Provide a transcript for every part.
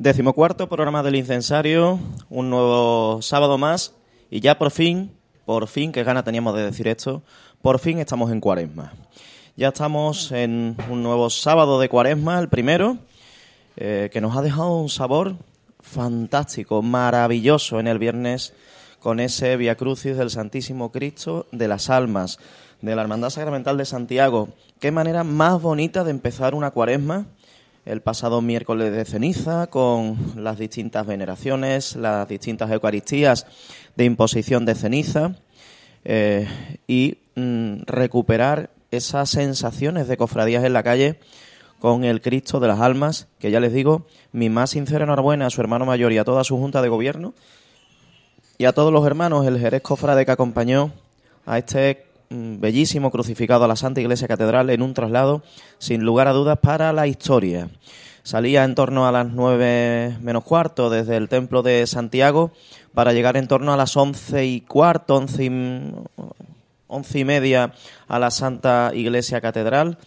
Decimocuarto programa del incensario, un nuevo sábado más y ya por fin, por fin, qué gana teníamos de decir esto, por fin estamos en cuaresma. Ya estamos en un nuevo sábado de cuaresma, el primero, eh, que nos ha dejado un sabor fantástico, maravilloso en el viernes con ese Via Crucis del Santísimo Cristo de las Almas, de la Hermandad Sacramental de Santiago. Qué manera más bonita de empezar una cuaresma el pasado miércoles de ceniza con las distintas veneraciones, las distintas Eucaristías de imposición de ceniza eh, y mm, recuperar esas sensaciones de cofradías en la calle con el Cristo de las Almas, que ya les digo, mi más sincera enhorabuena a su hermano mayor y a toda su junta de gobierno y a todos los hermanos, el Jerez Cofrade que acompañó a este bellísimo crucificado a la Santa Iglesia Catedral en un traslado, sin lugar a dudas, para la historia. Salía en torno a las nueve menos cuarto desde el Templo de Santiago para llegar en torno a las once y cuarto, once y, once y media a la Santa Iglesia Catedral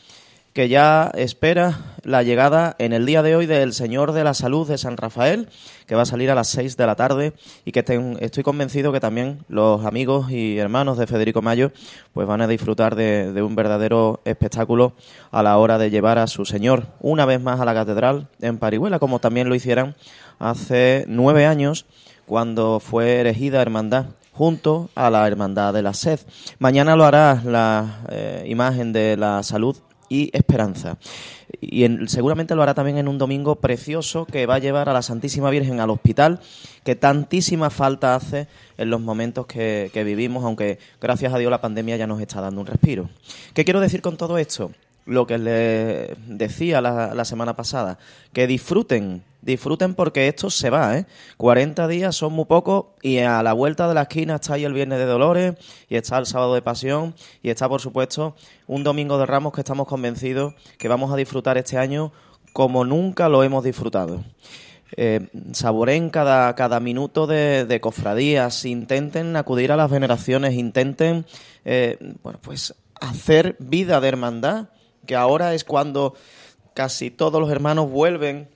que ya espera la llegada en el día de hoy del Señor de la Salud de San Rafael, que va a salir a las seis de la tarde y que estoy convencido que también los amigos y hermanos de Federico Mayo pues van a disfrutar de, un verdadero espectáculo a la hora de llevar a su Señor una vez más a la catedral en Parihuela, como también lo hicieran hace nueve años cuando fue erigida hermandad junto a la Hermandad de la Sed. Mañana lo hará la eh, imagen de la salud y esperanza. Y seguramente lo hará también en un domingo precioso que va a llevar a la Santísima Virgen al hospital, que tantísima falta hace en los momentos que, que vivimos, aunque gracias a Dios la pandemia ya nos está dando un respiro. ¿Qué quiero decir con todo esto? lo que les decía la, semana pasada, que disfruten, disfruten porque esto se va, ¿eh? 40 días son muy pocos y a la vuelta de la esquina está ahí el Viernes de Dolores y está el Sábado de Pasión y está, por supuesto, un Domingo de Ramos que estamos convencidos que vamos a disfrutar este año como nunca lo hemos disfrutado. Eh, saboren cada, cada minuto de, cofradías, intenten acudir a las veneraciones, intenten eh, bueno, pues hacer vida de hermandad que ahora es cuando casi todos los hermanos vuelven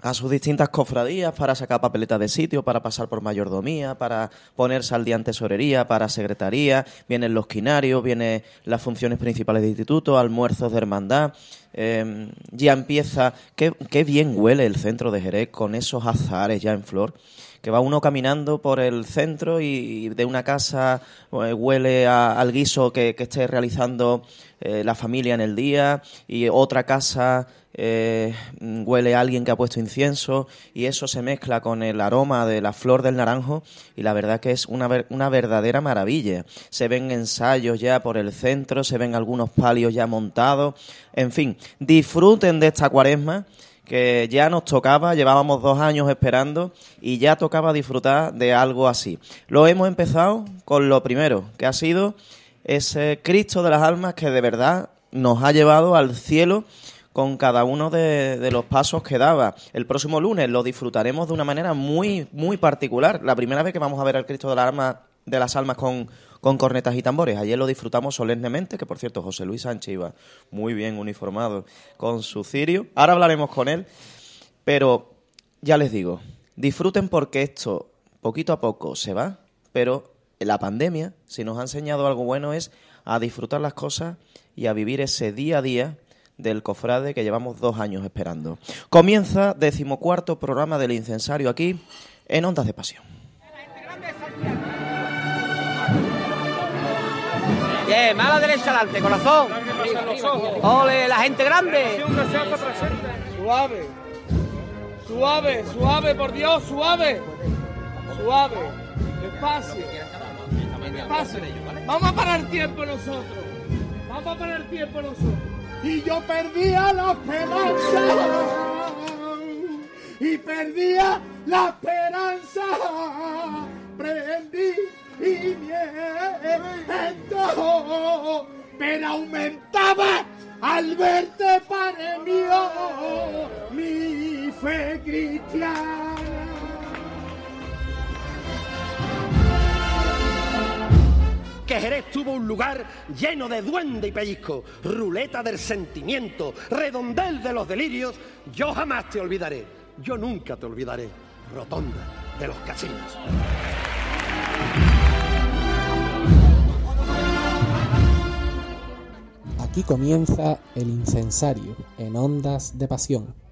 a sus distintas cofradías para sacar papeletas de sitio, para pasar por mayordomía, para ponerse al día en tesorería, para secretaría, vienen los quinarios, vienen las funciones principales de instituto, almuerzos de hermandad. Em, ya empieza, qué, qué bien huele el centro de Jerez con esos azares ya en flor que va uno caminando por el centro y, de una casa eh, huele al guiso que, esté realizando eh, la familia en el día y otra casa eh, huele a alguien que ha puesto incienso y eso se mezcla con el aroma de la flor del naranjo y la verdad que es una, una verdadera maravilla. Se ven ensayos ya por el centro, se ven algunos palios ya montados, en fin, disfruten de esta cuaresma que ya nos tocaba, llevábamos dos años esperando y ya tocaba disfrutar de algo así. Lo hemos empezado con lo primero, que ha sido ese Cristo de las almas que de verdad nos ha llevado al cielo con cada uno de, los pasos que daba. El próximo lunes lo disfrutaremos de una manera muy, muy particular. La primera vez que vamos a ver al Cristo de, de las almas con, con cornetas y tambores. Ayer lo disfrutamos solemnemente, que por cierto José Luis Sánchez iba muy bien uniformado con su cirio. Ahora hablaremos con él, pero ya les digo, disfruten porque esto poquito a poco se va, pero la pandemia, si nos ha enseñado algo bueno, es a disfrutar las cosas y a vivir ese día a día del cofrade que llevamos dos años esperando. Comienza decimocuarto programa del incensario aquí en Ondas de Pasión. Bien, mala derecha adelante, corazón. Ole, la gente grande. Suave. Suave, suave, por Dios, suave. Suave. Despacio. Despacio. Vamos a parar tiempo nosotros. Vamos a parar tiempo nosotros. Y yo perdía la esperanza. Y perdía la esperanza. Prendí y miedo, pero aumentaba al verte, Padre mío, mi fe cristiana. Que Jerez tuvo un lugar lleno de duende y pellizco, ruleta del sentimiento, redondel de los delirios, yo jamás te olvidaré, yo nunca te olvidaré, rotonda de los casinos. Aquí comienza el incensario en ondas de pasión.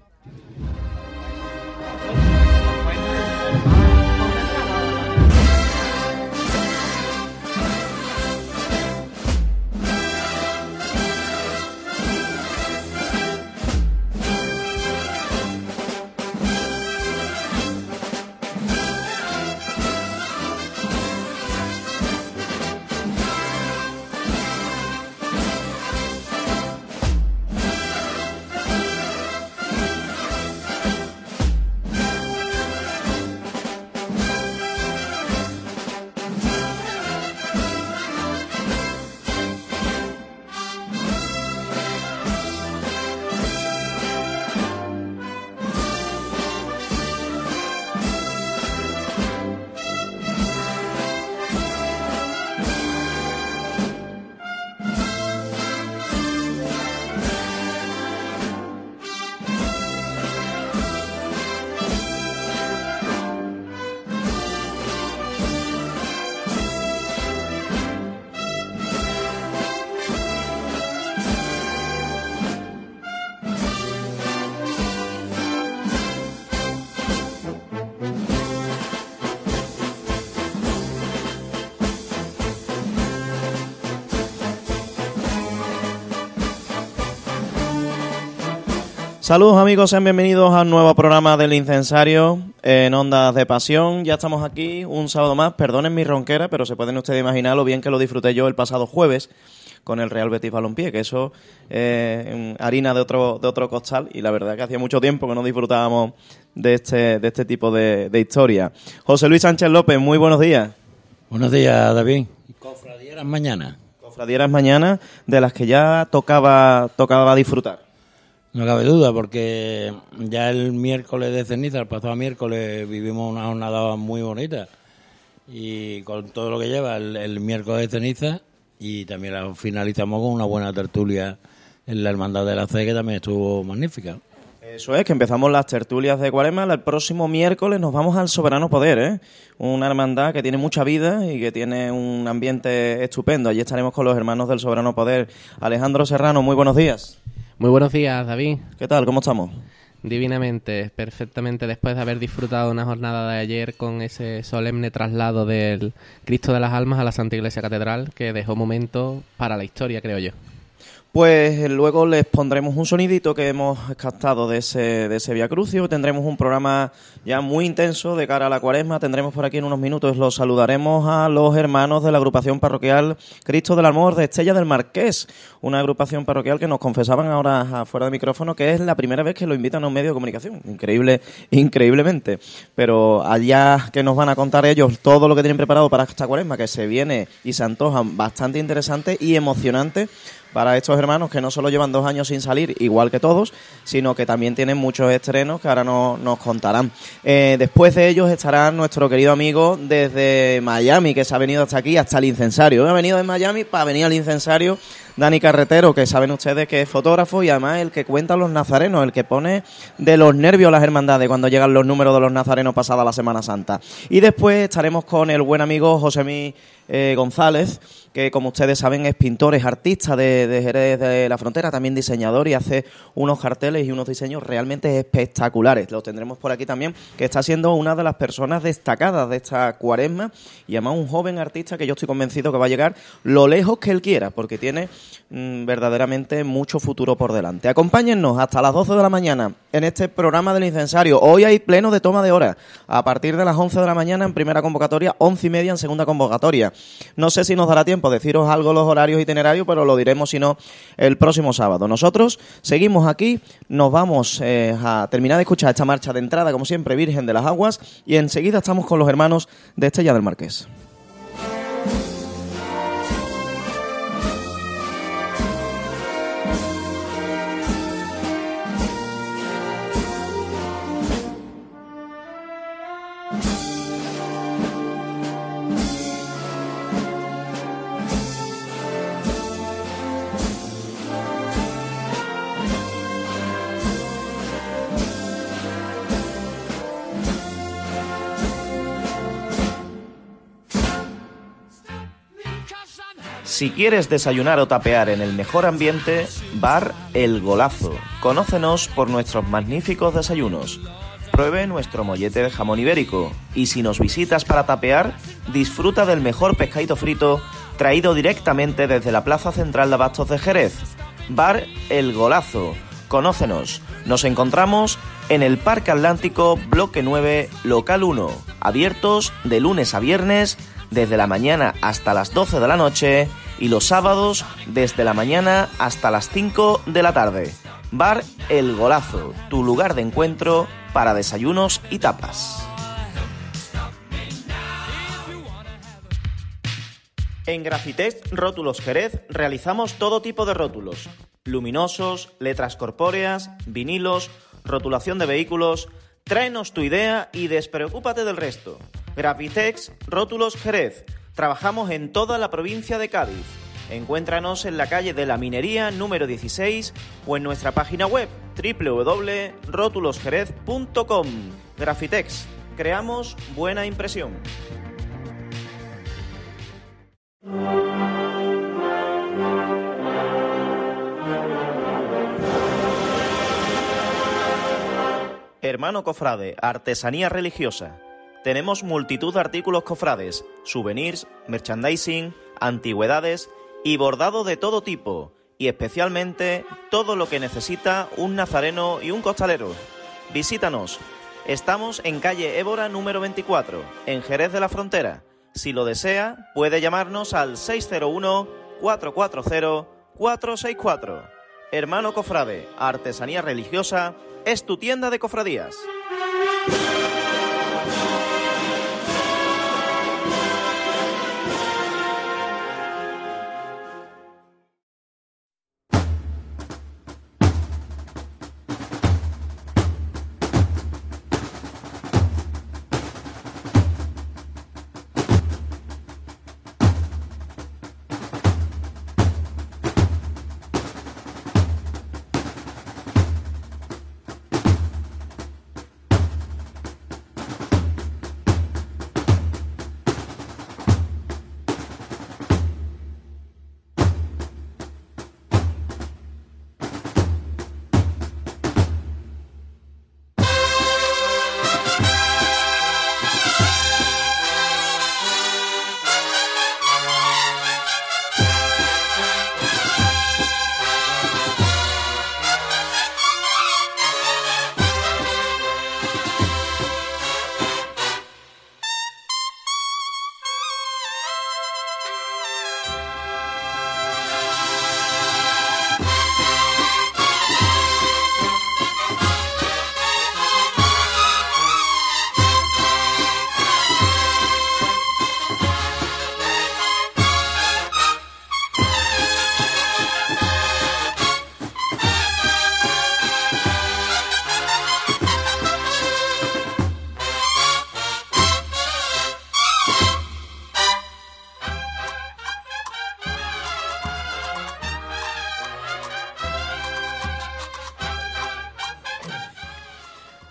Saludos amigos, sean bienvenidos a un nuevo programa del Incensario en Ondas de Pasión. Ya estamos aquí un sábado más. Perdonen mi ronquera, pero se pueden ustedes imaginar lo bien que lo disfruté yo el pasado jueves con el Real Betis Balompié, que eso es harina de otro, de otro costal y la verdad que hacía mucho tiempo que no disfrutábamos de este, de este tipo de, de historia. José Luis Sánchez López, muy buenos días. Buenos días, David. Cofradieras mañana. Cofradieras mañana de las que ya tocaba, tocaba disfrutar. No cabe duda, porque ya el miércoles de ceniza, el pasado miércoles, vivimos una jornada muy bonita. Y con todo lo que lleva el, miércoles de ceniza, y también la finalizamos con una buena tertulia en la Hermandad de la C, que también estuvo magnífica. Eso es, que empezamos las tertulias de Cuarema. El próximo miércoles nos vamos al Soberano Poder, ¿eh? Una hermandad que tiene mucha vida y que tiene un ambiente estupendo. Allí estaremos con los hermanos del Soberano Poder. Alejandro Serrano, muy buenos días. Muy buenos días, David. ¿Qué tal? ¿Cómo estamos? Divinamente, perfectamente, después de haber disfrutado una jornada de ayer con ese solemne traslado del Cristo de las Almas a la Santa Iglesia Catedral, que dejó momento para la historia, creo yo. Pues luego les pondremos un sonidito que hemos captado de ese, de ese Via Crucio. Tendremos un programa ya muy intenso de cara a la cuaresma. Tendremos por aquí en unos minutos, los saludaremos a los hermanos de la agrupación parroquial Cristo del Amor de Estella del Marqués. Una agrupación parroquial que nos confesaban ahora afuera de micrófono que es la primera vez que lo invitan a un medio de comunicación. Increíble, increíblemente. Pero allá que nos van a contar ellos todo lo que tienen preparado para esta cuaresma, que se viene y se antoja bastante interesante y emocionante para estos hermanos que no solo llevan dos años sin salir, igual que todos, sino que también tienen muchos estrenos que ahora no, nos contarán. Eh, después de ellos estará nuestro querido amigo desde Miami, que se ha venido hasta aquí, hasta el incensario. Ha venido de Miami para venir al incensario Dani Carretero, que saben ustedes que es fotógrafo y además el que cuenta los nazarenos, el que pone de los nervios las hermandades cuando llegan los números de los nazarenos pasada la Semana Santa. Y después estaremos con el buen amigo Josémi eh, González, que como ustedes saben es pintor, es artista de, de, Jerez de la Frontera, también diseñador y hace unos carteles y unos diseños realmente espectaculares. Lo tendremos por aquí también, que está siendo una de las personas destacadas de esta cuaresma y además un joven artista que yo estoy convencido que va a llegar lo lejos que él quiera, porque tiene mm, verdaderamente mucho futuro por delante. Acompáñennos hasta las 12 de la mañana en este programa del incensario. Hoy hay pleno de toma de hora. A partir de las 11 de la mañana en primera convocatoria, 11 y media en segunda convocatoria. No sé si nos dará tiempo deciros algo los horarios itinerarios, pero lo diremos si no el próximo sábado. Nosotros seguimos aquí, nos vamos eh, a terminar de escuchar esta marcha de entrada, como siempre, Virgen de las Aguas, y enseguida estamos con los hermanos de Estella del Marqués. Si quieres desayunar o tapear en el mejor ambiente, Bar El Golazo. Conócenos por nuestros magníficos desayunos. Pruebe nuestro mollete de jamón ibérico. Y si nos visitas para tapear, disfruta del mejor pescado frito traído directamente desde la Plaza Central de Abastos de Jerez. Bar El Golazo. Conócenos. Nos encontramos en el Parque Atlántico, Bloque 9, Local 1. Abiertos de lunes a viernes, desde la mañana hasta las 12 de la noche y los sábados desde la mañana hasta las 5 de la tarde. Bar El Golazo, tu lugar de encuentro para desayunos y tapas. En Grafitex Rótulos Jerez realizamos todo tipo de rótulos, luminosos, letras corpóreas, vinilos, rotulación de vehículos. Tráenos tu idea y despreocúpate del resto. Grafitex Rótulos Jerez Trabajamos en toda la provincia de Cádiz. Encuéntranos en la calle de la Minería número 16 o en nuestra página web www.rotulosjerez.com. Grafitex, creamos buena impresión. Hermano Cofrade, Artesanía Religiosa tenemos multitud de artículos cofrades, souvenirs, merchandising, antigüedades y bordado de todo tipo, y especialmente todo lo que necesita un nazareno y un costalero. Visítanos. Estamos en calle Évora número 24, en Jerez de la Frontera. Si lo desea, puede llamarnos al 601-440-464. Hermano Cofrade, Artesanía Religiosa, es tu tienda de cofradías.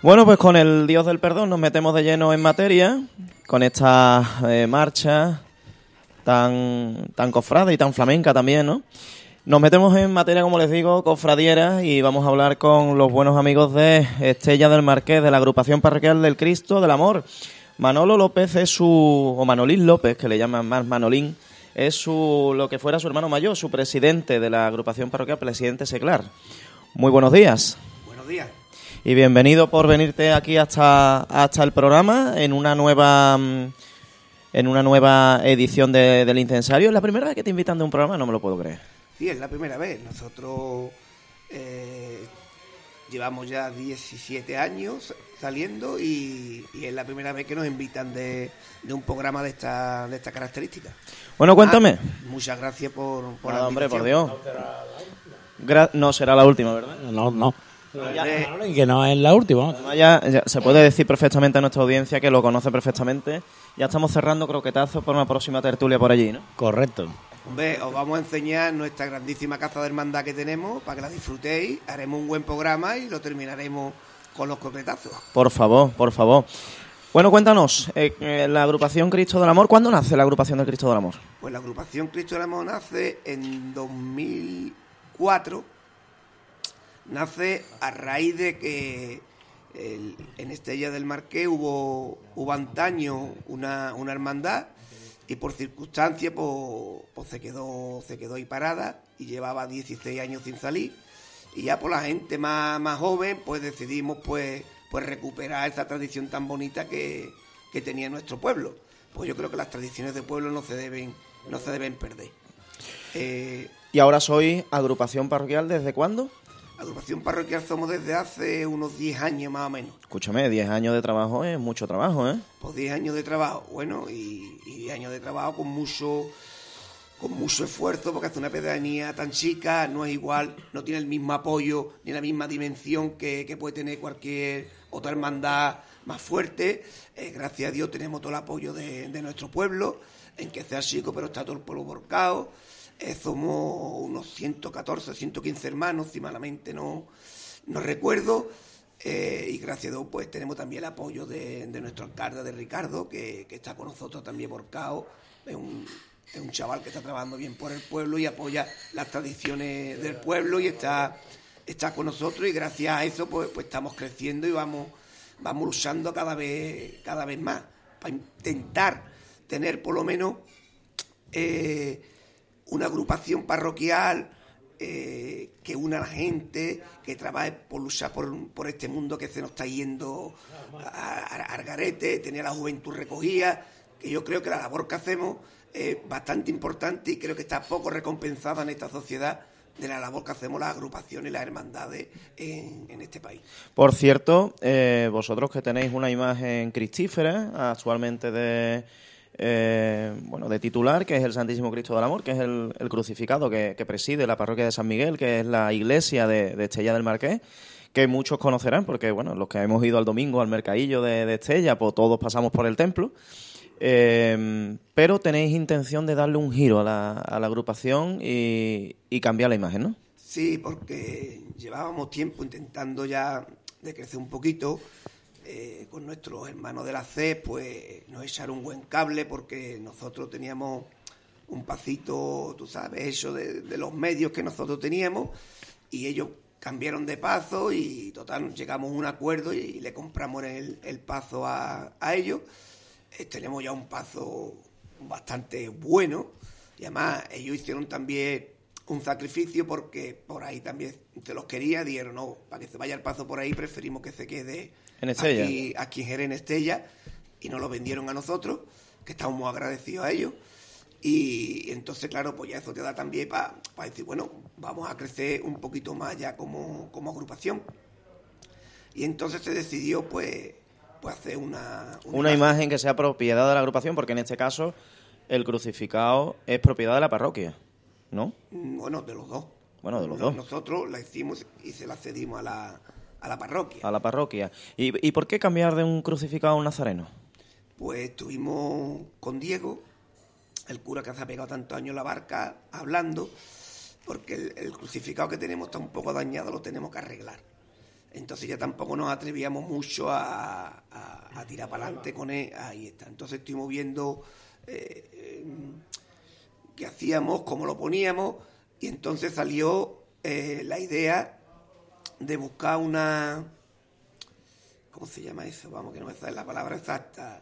Bueno, pues con el Dios del Perdón nos metemos de lleno en materia, con esta eh, marcha tan, tan cofrada y tan flamenca también, ¿no? Nos metemos en materia, como les digo, cofradiera y vamos a hablar con los buenos amigos de Estella del Marqués, de la agrupación parroquial del Cristo del Amor. Manolo López es su, o Manolín López, que le llaman más Manolín, es su, lo que fuera su hermano mayor, su presidente de la agrupación parroquial, presidente Seclar. Muy buenos días. Buenos días. Y bienvenido por venirte aquí hasta, hasta el programa en una nueva mm, en una nueva edición de- del Incensario. Es la primera vez que te invitan de un programa, no me lo puedo creer. Sí, es la primera vez. Nosotros eh, llevamos ya 17 años saliendo y, y es la primera vez que nos invitan de, de un programa de esta, de esta característica. Bueno, cuéntame. Ah, muchas gracias por, por Nada, la hombre, por. Dios. Gra- no será la última, ¿verdad? No, no. Hombre, Y que no es la última. Además, ya, ya se puede decir perfectamente a nuestra audiencia que lo conoce perfectamente. Ya estamos cerrando croquetazos por una próxima tertulia por allí, ¿no? Correcto. hombre, os vamos a enseñar nuestra grandísima caza de hermandad que tenemos para que la disfrutéis. Haremos un buen programa y lo terminaremos con los coquetazos. Por favor, por favor. Bueno, cuéntanos, eh, eh, la agrupación Cristo del Amor, ¿cuándo nace la agrupación del Cristo del Amor? Pues la agrupación Cristo del Amor nace en 2004. Nace a raíz de que en Estella del Marqués hubo, hubo antaño una, una hermandad y por circunstancias pues, pues se, quedó, se quedó ahí parada y llevaba 16 años sin salir. Y ya por la gente más, más joven pues decidimos pues, pues recuperar esa tradición tan bonita que, que tenía nuestro pueblo. Pues yo creo que las tradiciones de pueblo no se deben, no se deben perder. Eh, Y ahora soy agrupación parroquial, ¿desde cuándo? Agrupación parroquial somos desde hace unos 10 años más o menos. Escúchame, 10 años de trabajo es mucho trabajo, ¿eh? Pues 10 años de trabajo, bueno, y, y 10 años de trabajo con mucho con mucho esfuerzo, porque hace una pedanía tan chica, no es igual, no tiene el mismo apoyo ni la misma dimensión que, que puede tener cualquier otra hermandad más fuerte. Eh, gracias a Dios tenemos todo el apoyo de, de nuestro pueblo, en que sea chico, pero está todo el pueblo volcado. Eh, somos unos 114, 115 hermanos, si malamente no, no recuerdo. Eh, y gracias a Dios, pues tenemos también el apoyo de, de nuestro alcalde, de Ricardo, que, que está con nosotros también volcado. Es un, es un chaval que está trabajando bien por el pueblo y apoya las tradiciones del pueblo y está, está con nosotros. Y gracias a eso, pues, pues estamos creciendo y vamos, vamos luchando cada vez, cada vez más para intentar tener por lo menos eh, una agrupación parroquial eh, que una a la gente, que trabaje por luchar por, por este mundo que se nos está yendo al garete, tener la juventud recogida, que yo creo que la labor que hacemos es bastante importante y creo que está poco recompensada en esta sociedad de la labor que hacemos las agrupaciones las hermandades en, en este país. Por cierto, eh, vosotros que tenéis una imagen cristífera actualmente de eh, bueno de titular, que es el Santísimo Cristo del Amor, que es el, crucificado que, preside la parroquia de San Miguel, que es la iglesia de, Estella del Marqués, que muchos conocerán, porque bueno, los que hemos ido al domingo al mercadillo de, Estella, pues todos pasamos por el templo. Eh, pero tenéis intención de darle un giro a la, agrupación y, y cambiar la imagen, ¿no? Sí, porque llevábamos tiempo intentando ya de crecer un poquito. Eh, con nuestros hermanos de la C, pues nos echaron un buen cable porque nosotros teníamos un pasito, tú sabes, eso de, los medios que nosotros teníamos y ellos cambiaron de paso y total llegamos a un acuerdo y, le compramos el, el paso a, a ellos. Eh, tenemos ya un paso bastante bueno y además ellos hicieron también un sacrificio porque por ahí también se los quería, dijeron no, para que se vaya el paso por ahí preferimos que se quede En Estella. aquí, aquí en Jerez, en Estella y nos lo vendieron a nosotros, que estamos muy agradecidos a ellos. Y entonces, claro, pues ya eso te da también para decir, bueno, vamos a crecer un poquito más ya como, como agrupación. Y entonces se decidió, pues, pues hacer una... Una imagen que sea propiedad de la agrupación, porque en este caso el crucificado es propiedad de la parroquia, ¿no? Mm, Bueno, de los dos. Bueno, de los dos. Nosotros la hicimos y se la cedimos a la, a la parroquia. A la parroquia. ¿Y, y por qué cambiar de un crucificado a un nazareno? Pues estuvimos con Diego, el cura que se ha pegado tantos años en la barca, hablando, porque el, el crucificado que tenemos está un poco dañado, lo tenemos que arreglar. Entonces ya tampoco nos atrevíamos mucho a, a- a tirar para adelante con él. Ahí está. Entonces estuvimos viendo eh, eh, qué hacíamos, cómo lo poníamos, y entonces salió eh, la idea de buscar una... ¿Cómo se llama eso? Vamos, que no me sale la palabra exacta.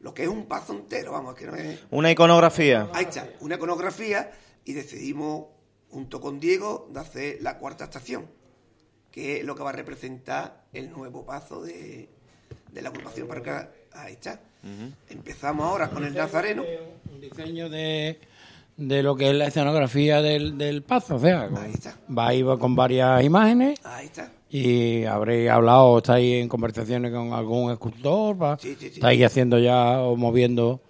Lo que es un paso entero, vamos, que no es... Una iconografía. Ahí está, una iconografía y decidimos, junto con Diego, de hacer la cuarta estación, que es lo que va a representar el nuevo paso de, de la agrupación parroquial. Ahí está. Empezamos ahora con el Nazareno. Un diseño de, de lo que es la escenografía del, del paso, o sea, Ahí está. va a ir con varias imágenes Ahí está. y habréis hablado, estáis en conversaciones con algún escultor, va- Sí, sí, sí. estáis haciendo ya o moviendo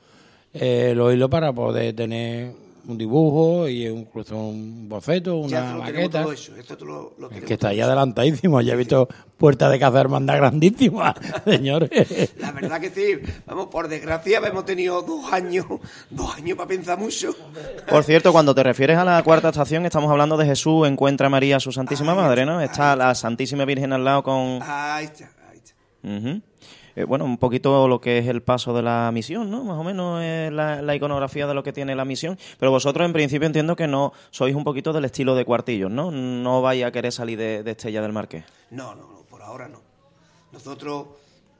eh, los hilos para poder tener un dibujo y incluso un boceto, Ya una tenemos maqueta. todo eso. Esto tú lo, lo Es que está ahí adelantadísimo, ya he visto puertas de casa hermandad grandísimas, señores. La verdad que sí. Vamos, por desgracia, hemos tenido dos años, dos años para pensar mucho. Por cierto, cuando te refieres a la cuarta estación, estamos hablando de Jesús encuentra a María, su Santísima Madre, ¿no? Está la Santísima Virgen al lado con... Ahí está, ahí está. Ujú. Eh, bueno, un poquito lo que es el paso de la misión, ¿no? Más o menos es la, la iconografía de lo que tiene la misión. Pero vosotros, en principio, entiendo que no sois un poquito del estilo de cuartillos, ¿no? No vais a querer salir de, de Estella del Marqués. No, no, no, por ahora no. Nosotros,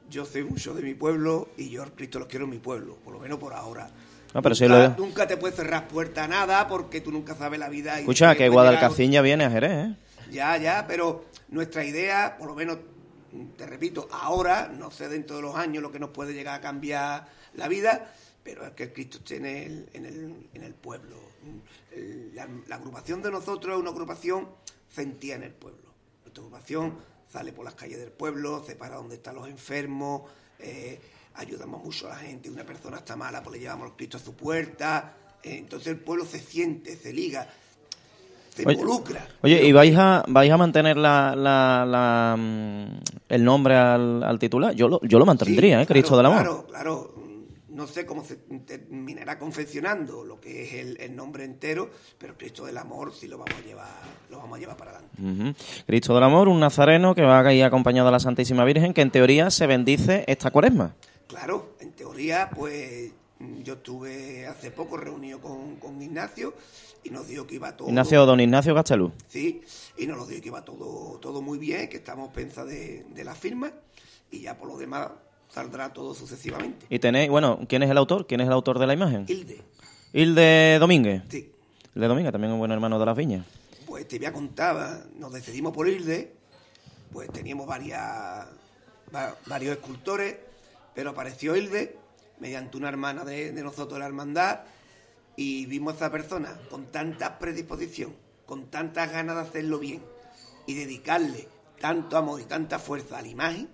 yo soy mucho de mi pueblo y yo al Cristo los quiero en mi pueblo, por lo menos por ahora. Ah, pero si nunca, lo- nunca te puedes cerrar puerta a nada porque tú nunca sabes la vida. y Escucha, que puede llegar Guadalcacín ya viene a Jerez, ¿eh? Ya, ya, pero nuestra idea, por lo menos, te repito, ahora, no sé dentro de los años lo que nos puede llegar a cambiar la vida, pero es que Cristo esté en el, en el, en el pueblo. La, agrupación de nosotros es una agrupación sentía en el pueblo. Nuestra agrupación sale por las calles del pueblo, se para donde están los enfermos, eh, ayudamos mucho a la gente. Una persona está mala, pues le llevamos el Cristo a su puerta. eh, entonces el pueblo se siente, se liga, se Oye, involucra. Oye, ¿y vais a, vais a mantener la, la- la, mm, el nombre al, al titular? Yo lo, yo lo mantendría, Sí, ¿eh? Cristo del Amor. Claro, claro. No sé cómo se terminará confeccionando lo que es el, el nombre entero, pero Cristo del Amor sí lo vamos a llevar, lo vamos a llevar para adelante. Cristo del Amor, un nazareno que va a ir acompañado de la Santísima Virgen, que en teoría se bendice esta cuaresma. Claro, en teoría, pues yo estuve hace poco reunido con, con Ignacio y nos dijo que iba todo. Ignacio, don Ignacio Gastelú. Sí, y nos lo dijo que iba todo, todo muy bien, que estamos pensa de, de la firma y ya por lo demás saldrá todo sucesivamente. Y tenéis, bueno, ¿quién es el autor? ¿Quién es el autor de la imagen? Hilde, Hilde Domínguez. sí. Hilde Domínguez, también un buen hermano de las viñas. Pues te voy a contar, nos decidimos por Hilde, pues teníamos varias, va- varios escultores, pero apareció Hilde mediante una hermana de, de nosotros, la hermandad, y vimos a esa persona con tanta predisposición, con tantas ganas de hacerlo bien y dedicarle tanto amor y tanta fuerza a la imagen,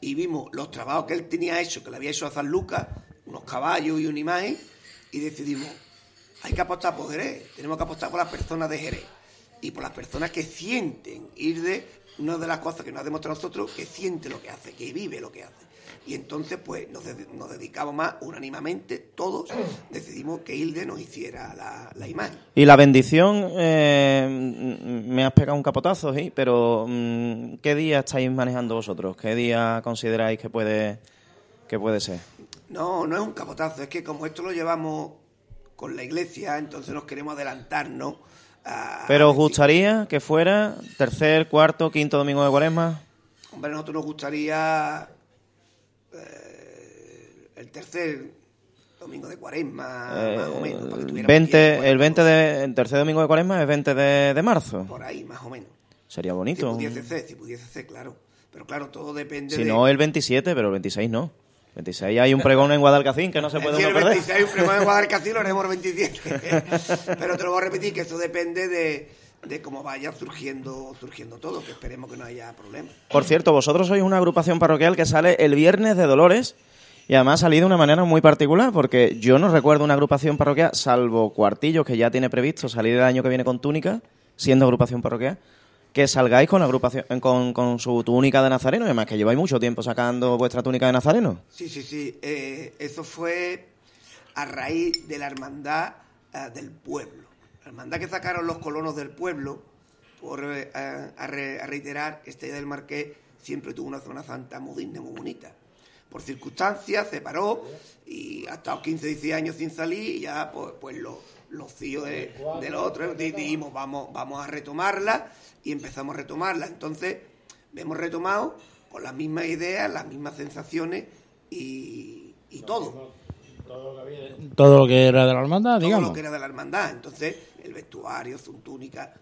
y vimos los trabajos que él tenía hecho, que le había hecho a San Lucas, unos caballos y una imagen, y decidimos, hay que apostar por Jerez, tenemos que apostar por las personas de Jerez y por las personas que sienten ir de una de las cosas que nos ha demostrado nosotros, que siente lo que hace, que vive lo que hace. Y entonces, pues, nos, de- nos dedicamos más unánimemente, todos decidimos que Hilde nos hiciera la, la imagen. Y la bendición, eh, me has pegado un capotazo, sí, pero mm, ¿qué día estáis manejando vosotros? ¿Qué día consideráis que puede, que puede ser? No, no es un capotazo, es que como esto lo llevamos con la iglesia, entonces nos queremos adelantarnos a... ¿Pero a os gustaría que fuera tercer, cuarto, quinto domingo de cuaresma? Hombre, a nosotros nos gustaría eh, el tercer domingo de cuaresma, más o menos, para que Eh, tuviéramos 20, tiempo, el bueno, 20 de, el tercer domingo de cuaresma es 20 de, de marzo. Por ahí, más o menos. Sería Si bonito. pudiese ser, si pudiese ser, claro. Pero claro, todo depende Si de... no, el 27, pero el 26 no. 26 hay un pregón en Guadalcacín que no se puede uno el perder. 26 un premio de Guadalcacín lo haremos el 27. Pero te lo voy a repetir, que eso depende de, de cómo vaya surgiendo, surgiendo todo, que esperemos que no haya problemas. Por cierto, vosotros sois una agrupación parroquial que sale el viernes de Dolores y además salido de una manera muy particular porque yo no recuerdo una agrupación parroquial, salvo Cuartillos, que ya tiene previsto salir el año que viene con túnica, siendo agrupación parroquial, que salgáis con la agrupación con, con su túnica de nazareno, y además que lleváis mucho tiempo sacando vuestra túnica de nazareno. Sí, sí, sí. eh, eso fue a raíz de la hermandad eh, del pueblo. La hermandad que sacaron los colonos del pueblo, por eh, a, a re- a reiterar, Estrella del Marqués siempre tuvo una Semana Santa muy digna, muy bonita. Por circunstancias se paró y ha estado 15, 16 años sin salir y ya pues, pues los, los tíos de, de los otros di- dijimos vamos, vamos a retomarla y empezamos a retomarla. Entonces hemos retomado con las mismas ideas, las mismas sensaciones y, y todo. Todo lo que era de la hermandad, todo digamos. lo que era de la hermandad. Entonces, el vestuario, su túnica,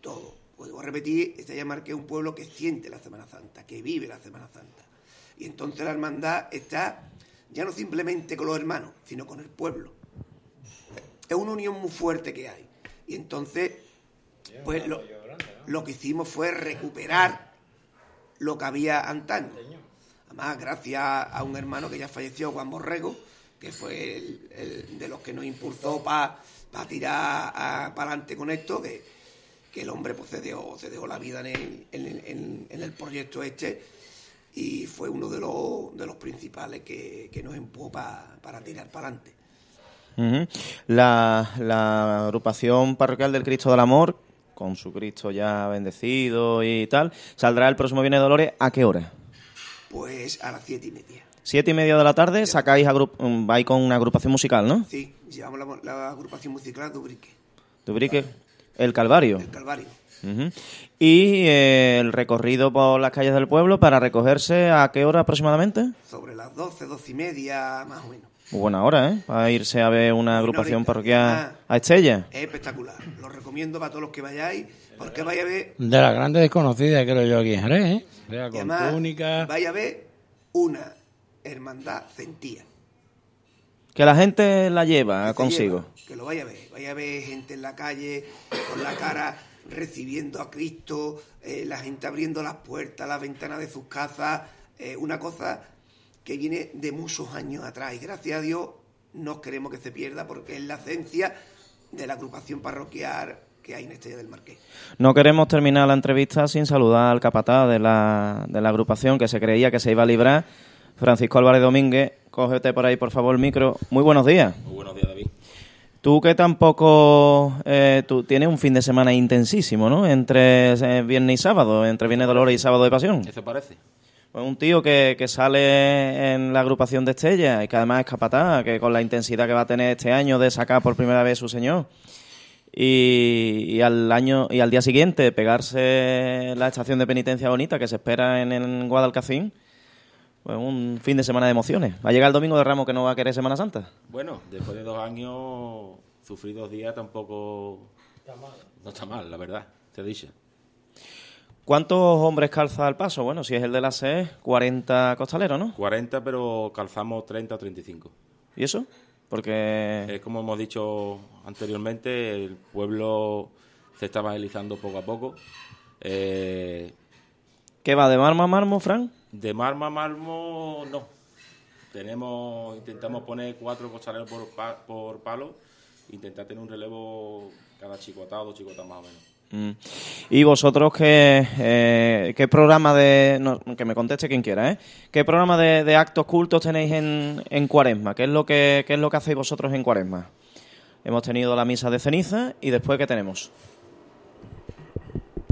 todo. Puedo repetir, Estrella Marqués es un pueblo que siente la Semana Santa, que vive la Semana Santa. Y entonces la hermandad está ya no simplemente con los hermanos, sino con el pueblo. Es una unión muy fuerte que hay. Y entonces, pues lo, lo que hicimos fue recuperar lo que había antaño. Además, gracias a un hermano que ya falleció, Juan Borrego, que fue el, el de los que nos impulsó para tirar para adelante con esto, que, que el hombre pues, se, dejó, se dejó la vida en el, en, el- en- en el proyecto este y fue uno de los, de los principales que, que nos empujó pa- para tirar para adelante. La, la agrupación parroquial del Cristo del Amor, con su Cristo ya bendecido y tal, saldrá el próximo Viernes de Dolores. ¿A qué hora? Pues a las siete y media. Siete y media de la tarde sacáis mm, vais con una agrupación musical, ¿no? Sí, llevamos la, la agrupación musical de Ubrique, Dubrique, el Calvario. el Calvario. Y eh, el recorrido por las calles del pueblo para recogerse a qué hora aproximadamente? Sobre las doce, doce y media, más o menos. Muy buena hora, ¿eh? Para irse a ver una agrupación parroquial a Estella. Es espectacular. Lo recomiendo para todos los que vayáis, porque vaya a ver, De las grandes desconocidas, creo yo, aquí en Jerez, ¿eh? Con además, túnica. vaya a ver una hermandad sentía. Que la gente la lleva que consigo. lleva, que lo vaya a ver. Vaya a ver gente en la calle con la cara recibiendo a Cristo, eh, la gente abriendo las puertas, las ventanas de sus casas. eh, una cosa que viene de muchos años atrás. Y gracias a Dios no queremos que se pierda porque es la esencia de la agrupación parroquial que hay en Estrella del Marqués. No queremos terminar la entrevista sin saludar al capataz de la, de la agrupación que se creía que se iba a librar, Francisco Álvarez Domínguez. Cógete por ahí, por favor, el micro. Muy buenos días. Muy buenos días, David. Tú que tampoco... eh, tú tienes un fin de semana intensísimo, ¿no? Entre eh, viernes y sábado, entre viernes de Dolores y sábado de Pasión. ¿Eso parece? Pues un tío que, que sale en la agrupación de Estella y que además es capataz, que con la intensidad que va a tener este año de sacar por primera vez su señor y, y al año y al día siguiente pegarse la estación de penitencia bonita que se espera en, en Guadalcacín, un fin de semana de emociones. Va a llegar el domingo de Ramos que no va a querer Semana Santa. Bueno, después de dos años, sufrir dos días tampoco... No está mal, la verdad, te dicho. ¿Cuántos hombres calza al paso? Bueno, si es el de la SE, 40 costaleros, ¿no? 40, pero calzamos 30 o 35. ¿Y eso? Porque Es como hemos dicho anteriormente, el pueblo se está evangelizando poco a poco. Eh, ¿qué va de marmo a marmo, Fran? De marmo a marmo, no. Tenemos, intentamos poner cuatro costaleros por, por palo, intentar tener un relevo cada chicotado, dos chicotadas más o menos. Mm. Y vosotros, ¿qué, eh, qué programa de... que me conteste quien quiera, ¿eh? ¿Qué programa de, de actos cultos tenéis en, en Cuaresma? ¿Qué es, lo que, ¿Qué es lo que hacéis vosotros en Cuaresma? Hemos tenido la misa de ceniza y después, ¿qué tenemos?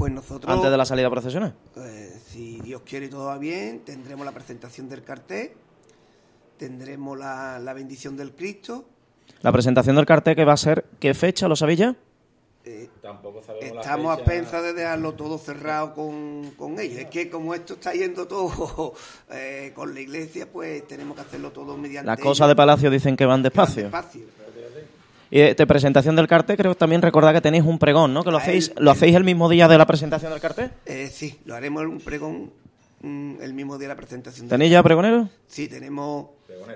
Pues nosotros, Antes de la salida procesional. eh, si Dios quiere y todo va bien, tendremos la presentación del cartel, tendremos la, la bendición del Cristo, La presentación del cartel que va a ser... ¿Qué fecha? ¿Lo sabéis ya? eh, Tampoco sabemos Estamos a pensar de dejarlo todo cerrado con, con ellos. Es que como esto está yendo todo eh, con la iglesia, pues tenemos que hacerlo todo mediante Las cosas de. Palacio dicen que van Que van despacio. Y de, presentación del cartel creo que también recordad que tenéis un pregón, ¿no? Que lo hacéis, el- ¿lo hacéis el mismo día de la presentación del cartel. Eh, sí, lo haremos un pregón el mismo día de la presentación. del- ¿Tenéis ya pregonero? Sí, tenemos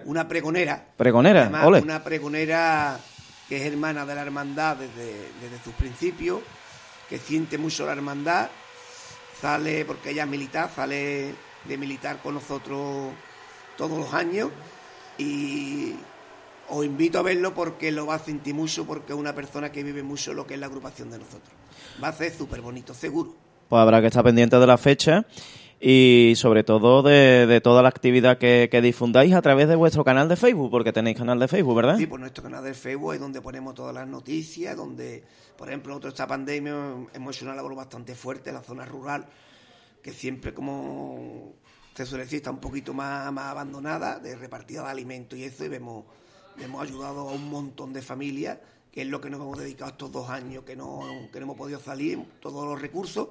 una pregonera. Pregonera, Además, ole. Una pregonera que es hermana de la hermandad desde, desde sus principios, que siente mucho la hermandad, sale, porque ella es militar, sale de militar con nosotros todos los años y os invito a verlo porque lo va a sentir mucho, porque es una persona que vive mucho lo que es la agrupación de nosotros. Va a ser súper bonito, seguro. Pues habrá que estar pendiente de la fecha. y sobre todo de, de toda la actividad que, que difundáis a través de vuestro canal de Facebook, porque tenéis canal de Facebook, ¿verdad? Sí, por nuestro canal de Facebook es donde ponemos todas las noticias, donde, por ejemplo, nosotros esta pandemia hemos hecho una labor bastante fuerte en la zona rural, que siempre como se suele decir está un poquito más, más abandonada, de repartida de alimentos y eso, y vemos, hemos ayudado a un montón de familias, que es lo que nos hemos dedicado estos dos años que no, que no hemos podido salir, todos los recursos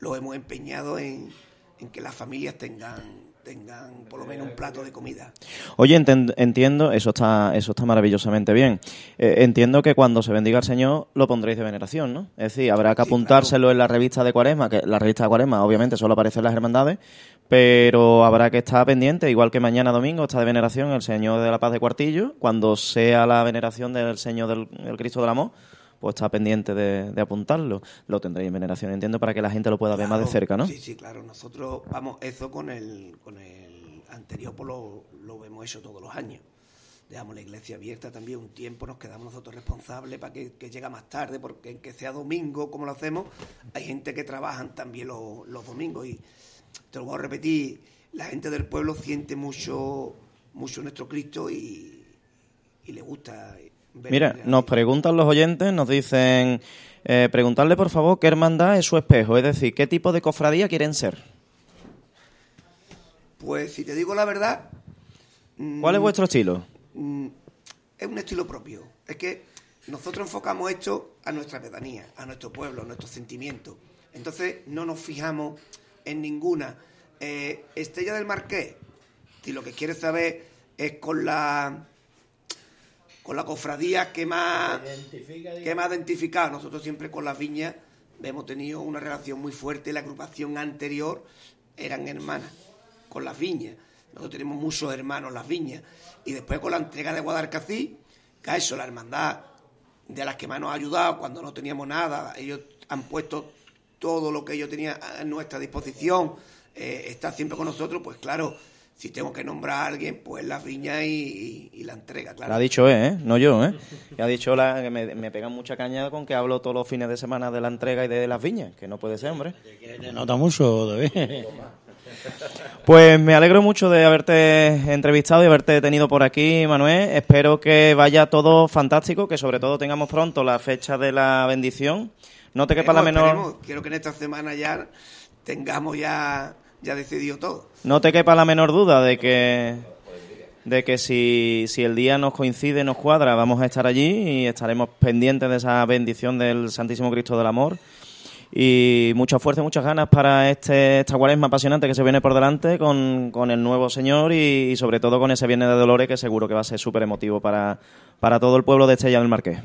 los hemos empeñado en, en que las familias tengan tengan por lo menos un plato de comida. Oye, entiendo, eso está, eso está maravillosamente bien. Eh, entiendo que cuando se bendiga al Señor lo pondréis de veneración, ¿no? Es decir, habrá que Sí, apuntárselo en la revista de Cuaresma, que la revista de Cuaresma obviamente solo aparece en las hermandades, pero habrá que estar pendiente, igual que mañana domingo está de veneración el Señor de la Paz de Cuartillo, cuando sea la veneración del Señor del el Cristo del Amor, pues está pendiente de, de apuntarlo. Lo tendréis en veneración, entiendo, para que la gente lo pueda ver más de cerca, ¿no? Sí, sí, claro. Nosotros, vamos, eso con el, con el anterior, pues lo, lo hemos hecho todos los años. Dejamos la iglesia abierta también un tiempo, nos quedamos nosotros responsables para que, que llega más tarde, porque que sea domingo, como lo hacemos, hay gente que trabajan también los, los domingos. Y te lo voy a repetir, la gente del pueblo siente mucho, mucho nuestro Cristo y, y le gusta ver Mira, nos preguntan los oyentes, nos dicen, eh, preguntarle por favor qué hermandad es su espejo, es decir, qué tipo de cofradía quieren ser. Pues si te digo la verdad, ¿Cuál es vuestro estilo? mm, es un estilo propio. Es que nosotros enfocamos esto a nuestra pedanía, a nuestro pueblo, a nuestros sentimientos. Entonces no nos fijamos en ninguna. Eh, Estrella del Marqués, si lo que quieres saber es con la con la cofradía que más que más identificado. Nosotros siempre con las viñas hemos tenido una relación muy fuerte. La agrupación anterior eran hermanas con las viñas. Nosotros tenemos muchos hermanos las viñas. Y después con la entrega de Guadalcací, que a eso la hermandad de las que más nos ha ayudado cuando no teníamos nada, ellos han puesto todo lo que ellos tenían a nuestra disposición, eh, está siempre con nosotros, pues claro, si tengo que nombrar a alguien, pues las viñas y, y- y la entrega, claro. La ha dicho él, ¿eh? No yo, ¿eh? Ha dicho la, que me, me pegan mucha caña con que hablo todos los fines de semana de la entrega y de las viñas, que no puede ser, hombre. Te nota mucho, David. Pues me alegro mucho de haberte entrevistado y haberte tenido por aquí, Manuel. Espero que vaya todo fantástico, que sobre todo tengamos pronto la fecha de la bendición. No te quepa la menor... Quiero que en esta semana ya tengamos ya, ya decidido todo. No te quepa la menor duda de que de que si, si el día nos coincide, nos cuadra, vamos a estar allí y estaremos pendientes de esa bendición del Santísimo Cristo del Amor. Y mucha fuerza y muchas ganas para este, esta cuaresma apasionante que se viene por delante con, con el nuevo Señor y, y sobre todo con ese Viernes de Dolores que seguro que va a ser súper emotivo para, para todo el pueblo de Estella del Marqués.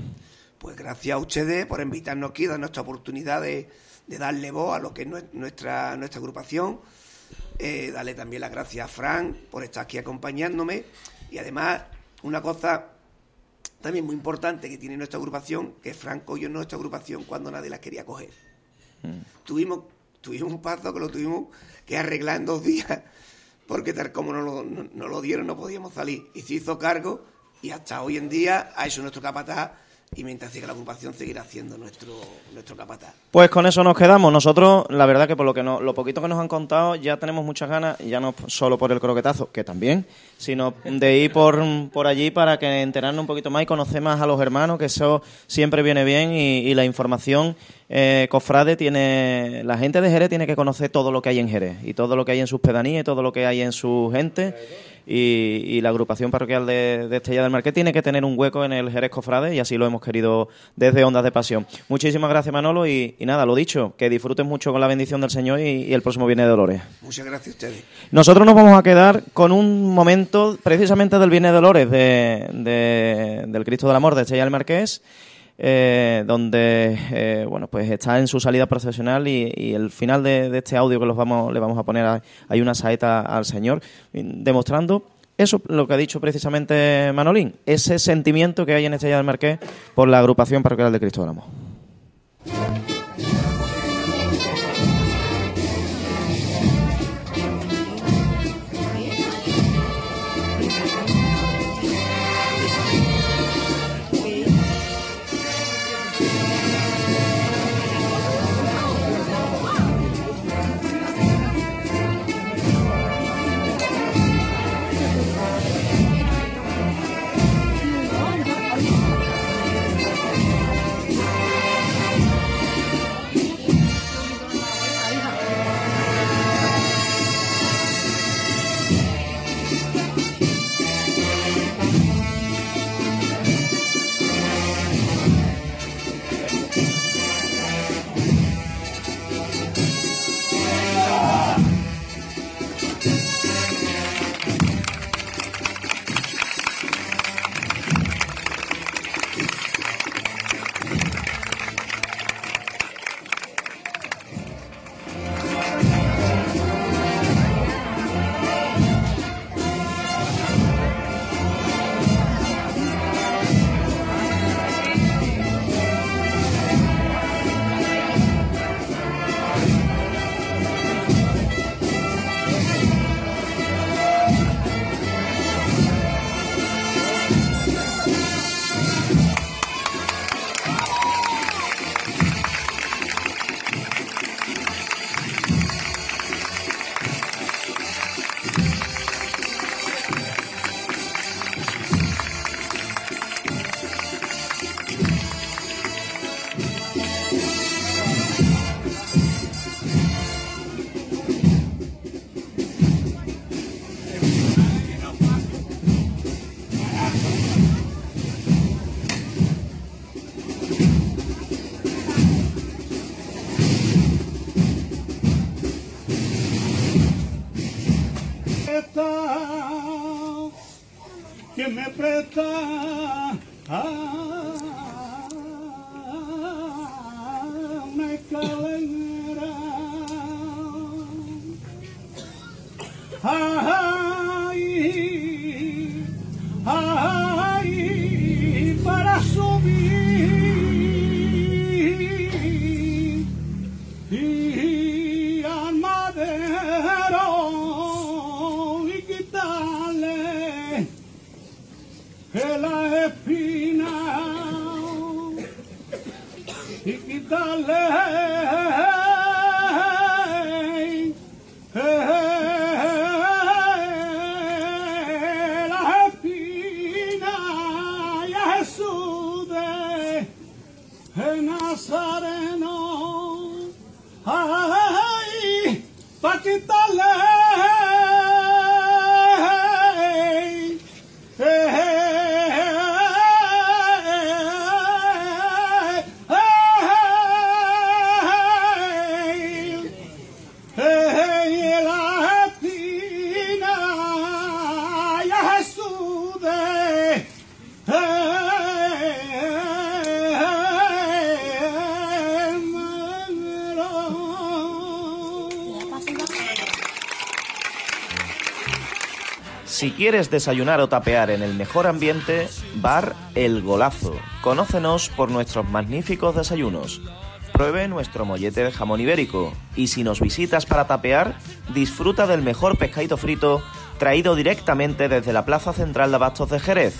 Pues gracias a ustedes por invitarnos aquí, dar nuestra oportunidad de, de darle voz a lo que es nue- nuestra, nuestra agrupación. Eh, darle también las gracias a Fran por estar aquí acompañándome. Y además, una cosa también muy importante que tiene nuestra agrupación, que Fran cogió nuestra agrupación cuando nadie la quería coger. Tuvimos, tuvimos un paso que lo tuvimos que arreglar en dos días, porque tal como nos lo, no- nos lo dieron no podíamos salir. Y se hizo cargo y hasta hoy en día ha hecho nuestro capataz y mientras siga la agrupación seguirá haciendo nuestro, nuestro capataz. Pues con eso nos quedamos. Nosotros, la verdad que por lo que no, lo poquito que nos han contado, ya tenemos muchas ganas, ya no solo por el croquetazo, que también, sino de ir por, por allí para que enterarnos un poquito más y conocer más a los hermanos, que eso siempre viene bien y, y la información eh, cofrade tiene, la gente de Jerez tiene que conocer todo lo que hay en Jerez y todo lo que hay en sus pedanías y todo lo que hay en su gente. Y, y la agrupación parroquial de, de Estella del Marqués tiene que tener un hueco en el Jerez Cofrade y así lo hemos querido desde Ondas de Pasión. Muchísimas gracias Manolo y, y nada, lo dicho, que disfruten mucho con la bendición del Señor y, y el próximo Viernes de Dolores. Muchas gracias a ustedes. Nosotros nos vamos a quedar con un momento precisamente del Viernes de Dolores de, de- del Cristo del Amor de Estella del Marqués, eh, donde eh, bueno pues está en su salida procesional y, el final de, este audio que los vamos, le vamos a poner hay una saeta al Señor, demostrando eso lo que ha dicho precisamente Manolín, ese sentimiento que hay en Estella del Marqués por la agrupación parroquial de Cristo quieres desayunar o tapear en el mejor ambiente, Bar El Golazo. Conócenos por nuestros magníficos desayunos. Pruebe nuestro mollete de jamón ibérico y si nos visitas para tapear, disfruta del mejor pescadito frito traído directamente desde la Plaza Central de Abastos de Jerez.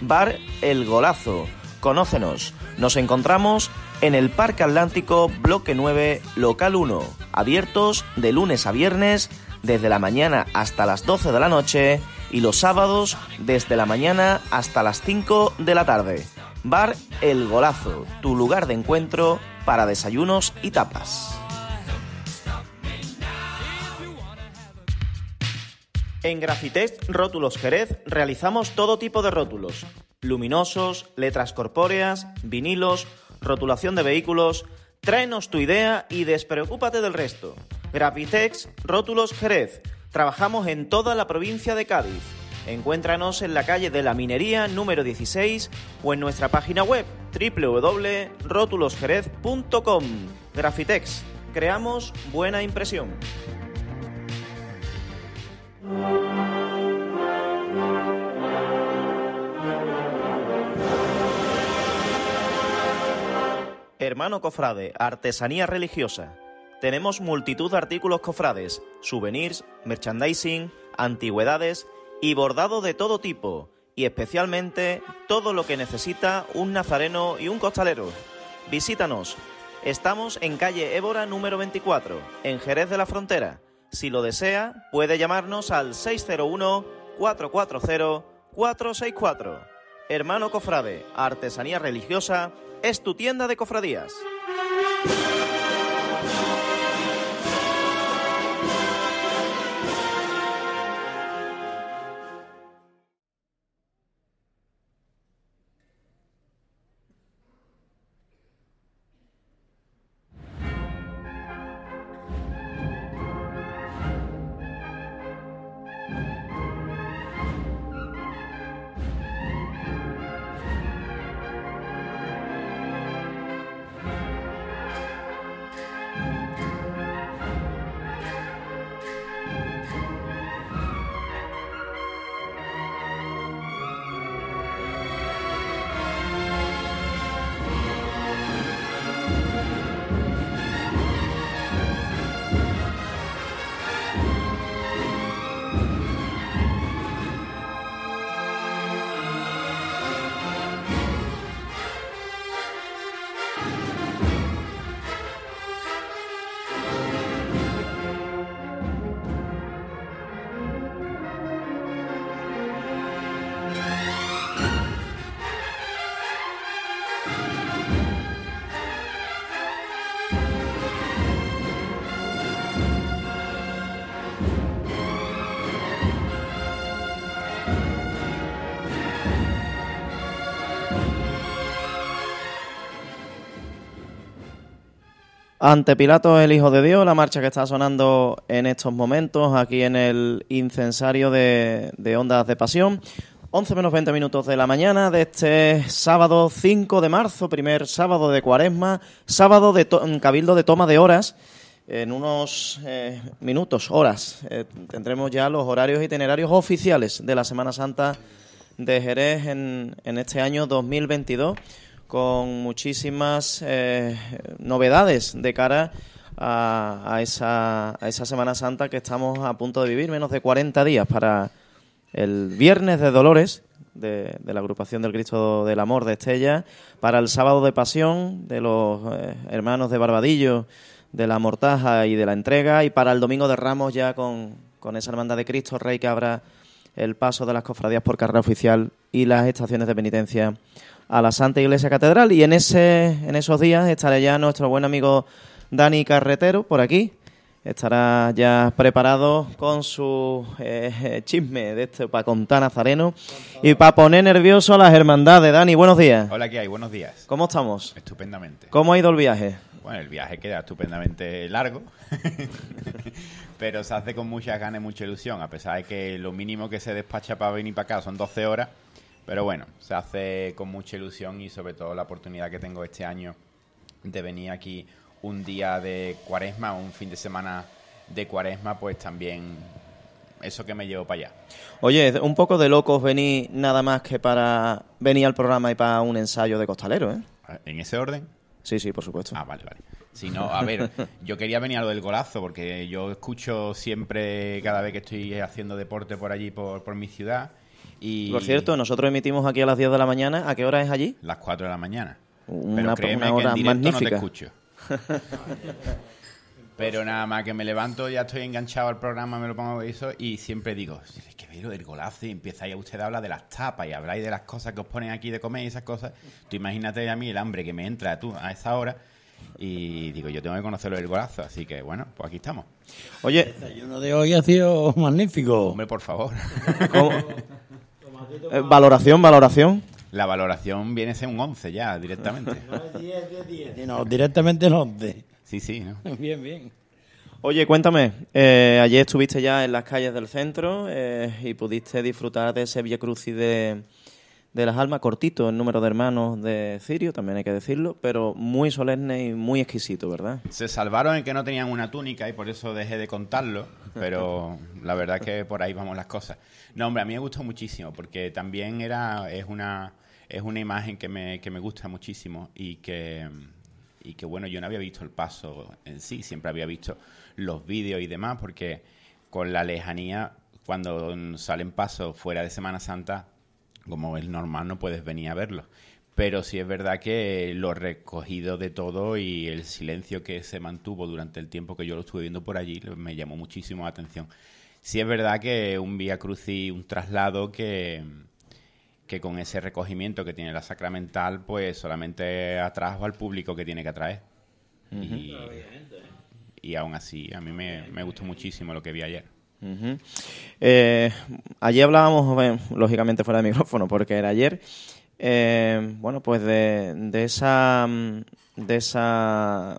Bar El Golazo. Conócenos. Nos encontramos en el Parque Atlántico, Bloque 9, Local 1. Abiertos de lunes a viernes desde la mañana hasta las 12 de la noche y los sábados desde la mañana hasta las 5 de la tarde. Bar El Golazo, tu lugar de encuentro para desayunos y tapas. En Grafitex Rótulos Jerez realizamos todo tipo de rótulos. Luminosos, letras corpóreas, vinilos, rotulación de vehículos. Tráenos tu idea y despreocúpate del resto. Grafitex Rótulos Jerez. Trabajamos en toda la provincia de Cádiz. Encuéntranos en la calle de la Minería número 16 o en nuestra página web www.rotulosjerez.com. Grafitex. Creamos buena impresión. Hermano Cofrade, artesanía religiosa. Tenemos multitud de artículos cofrades, souvenirs, merchandising, antigüedades y bordado de todo tipo, y especialmente todo lo que necesita un nazareno y un costalero. Visítanos. Estamos en calle Évora número 24, en Jerez de la Frontera. Si lo desea, puede llamarnos al 601-440-464. Hermano Cofrade, Artesanía Religiosa, es tu tienda de cofradías. Ante Pilato el Hijo de Dios, la marcha que está sonando en estos momentos aquí en el incensario de, Ondas de Pasión. 11 menos 20 minutos de la mañana de este sábado 5 de marzo, primer sábado de cuaresma, sábado de to- cabildo de toma de horas. En unos eh, minutos, horas, eh, tendremos ya los horarios itinerarios oficiales de la Semana Santa de Jerez en, en este año 2022, con muchísimas eh, novedades de cara a, a esa, a esa Semana Santa que estamos a punto de vivir, menos de 40 días para el Viernes de Dolores de, la agrupación del Cristo del Amor de Estella, para el Sábado de Pasión de los eh, hermanos de Barbadillo, de la Mortaja y de la Entrega, y para el Domingo de Ramos ya con, con esa hermandad de Cristo Rey que abra el paso de las cofradías por carrera oficial y las estaciones de penitencia a la Santa Iglesia Catedral. Y en, ese, en esos días estará ya nuestro buen amigo Dani Carretero por aquí. Estará ya preparado con su eh, chisme de este para contar Nazareno y para poner nervioso a las hermandades. Dani, buenos días. Hola, ¿qué hay? Buenos días. ¿Cómo estamos? Estupendamente. ¿Cómo ha ido el viaje? Bueno, el viaje queda estupendamente largo, pero se hace con muchas ganas y mucha ilusión, a pesar de que lo mínimo que se despacha para venir para acá son 12 horas, pero bueno, se hace con mucha ilusión y sobre todo la oportunidad que tengo este año de venir aquí un día de cuaresma, un fin de semana de cuaresma, pues también eso que me llevo para allá. Oye, un poco de locos venir nada más que para venir al programa y para un ensayo de costalero, ¿eh? ¿En ese orden? Sí, sí, por supuesto. Ah, vale, vale. Si no, a ver, yo quería venir a lo del golazo, porque yo escucho siempre, cada vez que estoy haciendo deporte por allí, por, por mi ciudad. Y Por cierto, nosotros emitimos aquí a las 10 de la mañana. ¿A qué hora es allí? Las 4 de la mañana. Una- Pero créeme una que en directo no te magnífica. escucho. Pero nada más que me levanto, ya estoy enganchado al programa, me lo pongo eso y siempre digo, es que veo del golazo y empezáis a usted a hablar de las tapas y habláis de las cosas que os ponen aquí de comer y esas cosas. Tú imagínate a mí el hambre que me entra tú a esa hora y digo, yo tengo que conocerlo del golazo, así que bueno, pues aquí estamos. Oye, Uno de hoy ha sido magnífico. Hombre, por favor. ¿cómo? Eh, valoración, valoración. La valoración viene a ser un 11 ya, directamente. No, directamente no. de- Sí, sí, ¿no? Bien, bien. Oye, cuéntame, eh, ayer estuviste ya en las calles del centro eh, y pudiste disfrutar de ese Via Crucis de, de las Almas, cortito el número de hermanos de Cirio, también hay que decirlo, pero muy solemne y muy exquisito, ¿verdad? Se salvaron en que no tenían una túnica y por eso dejé de contarlo, pero la verdad que por ahí vamos las cosas. No, hombre, a mí me gustó muchísimo porque también era es una es una imagen que me, que me gusta muchísimo y que y que bueno, yo no había visto el paso en sí, siempre había visto los vídeos y demás porque con la lejanía cuando salen pasos fuera de Semana Santa como es normal, no puedes venir a verlo. Pero sí es verdad que lo recogido de todo y el silencio que se mantuvo durante el tiempo que yo lo estuve viendo por allí me llamó muchísimo la atención. Sí es verdad que un Vía Crucis, un traslado que, que con ese recogimiento que tiene la sacramental, pues solamente atrajo al público que tiene que atraer. y, y aún así, a mí me, me gustó muchísimo lo que vi ayer. Ujú. Eh, allí hablábamos, bueno, lógicamente fuera de micrófono, porque era ayer, eh, bueno, pues de, de esa, de esa,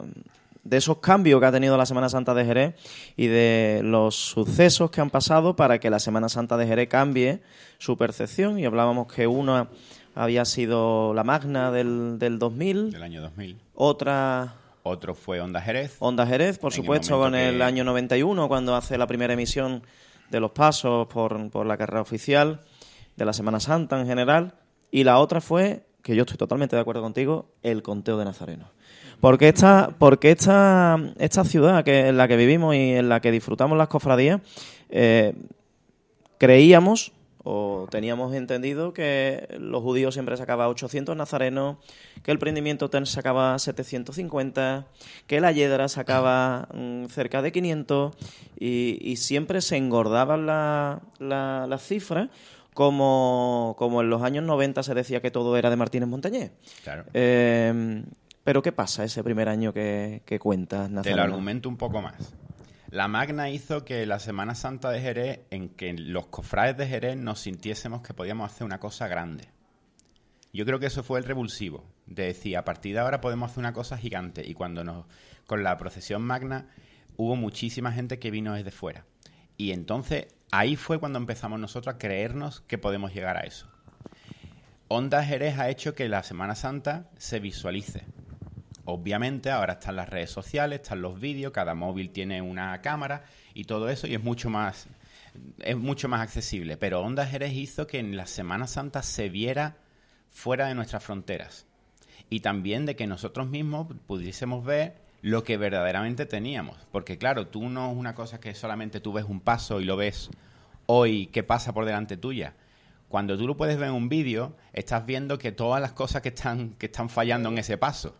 de esos cambios que ha tenido la Semana Santa de Jerez y de los sucesos que han pasado para que la Semana Santa de Jerez cambie su percepción. Y hablábamos que una había sido la Magna del, del 2000, Del año 2000. otra Otro fue Onda Jerez. Onda Jerez, por En supuesto, con el año 91, cuando hace la primera emisión de los pasos por, por la carrera oficial, de la Semana Santa en general. Y la otra fue, que yo estoy totalmente de acuerdo contigo, el conteo de Nazareno. Porque esta, porque esta, esta ciudad que, en la que vivimos y en la que disfrutamos las cofradías, eh, creíamos o teníamos entendido que los judíos siempre sacaban 800 nazarenos, que el prendimiento ten sacaba 750, que la yedra sacaba mm, cerca de 500 y, y siempre se engordaban la- la- las cifras como, como en los años 90 se decía que todo era de Martínez Montañés. Claro. Eh, pero ¿qué pasa ese primer año que, que cuentas, Te lo Nazareno? argumento un poco más. La Magna hizo que la Semana Santa de Jerez, en que los cofrades de Jerez nos sintiésemos que podíamos hacer una cosa grande. Yo creo que eso fue el revulsivo. De decir, a partir de ahora podemos hacer una cosa gigante. Y cuando nos, con la procesión magna, hubo muchísima gente que vino desde fuera. Y entonces ahí fue cuando empezamos nosotros a creernos que podemos llegar a eso. Onda Jerez ha hecho que la Semana Santa se visualice. Obviamente ahora están las redes sociales, están los vídeos, cada móvil tiene una cámara y todo eso y es mucho más es mucho más accesible, pero Onda Jerez hizo que en la Semana Santa se viera fuera de nuestras fronteras. Y también de que nosotros mismos pudiésemos ver lo que verdaderamente teníamos, porque claro, tú no es una cosa que solamente tú ves un paso y lo ves hoy que pasa por delante tuya. Cuando tú lo puedes ver en un vídeo, estás viendo que todas las cosas que están que están fallando en ese paso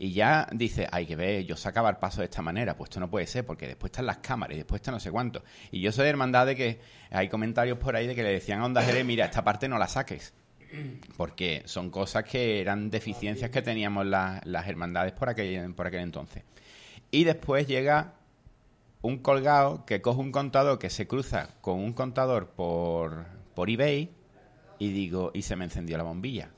y ya dice, hay que ver, yo sacaba el paso de esta manera, pues esto no puede ser, porque después están las cámaras y después está no sé cuánto. Y yo soy de hermandad de que hay comentarios por ahí de que le decían a Onda Jerez, mira, esta parte no la saques. Porque son cosas que eran deficiencias que teníamos las hermandades por aquel, por aquel entonces. Y después llega un colgado que coge un contador que se cruza con un contador por, por eBay y digo, y se me encendió la bombilla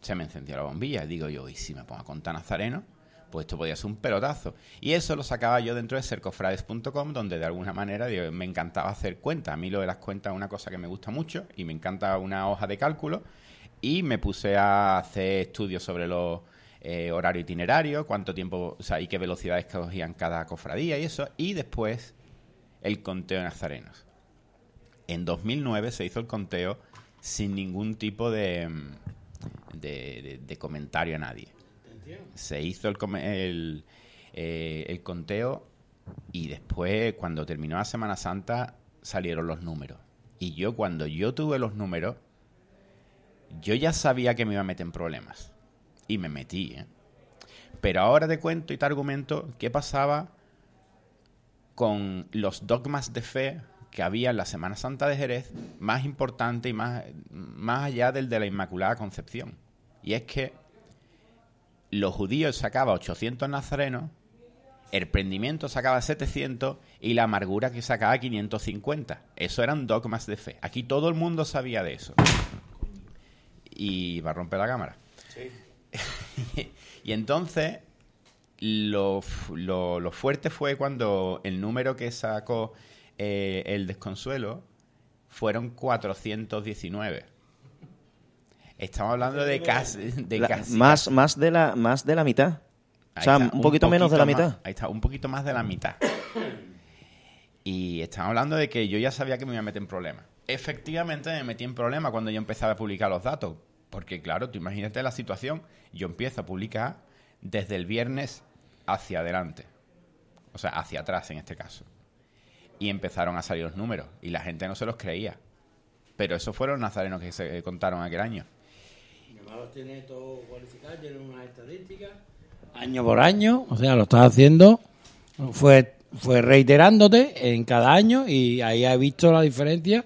se me encendió la bombilla. Digo yo, y si me pongo a contar nazareno, pues esto podía ser un pelotazo. Y eso lo sacaba yo dentro de cercofrades.com, donde de alguna manera me encantaba hacer cuentas. A mí lo de las cuentas es una cosa que me gusta mucho y me encanta una hoja de cálculo. Y me puse a hacer estudios sobre los eh, horarios itinerarios, cuánto tiempo, o sea, y qué velocidades cogían cada cofradía y eso. Y después el conteo de nazarenos. En 2009 se hizo el conteo sin ningún tipo de de, comentario a nadie. Se hizo el, eh, el, conteo y después, cuando terminó la Semana Santa, salieron los números. Y yo, cuando yo tuve los números, yo ya sabía que me iba a meter en problemas. Y me metí, ¿eh? Pero ahora te cuento y te argumento qué pasaba con los dogmas de fe que había en la Semana Santa de Jerez más importante y más, más allá del de la Inmaculada Concepción. Y es que los judíos sacaban 800 nazarenos, el prendimiento sacaba 700 y la amargura que sacaba 550. Eso eran dogmas de fe. Aquí todo el mundo sabía de eso. Y va a romper la cámara. Sí. y entonces, lo, lo fuerte fue cuando el número que sacó eh, el desconsuelo fueron 419. Estamos hablando de casi... De casi más, más, de la, más de la mitad. o sea, un, poquito menos de la mitad. ahí está, un poquito más de la mitad. Y estamos hablando de que yo ya sabía que me iba a meter en problemas. Efectivamente me metí en problemas cuando yo empezaba a publicar los datos. Porque claro, tú imagínate la situación. Yo empiezo a publicar desde el viernes hacia adelante. O sea, hacia atrás en este caso y empezaron a salir los números y la gente no se los creía. Pero esos fueron los nazarenos que se contaron aquel año. tiene todo cualificado, tiene unas estadísticas. Año por año, o sea, lo estás haciendo, fue, fue reiterándote en cada año y ahí has visto la diferencia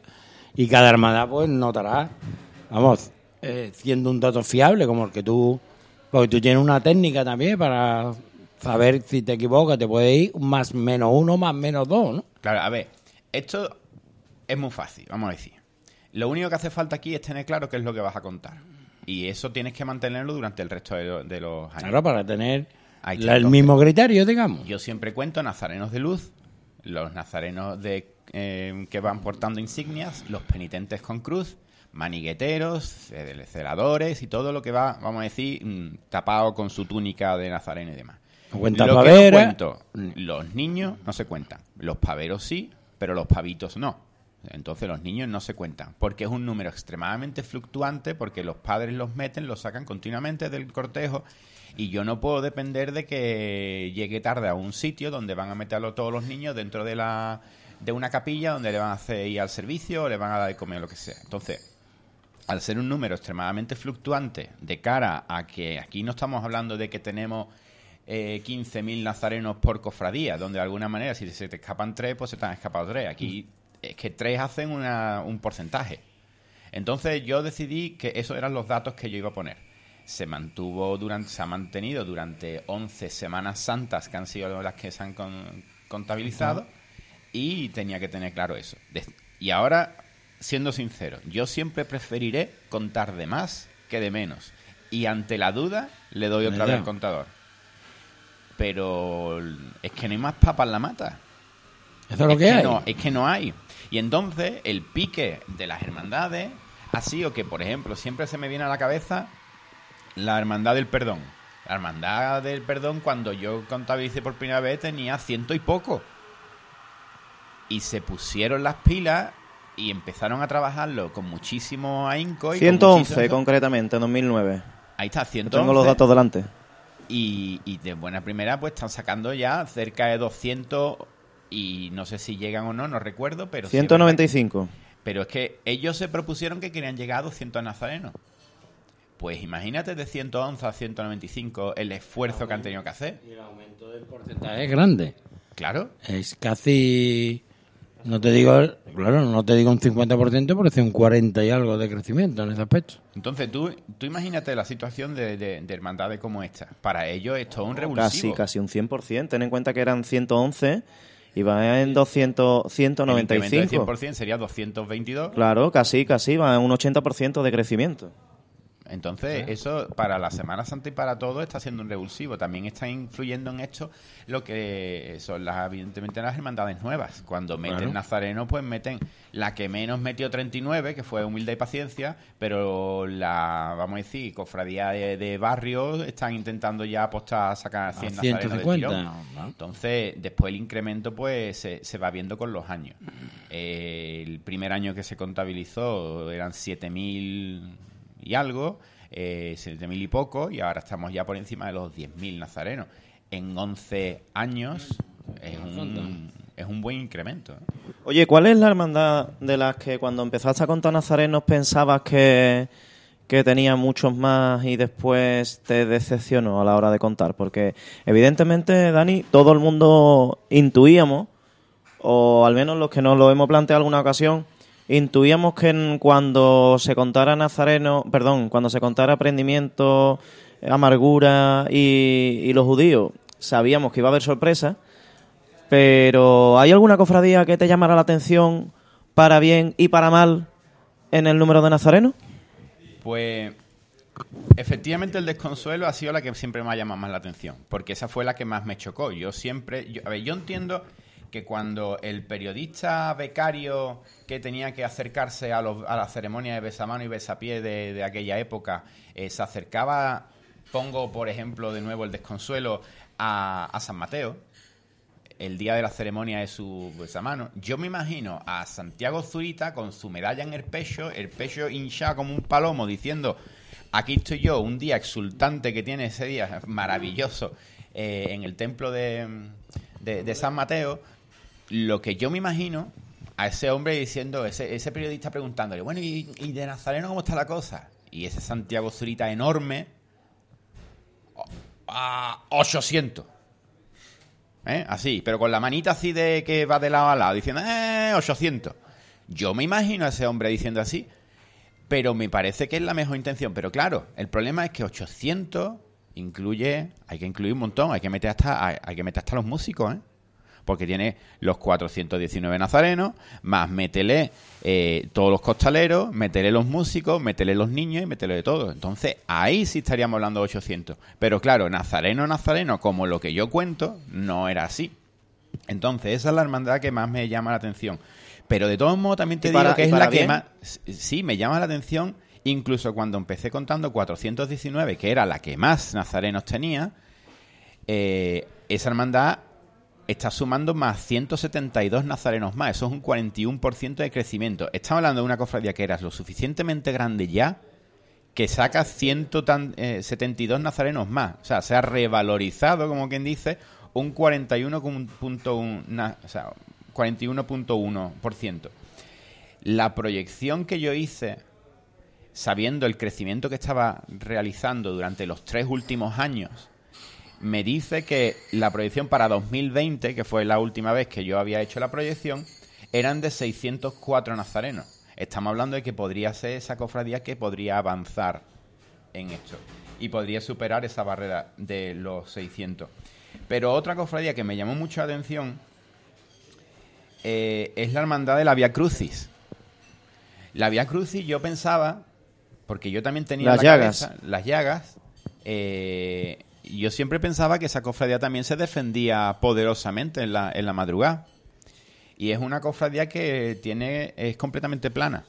y cada hermandad pues notará, vamos, eh, siendo un dato fiable como el que tú, porque tú tienes una técnica también para saber si te equivocas, te puede ir más menos uno, más menos dos, ¿no? Claro, a ver, esto es muy fácil, vamos a decir. Lo único que hace falta aquí es tener claro qué es lo que vas a contar. Y eso tienes que mantenerlo durante el resto de, los años. Claro, para tener el mismo criterio, digamos. Yo siempre cuento nazarenos de luz, los nazarenos de, eh, que van portando insignias, los penitentes con cruz, manigueteros, celadores y todo lo que va, vamos a decir, mm, tapado con su túnica de nazareno y demás. Cuenta lo que no cuento, los niños no se cuentan. Los paveros sí, pero los pavitos no. Entonces los niños no se cuentan, porque es un número extremadamente fluctuante, porque los padres los meten, los sacan continuamente del cortejo, y yo no puedo depender de que llegue tarde a un sitio donde van a meterlo todos los niños dentro de la de una capilla donde le van a hacer ir al servicio o le van a dar de comer o lo que sea. Entonces, al ser un número extremadamente fluctuante de cara a que aquí no estamos hablando de que tenemos eh, 15.000 nazarenos por cofradía, donde de alguna manera si se te escapan tres, pues se te han escapado tres. Aquí es que tres hacen un porcentaje. Entonces yo decidí que esos eran los datos que yo iba a poner. Se mantuvo durante, se ha mantenido durante 11 semanas santas que han sido las que se han contabilizado y tenía que tener claro eso. y ahora, siendo sincero, yo siempre preferiré contar de más que de menos. Y ante la duda, le doy otra vez al contador. Pero es que no hay más papas en la mata. Eso es lo que hay. No, es que no hay. Y entonces el pique de las hermandades ha sido que, por ejemplo, siempre se me viene a la cabeza la hermandad del perdón. La hermandad del perdón, cuando yo contabilicé por primera vez, tenía ciento y poco. Y se pusieron las pilas y empezaron a trabajarlo con muchísimo ahínco. Y con 111 muchísimo- concretamente, en 2009. Ahí está, Yo 111. Tengo los datos delante. Y, y de buena primera, pues están sacando ya cerca de 200 y no sé si llegan o no, no recuerdo, pero... sí es verdad 195. pero es que ellos se propusieron que querían llegar a 200 nazarenos. Pues imagínate de 111 a 195 el esfuerzo que han tenido que hacer. Y el aumento del porcentaje es grande. Claro. Es casi. No te digo, claro, no te digo un 50%, pero es un 40 y algo de crecimiento en ese aspecto. Entonces tú, tú imagínate la situación de, de- de hermandades como esta. Para ellos es todo un Casi, revulsivo. casi un 100%. Ten en cuenta que eran 111 y va en 200, El incremento de 195. 100% sería 222. Claro, casi, casi, va en un 80% de crecimiento. Entonces, eso para la Semana Santa y para todo está siendo un revulsivo. También está influyendo en esto lo que son las, evidentemente, las hermandades nuevas. Cuando meten Claro. Nazareno, pues meten la que menos metió 39, que fue Humildad y Paciencia, pero la, vamos a decir, cofradía de, de barrio están intentando ya apostar a sacar 100 nazarenos de 150, tirón. ¿no? Entonces, después el incremento pues se, se va viendo con los años. Eh, el primer año que se contabilizó eran 7.000 y algo, eh, 7.000 y poco, y ahora estamos ya por encima de los 10.000 nazarenos. En 11 años es un, es un buen incremento. ¿eh? Oye, ¿cuál es la hermandad de las que cuando empezaste a contar nazarenos pensabas que, que tenía muchos más y después te decepcionó a la hora de contar? Porque evidentemente, Dani, todo el mundo intuíamos, o al menos los que nos lo hemos planteado alguna ocasión, intuíamos que cuando se contara Nazareno, perdón, cuando se contara aprendimiento, amargura y, y los judíos, sabíamos que iba a haber sorpresa. Pero ¿hay alguna cofradía que te llamara la atención para bien y para mal en el número de Nazareno? Pues efectivamente el desconsuelo ha sido la que siempre me ha llamado más la atención, porque esa fue la que más me chocó. Yo siempre, yo- a ver, yo entiendo que cuando el periodista becario que tenía que acercarse a, los- a la ceremonia de besamano y besapié de, de aquella época eh, se acercaba, pongo por ejemplo de nuevo el desconsuelo a, a San Mateo, el día de la ceremonia de su besamano, yo me imagino a Santiago Zurita con su medalla en el pecho, el pecho hinchado como un palomo, diciendo, aquí estoy yo, un día exultante que tiene ese día maravilloso eh, en el templo de, de- de San Mateo, lo que yo me imagino a ese hombre diciendo, ese, ese periodista preguntándole, bueno, ¿y, de Nazareno cómo está la cosa? Y ese Santiago Zurita enorme, a 800. ¿Eh? Así, pero con la manita así de que va de lado a lado, diciendo, ¡eh! 800. Yo me imagino a ese hombre diciendo así, pero me parece que es la mejor intención. Pero claro, el problema es que 800 incluye, hay que incluir un montón, hay que meter hasta, hay, hay que meter hasta los músicos, ¿eh? Porque tiene los 419 nazarenos, más métele eh, todos los costaleros, métele los músicos, métele los niños y métele de todo. Entonces, ahí sí estaríamos hablando de 800. Pero claro, nazareno, nazareno, como lo que yo cuento, no era así. Entonces, esa es la hermandad que más me llama la atención. Pero de todos modos, también te ¿Y digo para- que es la que más. Sí, me llama la atención. Incluso cuando empecé contando 419, que era la que más nazarenos tenía, eh, esa hermandad está sumando más 172 nazarenos más. Eso es un 41% de crecimiento. Estamos hablando de una cofradía que era lo suficientemente grande ya que saca 172 nazarenos más. O sea, se ha revalorizado, como quien dice, un 41,1 na- o sea, 41.1%. La proyección que yo hice, sabiendo el crecimiento que estaba realizando durante los tres últimos años, me dice que la proyección para 2020, que fue la última vez que yo había hecho la proyección, eran de 604 nazarenos. Estamos hablando de que podría ser esa cofradía que podría avanzar en esto y podría superar esa barrera de los 600. Pero otra cofradía que me llamó mucho la atención eh, es la hermandad de la Via Crucis. La Via Crucis yo pensaba porque yo también tenía Las en la llagas. cabeza las llagas. eh, yo siempre pensaba que esa cofradía también se defendía poderosamente en la, en la madrugada. Y es una cofradía que tiene es completamente plana.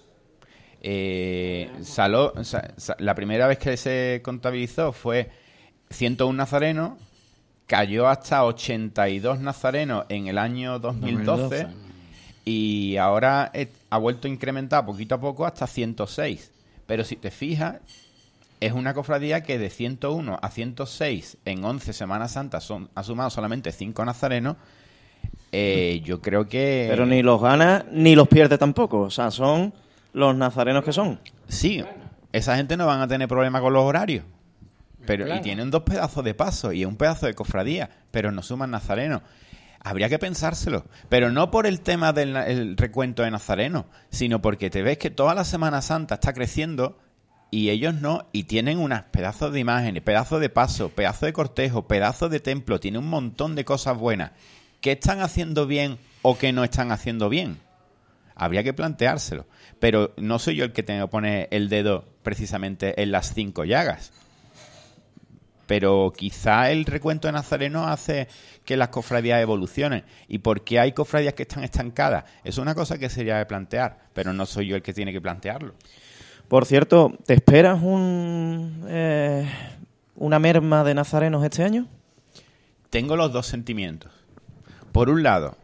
Eh, saló- sa- sa- la primera vez que se contabilizó fue 101 nazarenos, cayó hasta 82 nazarenos en el año 2012, 2012. y ahora eh, ha vuelto a incrementar poquito a poco hasta 106. Pero si te fijas, es una cofradía que de 101 a 106 en 11 Semanas Santas son, ha sumado solamente 5 nazarenos. Eh, yo creo que... Pero ni los gana ni los pierde tampoco. O sea, son los nazarenos que son. Sí, esa gente no van a tener problema con los horarios. Pero, Claro. Y tienen dos pedazos de paso y un pedazo de cofradía, pero no suman nazarenos. Habría que pensárselo. Pero no por el tema del el recuento de nazarenos, sino porque te ves que toda la Semana Santa está creciendo y ellos no, y tienen unas pedazos de imágenes, pedazos de paso, pedazos de cortejo, pedazos de templo, tiene un montón de cosas buenas. ¿Qué están haciendo bien o qué no están haciendo bien? Habría que planteárselo. Pero no soy yo el que tengo que poner el dedo precisamente en las cinco llagas. Pero quizá el recuento de Nazareno hace que las cofradías evolucionen. ¿Y por qué hay cofradías que están estancadas? Es una cosa que sería de plantear, pero no soy yo el que tiene que plantearlo. Por cierto, ¿te esperas un, eh, una merma de nazarenos este año? Tengo los dos sentimientos. Por un lado,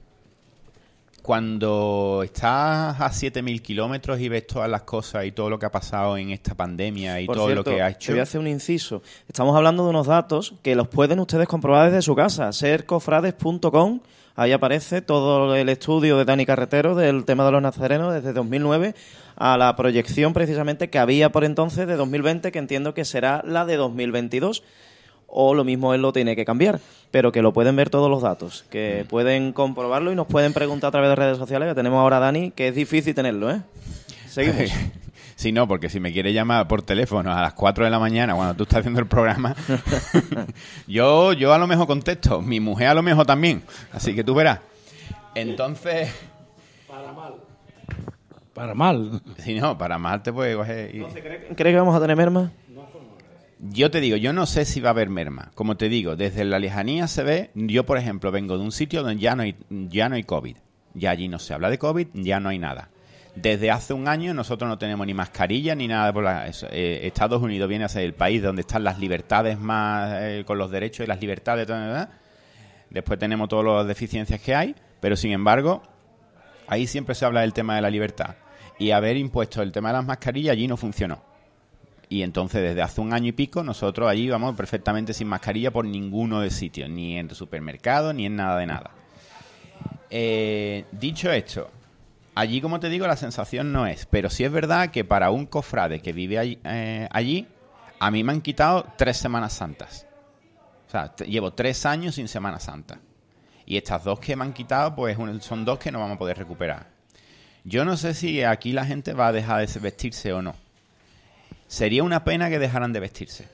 cuando estás a 7.000 kilómetros y ves todas las cosas y todo lo que ha pasado en esta pandemia y Por todo cierto, lo que ha te hecho... voy a hacer un inciso. Estamos hablando de unos datos que los pueden ustedes comprobar desde su casa. Sercofrades.com. Ahí aparece todo el estudio de Dani Carretero del tema de los nazarenos desde 2009 a la proyección precisamente que había por entonces de 2020, que entiendo que será la de 2022. O lo mismo él lo tiene que cambiar, pero que lo pueden ver todos los datos, que pueden comprobarlo y nos pueden preguntar a través de redes sociales, que tenemos ahora a Dani, que es difícil tenerlo, ¿eh? Seguimos. Sí, no, porque si me quiere llamar por teléfono a las 4 de la mañana cuando tú estás haciendo el programa, yo, yo a lo mejor contesto, mi mujer a lo mejor también, así que tú verás. Entonces... Para mal. Si no, para mal te puede coger... y- ¿Crees que vamos a tener merma? Yo te digo, yo no sé si va a haber merma. Como te digo, desde la lejanía se ve. Yo, por ejemplo, vengo de un sitio donde ya no hay, ya no hay COVID. Ya allí no se habla de COVID, ya no hay nada. Desde hace un año nosotros no tenemos ni mascarilla ni nada por la. Eh, Estados Unidos viene a ser el país donde están las libertades más eh, con los derechos y las libertades. Después tenemos todas las deficiencias que hay, pero sin embargo, ahí siempre se habla del tema de la libertad. Y haber impuesto el tema de las mascarillas allí no funcionó. Y entonces desde hace un año y pico nosotros allí vamos perfectamente sin mascarilla por ninguno de sitios, ni en supermercado, ni en nada de nada. Eh, dicho esto, allí como te digo la sensación no es, pero sí es verdad que para un cofrade que vive allí, eh, allí a mí me han quitado tres Semanas Santas. O sea, llevo tres años sin Semana Santa. Y estas dos que me han quitado, pues son dos que no vamos a poder recuperar. Yo no sé si aquí la gente va a dejar de vestirse o no. Sería una pena que dejaran de vestirse.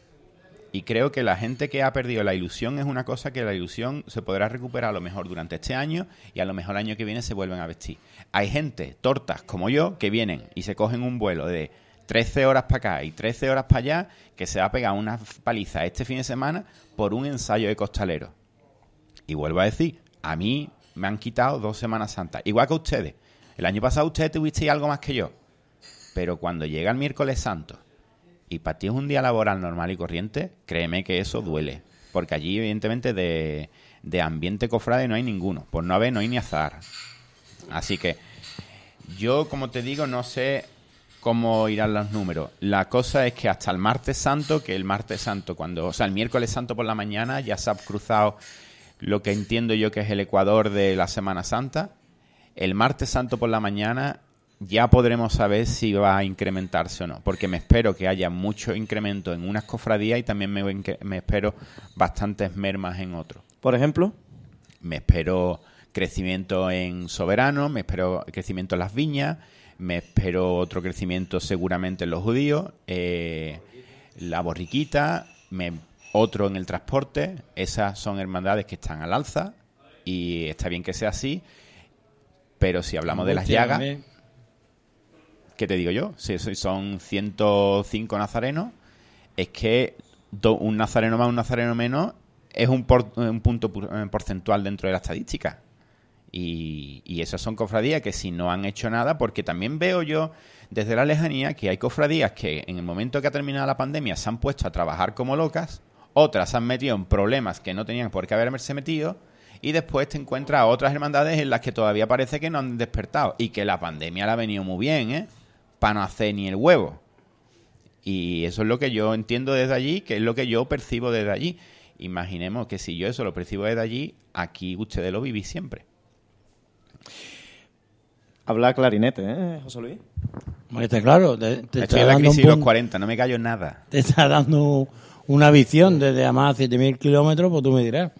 Y creo que la gente que ha perdido la ilusión es una cosa que la ilusión se podrá recuperar a lo mejor durante este año y a lo mejor el año que viene se vuelven a vestir. Hay gente, tortas como yo, que vienen y se cogen un vuelo de 13 horas para acá y 13 horas para allá, que se va a pegar una paliza este fin de semana por un ensayo de costalero. Y vuelvo a decir, a mí me han quitado dos Semanas Santas, igual que ustedes. El año pasado ustedes tuvisteis algo más que yo. Pero cuando llega el miércoles santo y para ti es un día laboral normal y corriente, créeme que eso duele. Porque allí, evidentemente, de, de ambiente cofrade no hay ninguno. Por no haber, no hay ni azar. Así que yo, como te digo, no sé cómo irán los números. La cosa es que hasta el martes santo, que el martes santo, cuando, o sea, el miércoles santo por la mañana, ya se ha cruzado lo que entiendo yo que es el ecuador de la Semana Santa. El martes santo por la mañana ya podremos saber si va a incrementarse o no, porque me espero que haya mucho incremento en unas cofradías y también me, me espero bastantes mermas en otros. Por ejemplo, Me espero crecimiento en Soberano, me espero crecimiento en las viñas, me espero otro crecimiento seguramente en los judíos, eh, la borriquita, me, otro en el transporte. Esas son hermandades que están al alza y está bien que sea así, pero si hablamos de las llagas. ¿qué te digo yo? Si so- son 105 nazarenos, es que un nazareno más, un nazareno menos, es un, por- un punto pu- eh, porcentual dentro de la estadística. Y, y esas son cofradías que si no han hecho nada, porque también veo yo desde la lejanía que hay cofradías que en el momento que ha terminado la pandemia se han puesto a trabajar como locas, otras se han metido en problemas que no tenían por qué haberse metido, y después te encuentras a otras hermandades en las que todavía parece que no han despertado, y que la pandemia la ha venido muy bien, ¿eh? Para no hacer ni el huevo. Y eso es lo que yo entiendo desde allí, que es lo que yo percibo desde allí. Imaginemos que si yo eso lo percibo desde allí, aquí ustedes lo vivís siempre. Habla clarinete, ¿eh, José Luis? Está claro, te, te Estoy está en la dando un crisis de los punto- 40, no me callo nada. te está dando una visión desde a más de 7.000 kilómetros, pues tú me dirás.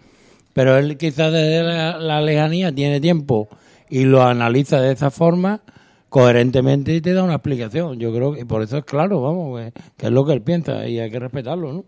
Pero él quizás desde la, la lejanía tiene tiempo y lo analiza de esa forma coherentemente y te da una explicación. Yo creo que por eso es claro, vamos, que, que es lo que él piensa y hay que respetarlo, ¿no?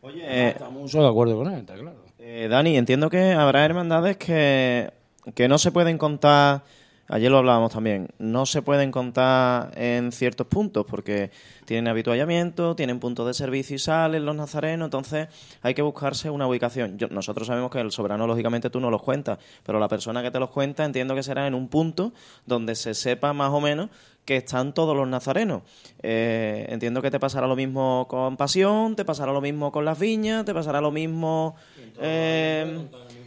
Oye, estamos de acuerdo con él, está claro. Eh, Dani, entiendo que habrá hermandades que, que no se pueden contar, ayer lo hablábamos también, no se pueden contar en ciertos puntos porque tienen habituallamiento, tienen puntos de servicio y salen los nazarenos, entonces hay que buscarse una ubicación. Yo- nosotros sabemos que el soberano, lógicamente, tú no los cuentas, pero la persona que te los cuenta entiendo que será en un punto donde se sepa más o menos que están todos los nazarenos. Eh, entiendo que te pasará lo mismo con Pasión, te pasará lo mismo con las viñas, te pasará lo mismo eh,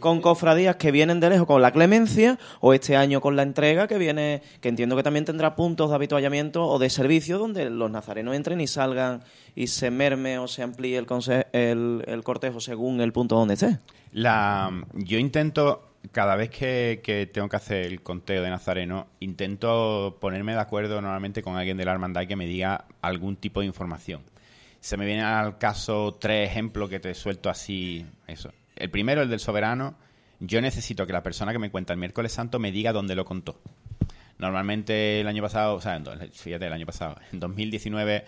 con cofradías que vienen de lejos con la clemencia o este año con la entrega que viene, que entiendo que también tendrá puntos de habituallamiento o de servicio donde los nazarenos entren y salgan y se merme o se amplíe el, el, el cortejo según el punto donde esté. La, yo intento, cada vez que, que tengo que hacer el conteo de Nazareno, intento ponerme de acuerdo normalmente con alguien de la hermandad que me diga algún tipo de información. Se me vienen al caso tres ejemplos que te suelto así, eso. El primero, el del soberano. Yo necesito que la persona que me cuenta el miércoles santo me diga dónde lo contó. Normalmente el año pasado, o sea, fíjate, el año pasado, en 2019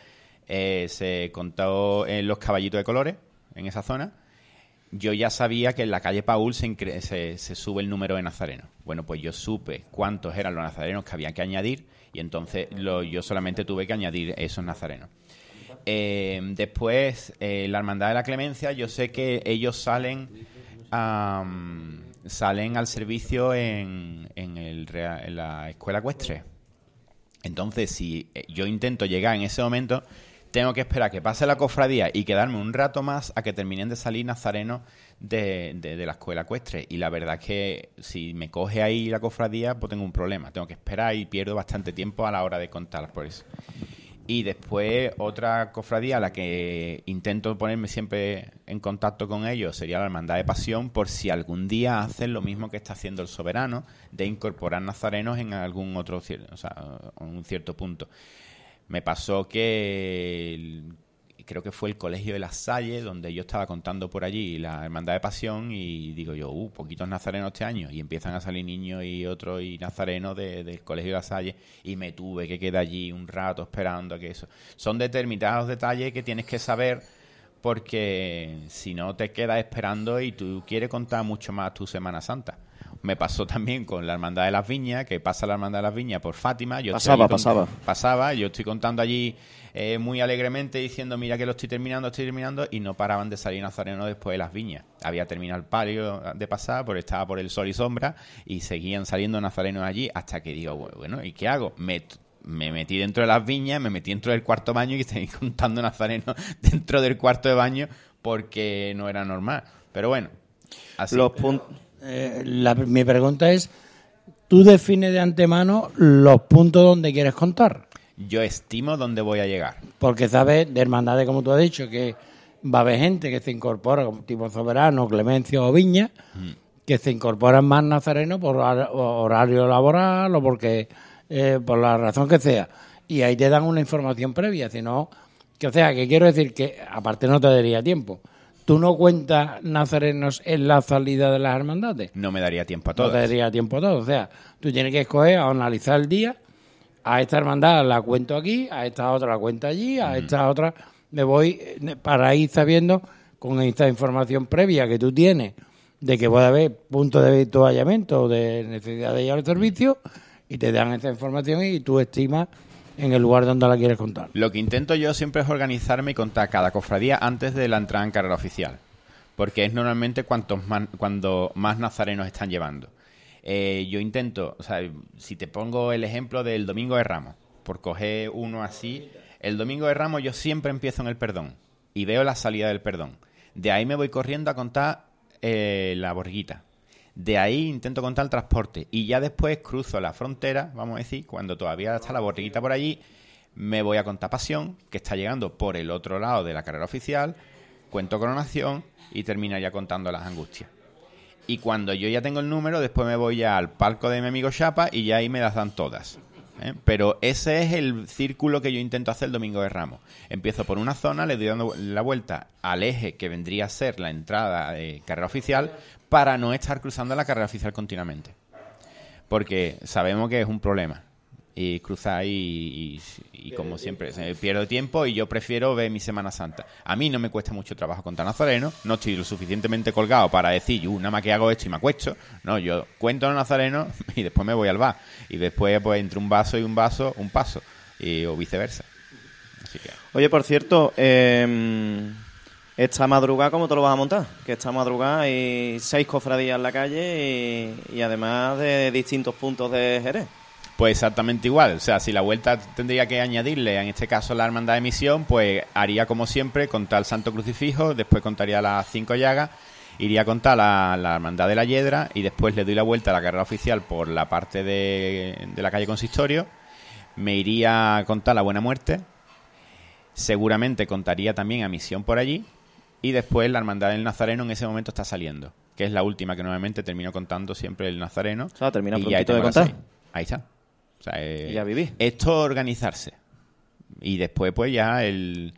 eh, se contó en los caballitos de colores, en esa zona. Yo ya sabía que en la calle Paul se, sube el número de nazarenos. Bueno, pues yo supe cuántos eran los nazarenos que había que añadir y entonces yo solamente tuve que añadir esos nazarenos. Eh, después, eh, la Hermandad de la Clemencia, yo sé que ellos salen am, salen al servicio en, en, el en la escuela ecuestre. Entonces, si eh, yo intento llegar en ese momento, tengo que esperar que pase la cofradía y quedarme un rato más a que terminen de salir nazarenos de la escuela ecuestre. Y la verdad es que si me coge ahí la cofradía, pues tengo un problema. Tengo que esperar y pierdo bastante tiempo a la hora de contar por eso. Y después otra cofradía a la que intento ponerme siempre en contacto con ellos sería la Hermandad de Pasión por si algún día hacen lo mismo que está haciendo el soberano de incorporar nazarenos en algún otro o sea, en un cierto punto. Me pasó que creo que fue el Colegio de la Salle donde yo estaba contando por allí la Hermandad de Pasión y digo yo, uh, poquitos nazarenos este año y empiezan a salir niños y otros y nazarenos de- del Colegio de la Salle y me tuve que quedar allí un rato esperando a que eso. Son determinados detalles que tienes que saber porque si no te quedas esperando y tú quieres contar mucho más tu Semana Santa. Me pasó también con la Hermandad de las Viñas, que pasa la Hermandad de las Viñas por Fátima. Yo Pasaba, pasaba. pasaba, yo estoy contando allí eh, muy alegremente diciendo, mira que lo estoy terminando, estoy terminando, y no paraban de salir nazarenos después de las viñas. Había terminado el palio de pasar, porque estaba por el sol y sombra, y seguían saliendo nazarenos allí, hasta que digo, bueno, ¿y qué hago? Me, me metí dentro de las viñas, me metí dentro del cuarto baño y estoy contando nazarenos dentro del cuarto de baño, porque no era normal. Pero bueno, así. Los puntos... Eh, la- mi pregunta es, ¿tú defines de antemano los puntos donde quieres contar? Yo estimo dónde voy a llegar. Porque sabes de hermandades, como tú has dicho, que va a haber gente que se incorpora, como tipo Soberano, Clemencio o Viña, que se incorporan más nazarenos por hor- horario laboral o porque eh, por la razón que sea. Y ahí te dan una información previa, si no, que o sea, que quiero decir que aparte no te daría tiempo. ¿Tú no cuentas nazarenos en la salida de las hermandades? No me daría tiempo a No todos. te daría tiempo a todo. O sea, tú tienes que escoger, analizar el día. A esta hermandad la cuento aquí, a esta otra la cuento allí, a esta otra me voy eh, para ir sabiendo con esta información previa que tú tienes de que puede haber puntos de habituallamiento o de necesidad de ir al servicio y te dan esta información y tú estimas en el lugar donde la quieres contar. Lo que intento yo siempre es organizarme y contar cada cofradía antes de la entrada en carrera oficial. Porque es normalmente cuantos más, cuando más nazarenos están llevando. Eh, yo intento, o sea, si te pongo el ejemplo del Domingo de Ramos, por coger uno así, el Domingo de Ramos yo siempre empiezo en el perdón y veo la salida del perdón. De ahí me voy corriendo a contar eh, la borguita. De ahí intento contar el transporte y ya después cruzo la frontera, vamos a decir, cuando todavía está la borriguita por allí, me voy a contar pasión, que está llegando por el otro lado de la carrera oficial, cuento coronación y terminaría contando las angustias. Y cuando yo ya tengo el número, después me voy ya al palco de mi amigo Chapa y ya ahí me las dan todas. ¿eh? Pero ese es el círculo que yo intento hacer el domingo de Ramos. Empiezo por una zona, le doy dando la vuelta al eje que vendría a ser la entrada de carrera oficial para no estar cruzando la carrera oficial continuamente. Porque sabemos que es un problema. Y cruzar y, y- y como siempre, se pierdo tiempo y yo prefiero ver mi Semana Santa. A mí no me cuesta mucho trabajo contar Nazareno, no estoy lo suficientemente colgado para decir, yo nada más que hago esto y me acuesto. No, yo cuento los Nazareno y después me voy al bar. Y después, pues, entre un vaso y un vaso, un paso. Y, o viceversa. Así que... Oye, por cierto, eh, esta madrugada, ¿cómo te lo vas a montar? Que esta madrugada hay seis cofradías en la calle y, además de distintos puntos de Jerez. Pues exactamente igual. O sea, si la vuelta tendría que añadirle, en este caso, la hermandad de misión, pues haría como siempre, contar el Santo Crucifijo, después contaría las cinco llagas, iría a contar la, la hermandad de la Hiedra y después le doy la vuelta a la carrera oficial por la parte de, de la calle Consistorio. Me iría a contar la Buena Muerte. Seguramente contaría también a misión por allí. Y después la hermandad del Nazareno en ese momento está saliendo, que es la última que nuevamente termino contando siempre el Nazareno. O sea, termina y ahí de contar. Ahí está. O sea, eh, Y ya viví. Esto organizarse. Y después, pues ya el.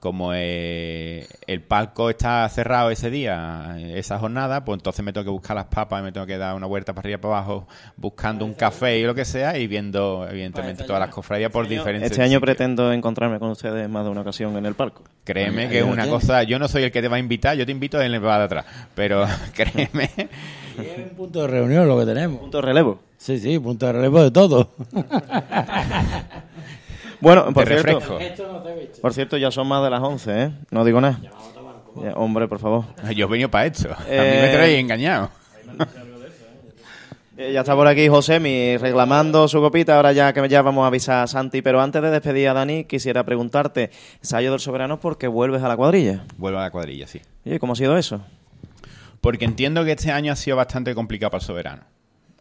Como eh, el palco está cerrado ese día, esa jornada, pues entonces me tengo que buscar las papas, me tengo que dar una vuelta para arriba para abajo, buscando un café y lo que sea, y viendo, evidentemente, todas las cofradías por diferentes. Este año sitios. pretendo encontrarme con ustedes más de una ocasión en el palco. Créeme que es una cosa. Yo no soy el que te va a invitar, yo te invito en el va de atrás. Pero créeme. Es un punto de reunión lo que tenemos. Punto de relevo. Sí, sí, punto de relevo de todo. Bueno, por Te cierto, refresco. por cierto, ya son más de las 11, ¿eh? No digo nada. Ya, hombre, por favor. Yo he venido para esto. A mí Eh, me traéis engañado. Eh, ya está por aquí José, mi reclamando su copita. Ahora ya que ya vamos a avisar a Santi. Pero antes de despedir a Dani, quisiera preguntarte, ensayo del soberano porque vuelves a la cuadrilla. Vuelvo a la cuadrilla, sí. Oye, ¿cómo ha sido eso? Porque entiendo que este año ha sido bastante complicado para el soberano.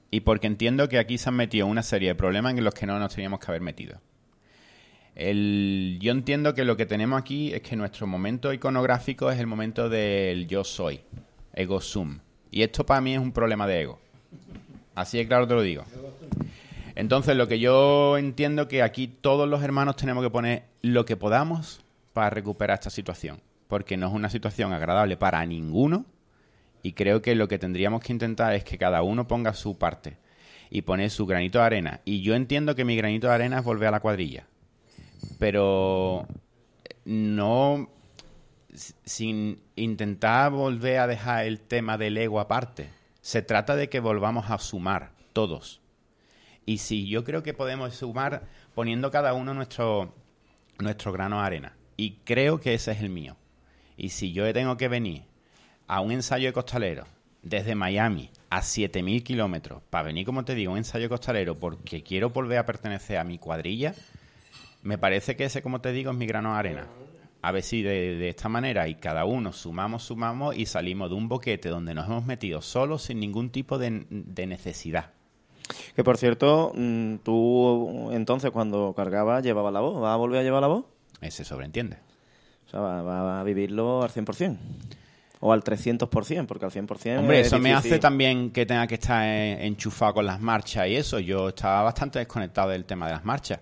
Y porque entiendo que aquí se han metido una serie de problemas en los que no nos teníamos que haber metido. El, yo entiendo que lo que tenemos aquí es que nuestro momento iconográfico es el momento del yo soy, ego sum. Y esto para mí es un problema de ego. Así de claro te lo digo. Entonces lo que yo entiendo que aquí todos los hermanos tenemos que poner lo que podamos para recuperar esta situación. Porque no es una situación agradable para ninguno y creo que lo que tendríamos que intentar es que cada uno ponga su parte y poner su granito de arena. Y yo entiendo que mi granito de arena es volver a la cuadrilla. Pero no sin intentar volver a dejar el tema del ego aparte. Se trata de que volvamos a sumar todos. Y si yo creo que podemos sumar poniendo cada uno nuestro, nuestro grano de arena. Y creo que ese es el mío. Y si yo tengo que venir a un ensayo de costalero desde Miami a 7.000 kilómetros para venir, como te digo, a un ensayo costalero porque quiero volver a pertenecer a mi cuadrilla, me parece que ese, como te digo, es mi grano de arena. A ver si de, de esta manera y cada uno sumamos, sumamos y salimos de un boquete donde nos hemos metido solos sin ningún tipo de, de necesidad. Que por cierto, mm, tú entonces cuando cargabas llevabas la voz. ¿Vas a volver a llevar la voz? Ese sobreentiende. O sea, va, va a vivirlo al 100%. O al 300%, porque al 100% Hombre, es eso me hace también que tenga que estar eh, enchufado con las marchas y eso. Yo estaba bastante desconectado del tema de las marchas.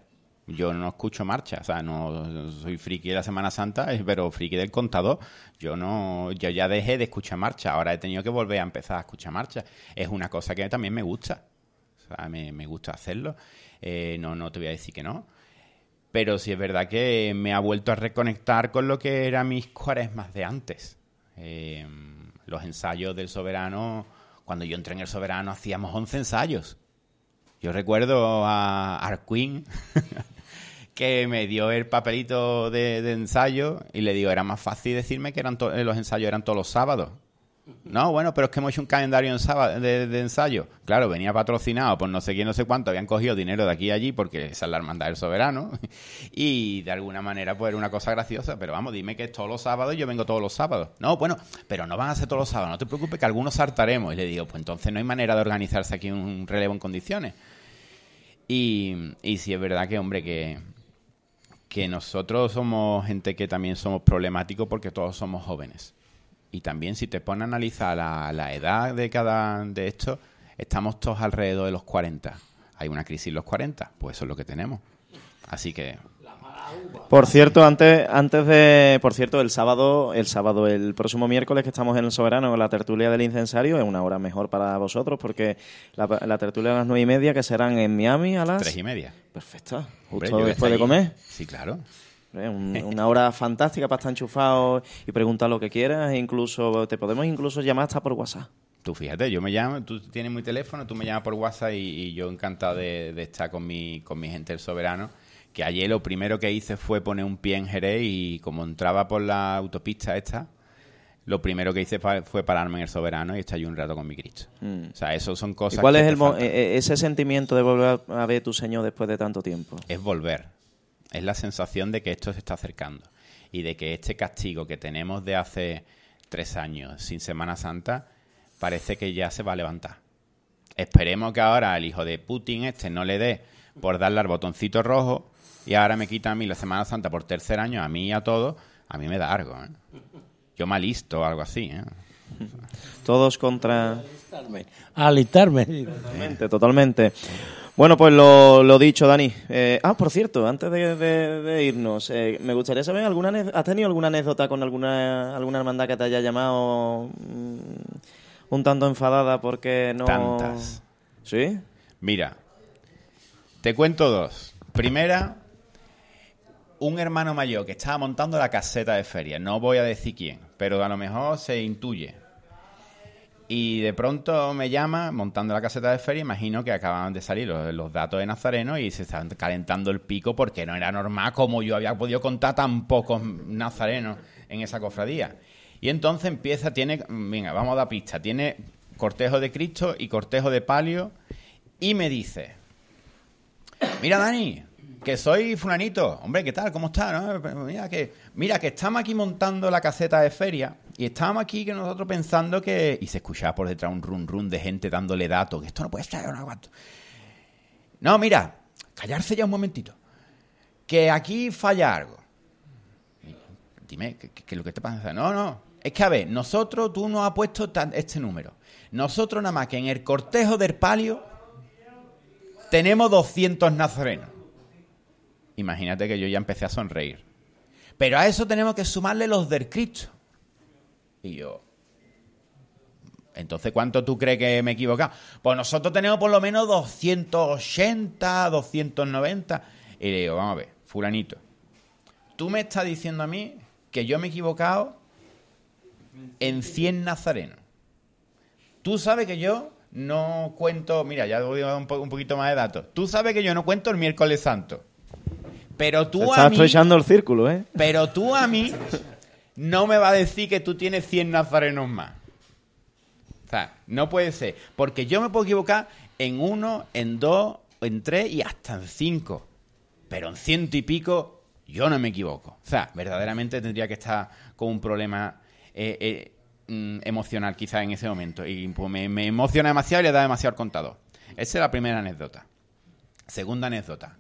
Yo no escucho marchas, o sea, no soy friki de la Semana Santa, eh, pero friki del contador. Yo no, yo ya dejé de escuchar marchas, ahora he tenido que volver a empezar a escuchar marchas. Es una cosa que también me gusta, o sea, me, me gusta hacerlo. Eh, no, no te voy a decir que no. Pero sí es verdad que me ha vuelto a reconectar con lo que eran mis cuaresmas de antes. Eh, los ensayos del soberano, cuando yo entré en el soberano hacíamos 11 ensayos. Yo recuerdo a Arquín que me dio el papelito de, ensayo y le digo, era más fácil decirme que eran eh, los ensayos eran todos los sábados. No, bueno, pero es que hemos hecho un calendario de, ensayo. Claro, venía patrocinado por no sé quién, no sé cuánto. Habían cogido dinero de aquí y allí porque esa es la hermandad del soberano. Y de alguna manera, pues era una cosa graciosa. Pero vamos, dime que es todos los sábados y yo vengo todos los sábados. No, bueno, pero no van a ser todos los sábados. No te preocupes que algunos saltaremos. Y le digo, pues entonces no hay manera de organizarse aquí un relevo en condiciones. Y, y sí es verdad que, hombre, que, que nosotros somos gente que también somos problemáticos porque todos somos jóvenes. Y también si te pones a analizar la, edad de cada de estos, estamos todos alrededor de los 40. Hay una crisis en los 40, pues eso es lo que tenemos. Así que Por cierto, antes, antes de, por cierto, el sábado, el sábado, el próximo miércoles que estamos en el Soberano con la tertulia del incensario es una hora mejor para vosotros porque la, la tertulia a las nueve y media que serán en Miami a las tres y media. Perfecto, justo después de comer. Sí, claro. Un- una hora fantástica para estar enchufado y preguntar lo que quieras e incluso te podemos incluso llamar hasta por WhatsApp. Tú fíjate, yo me llamo, tú tienes mi teléfono, tú me llamas por WhatsApp y, y yo encantado de, de estar con mi, con mi gente del soberano. Que ayer lo primero que hice fue poner un pie en Jerez y como entraba por la autopista esta, lo primero que hice fue pararme en el soberano y estar un rato con mi Cristo. Mm. O sea, eso son cosas ¿Y cuál que es te el faltan. eh, eh, ese sentimiento de volver a ver tu Señor después de tanto tiempo? es volver. Es la sensación de que esto se está acercando y de que este castigo que tenemos de hace tres años sin Semana Santa parece que ya se va a levantar. Esperemos que ahora el hijo de Putin este no le dé por darle al botoncito rojo y ahora me quita a mí la Semana Santa por tercer año, a mí y a todos, a mí me da algo. ¿eh? Yo me alisto o algo así. ¿eh? Todos contra... Alistarme. Totalmente, totalmente. Bueno, pues lo, lo dicho, Dani. Eh, ah, por cierto, antes de, de- de irnos, eh, me gustaría saber, ¿alguna ¿has tenido alguna anécdota con alguna, alguna hermandad que te haya llamado mm, un tanto enfadada porque no... Tantas. ¿Sí? Mira, te cuento dos. Primera, un hermano mayor que estaba montando la caseta de feria. No voy a decir quién, pero a lo mejor se intuye. Y de pronto me llama montando la caseta de feria. Imagino que acaban de salir los, datos de Nazareno y se están calentando el pico porque no era normal como yo había podido contar tan pocos nazarenos en esa cofradía. Y entonces empieza, tiene, venga, vamos a dar pista, tiene cortejo de Cristo y cortejo de palio y me dice, mira Dani, que soy fulanito, hombre, ¿qué tal? ¿Cómo está? no? Mira que, mira que estamos aquí montando la caseta de feria y estamos aquí que nosotros pensando que... Y se escuchaba por detrás un run run de gente dándole datos, que esto no puede ser, no aguanto. No, mira, callarse ya un momentito, que aquí falla algo. Dime, ¿qué, es lo que te pasa? No, no. Es que, a ver, nosotros, tú nos has puesto este número. Nosotros nada más que en el cortejo del palio tenemos 200 nazarenos. Imagínate que yo ya empecé a sonreír. Pero a eso tenemos que sumarle los del Cristo. Y yo... Entonces, ¿cuánto tú crees que me he equivocado? Pues nosotros tenemos por lo menos 280, 290. Y le digo, vamos a ver, fulanito. Tú me estás diciendo a mí que yo me he equivocado en 100 nazarenos. Tú sabes que yo no cuento, mira, ya voy a dar un, po- un poquito más de datos. Tú sabes que yo no cuento el miércoles santo. Pero tú Estás a mí, estrechando el círculo, ¿eh? pero tú a mí no me va a decir que tú tienes 100 nazarenos más. O sea, no puede ser. Porque yo me puedo equivocar en uno, en dos, en tres y hasta en cinco. Pero en ciento y pico yo no me equivoco. O sea, verdaderamente tendría que estar con un problema eh, eh, mm, emocional quizás en ese momento. Y pues, me, me emociona demasiado y le da demasiado al contador. Esa es la primera anécdota. Segunda anécdota.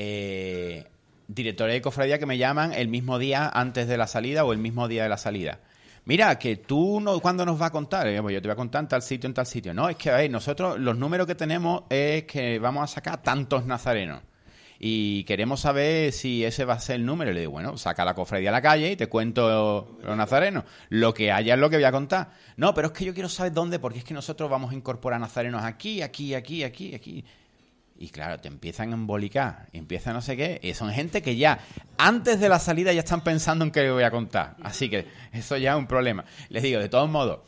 Eh, directores de cofradía que me llaman el mismo día antes de la salida o el mismo día de la salida. Mira, que tú no, ¿cuándo nos vas a contar? Eh, pues yo te voy a contar en tal sitio, en tal sitio. No, es que, nosotros los números que tenemos es que vamos a sacar tantos nazarenos. Y queremos saber si ese va a ser el número. Le digo, bueno, saca la cofradía a la calle y te cuento los nazarenos. Lo que haya es lo que voy a contar. No, pero es que yo quiero saber dónde, porque es que nosotros vamos a incorporar nazarenos aquí, aquí, aquí, aquí, aquí. Y claro, te empiezan a embolicar, empieza no sé qué. Y son gente que ya, antes de la salida, ya están pensando en qué le voy a contar. Así que eso ya es un problema. Les digo, de todos modos,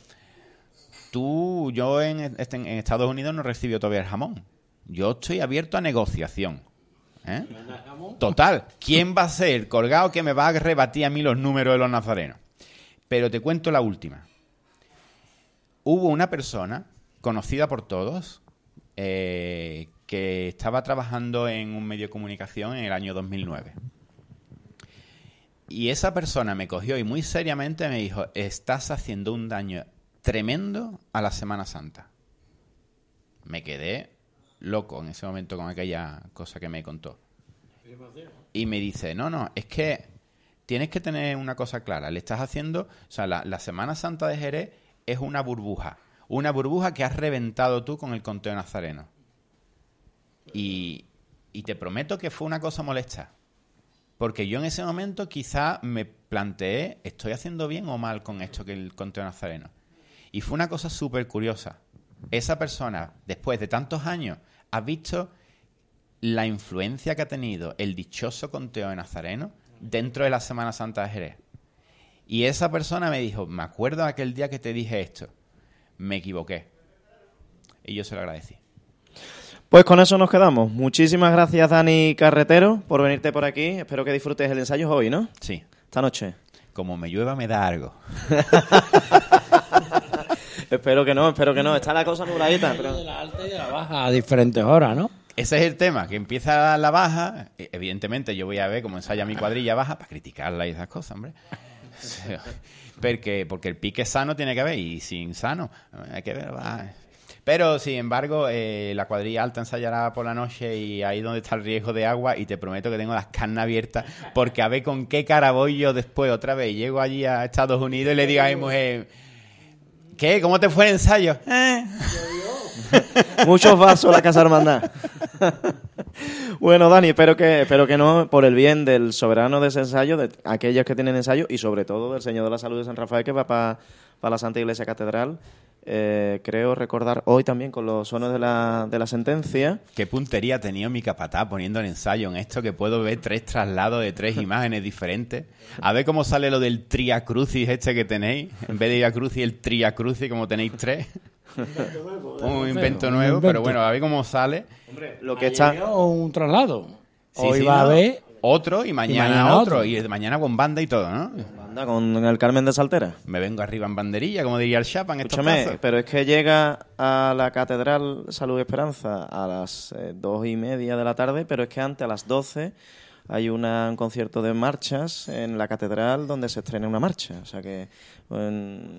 tú, yo en, este- en Estados Unidos no recibo todavía el jamón. Yo estoy abierto a negociación. ¿eh? Total, ¿quién va a ser el colgado que me va a rebatir a mí los números de los nazarenos? Pero te cuento la última. Hubo una persona conocida por todos eh, que estaba trabajando en un medio de comunicación en el año 2009. Y esa persona me cogió y muy seriamente me dijo, estás haciendo un daño tremendo a la Semana Santa. Me quedé loco en ese momento con aquella cosa que me contó. Y me dice, no, no, es que tienes que tener una cosa clara. Le estás haciendo, o sea, la, la Semana Santa de Jerez es una burbuja. Una burbuja que has reventado tú con el conteo nazareno. Y, te prometo que fue una cosa molesta. Porque yo en ese momento quizá me planteé, ¿estoy haciendo bien o mal con esto que el conteo nazareno? Y fue una cosa súper curiosa. Esa persona, después de tantos años, ha visto la influencia que ha tenido el dichoso conteo de nazareno dentro de la Semana Santa de Jerez. Y esa persona me dijo, me acuerdo aquel día que te dije esto, me equivoqué. Y yo se lo agradecí. Pues con eso nos quedamos. Muchísimas gracias, Dani Carretero, por venirte por aquí. Espero que disfrutes el ensayo hoy, ¿no? Sí. Esta noche. Como me llueva me da algo. espero que no, espero que no. Está la cosa nubladita. Pero... De la alta y de la baja a diferentes horas, ¿no? Ese es el tema, que empieza la baja. e- Evidentemente, yo voy a ver cómo ensaya mi cuadrilla baja para criticarla y esas cosas, hombre. Porque, porque el pique sano tiene que haber y sin sano hay que ver. va. Pero, sin embargo, eh, la cuadrilla alta ensayará por la noche y ahí donde está el riesgo de agua y te prometo que tengo las carnes abiertas porque a ver con qué cara voy yo después otra vez. Llego allí a Estados Unidos y le digo a mi mujer, ¿qué? ¿Cómo te fue el ensayo? "Eh". Muchos vasos la Casa Hermandad. bueno, Dani, espero que, espero que no, por el bien del soberano de ese ensayo, de aquellos que tienen ensayo y sobre todo del Señor de la Salud de San Rafael que va para la Santa Iglesia Catedral. Eh, creo recordar hoy también con los sonos de la, de la sentencia. Qué puntería ha tenido mi capataz poniendo el ensayo en esto que puedo ver tres traslados de tres imágenes diferentes. A ver cómo sale lo del Tria Crucis este que tenéis. En vez de Via Crucis, el Tria Crucis, como tenéis tres. Un invento nuevo, pero bueno, a ver cómo sale. Lo que está... un traslado. Sí, Hoy sí, va a haber... Otro y mañana, mañana otro. otro. Y mañana con banda y todo, ¿no? Anda, con el Carmen de Saltera. Me vengo arriba en banderilla, como diría el Chapa en estos Escúchame, casos. pero es que llega a la Catedral Salud y Esperanza a las eh, dos y media de la tarde, pero es que antes, a las doce, hay una- un concierto de marchas en la Catedral donde se estrena una marcha. O sea que...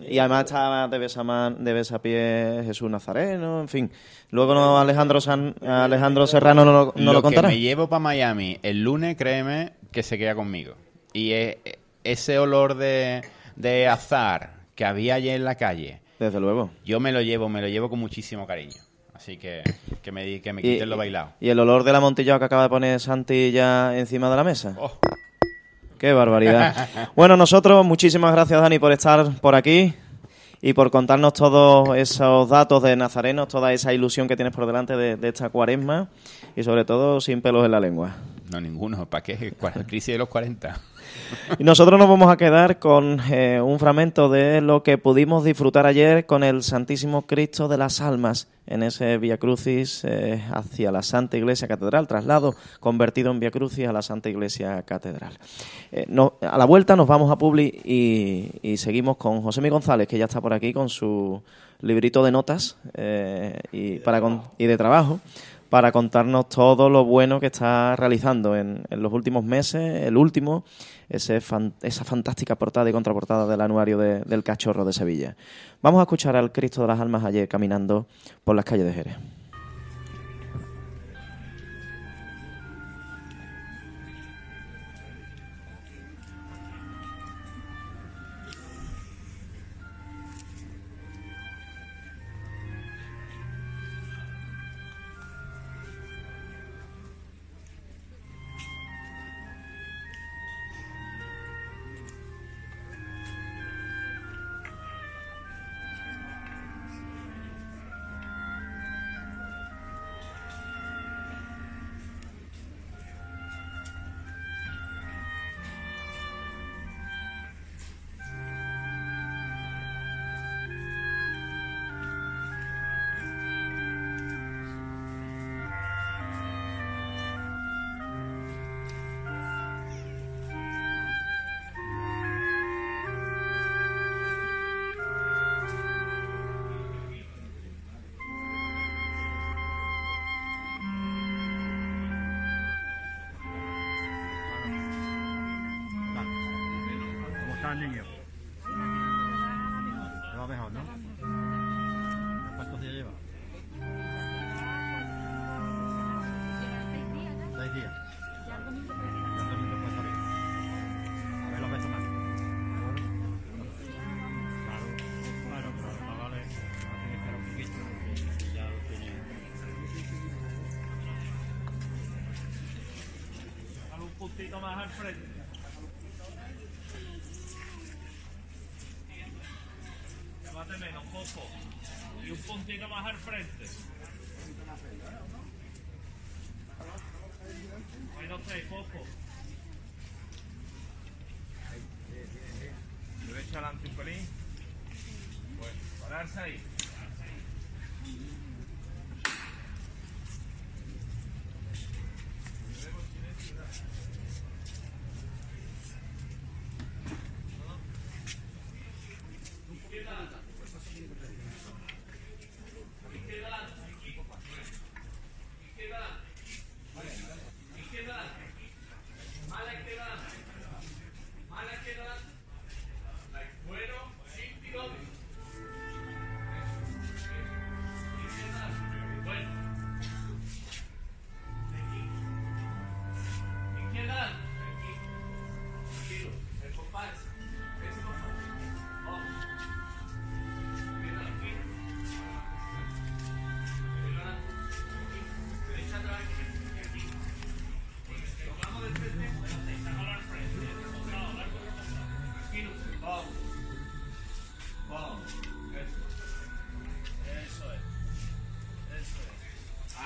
y además está de Besamán, de Besapié Jesús Nazareno, en fin. Luego no, Alejandro, San- Alejandro Serrano no lo, no lo lo contará. que me llevo para Miami el lunes, créeme que se queda conmigo. Y ese olor de, de azar que había allí en la calle, Desde luego. yo me lo llevo, me lo llevo con muchísimo cariño. Así que que me, que me Y- quiten lo bailado. Y el olor de la montilla que acaba de poner Santi ya encima de la mesa. Oh. Qué barbaridad. bueno, nosotros, muchísimas gracias, Dani, por estar por aquí y por contarnos todos esos datos de Nazareno, toda esa ilusión que tienes por delante de, de esta cuaresma y sobre todo sin pelos en la lengua. No, ninguno. ¿Para qué? Crisis de los 40. Y nosotros nos vamos a quedar con eh, un fragmento de lo que pudimos disfrutar ayer con el Santísimo Cristo de las Almas en ese Via Crucis eh, hacia la Santa Iglesia Catedral, traslado convertido en Via Crucis a la Santa Iglesia Catedral. Eh, a la vuelta nos vamos a Publi y, seguimos con José Mi González, que ya está por aquí con su librito de notas y, para con- y de trabajo para contarnos todo lo bueno que está realizando en, en los últimos meses, el último, ese esa fantástica portada y contraportada del anuario de- del Cachorro de Sevilla. Vamos a escuchar al Cristo de las Almas ayer caminando por las calles de Jerez. Dale un puntito más al frente. Llévate menos, poco. Y un puntito más al frente.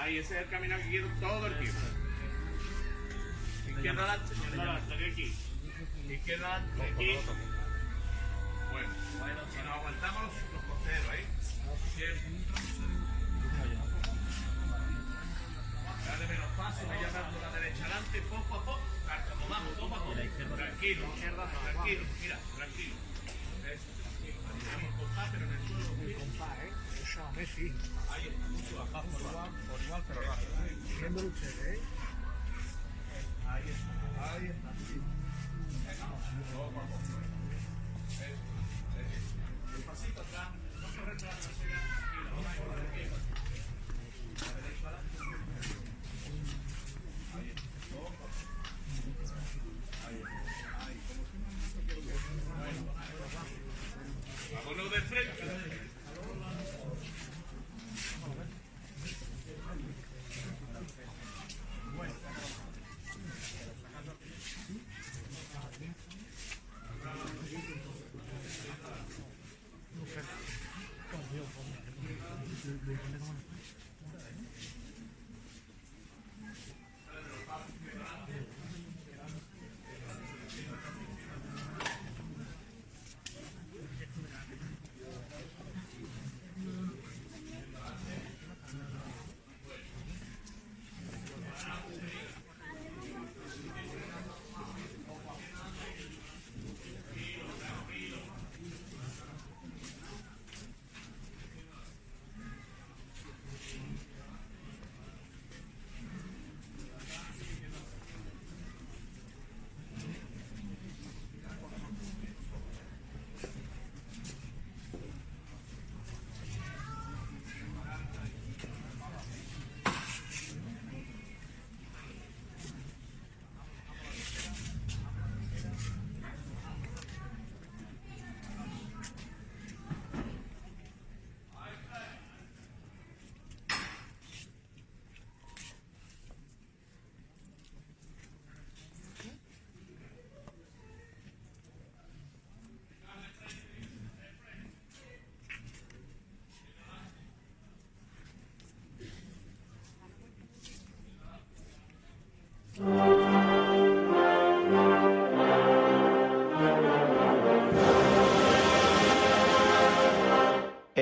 Ahí, ese es el camino que quiero todo el tiempo. Izquierda adelante, izquierda aquí. Izquierda aquí. Bueno, si nos aguantamos los, costeros ahí. Dale menos paso, vaya dando la derecha adelante, poco a poco. Cárcamo, vamos, poco a poco. Tranquilo, tranquilo, mira, tranquilo. Eso, tranquilo. Compás, pero en el suelo. Compás, ¿eh? Ahí está, mucho abajo, Ahí está, ahí está.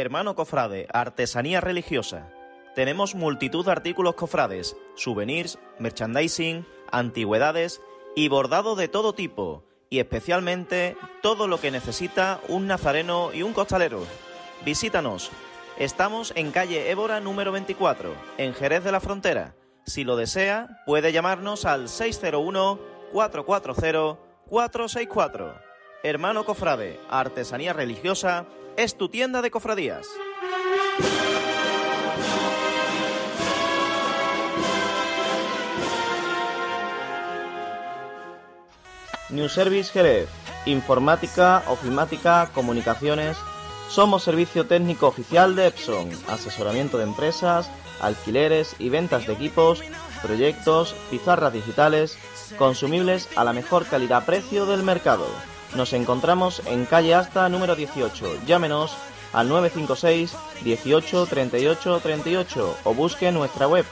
Hermano Cofrade, artesanía religiosa. Tenemos multitud de artículos cofrades, souvenirs, merchandising, antigüedades y bordado de todo tipo, y especialmente todo lo que necesita un nazareno y un costalero. Visítanos. Estamos en calle Évora número 24, en Jerez de la Frontera. Si lo desea, puede llamarnos al 601 440 464. Hermano Cofrade, Artesanía Religiosa, es tu tienda de cofradías. New Service Jerez. Informática, ofimática, comunicaciones. Somos servicio técnico oficial de Epson. Asesoramiento de empresas, alquileres y ventas de equipos, proyectos, pizarras digitales, consumibles a la mejor calidad-precio del mercado. Nos encontramos en calle Asta número 18. Llámenos al 956 18 38 38 o busque nuestra web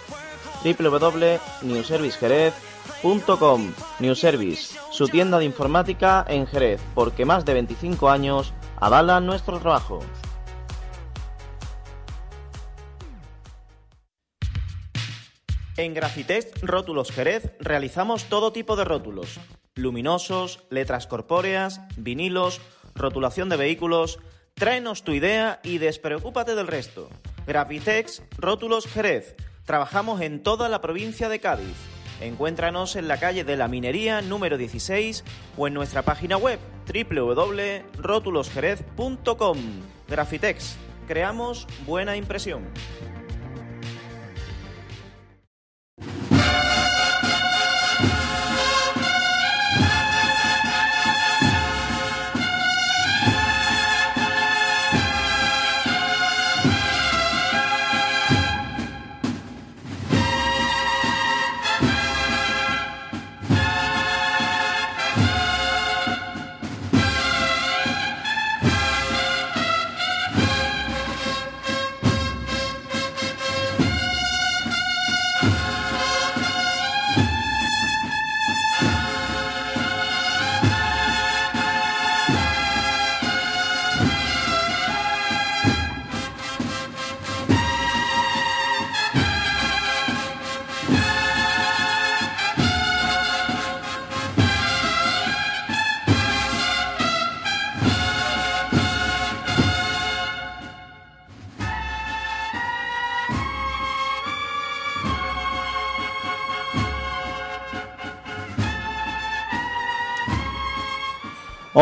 www.newservicejerez.com New Service, su tienda de informática en Jerez, porque más de 25 años avalan nuestro trabajo. En Grafitex Rótulos Jerez realizamos todo tipo de rótulos, luminosos, letras corpóreas, vinilos, rotulación de vehículos. Tráenos tu idea y despreocúpate del resto. Grafitex Rótulos Jerez. Trabajamos en toda la provincia de Cádiz. Encuéntranos en la calle de la Minería número 16 o en nuestra página web www.rotulosjerez.com. Grafitex. Creamos buena impresión.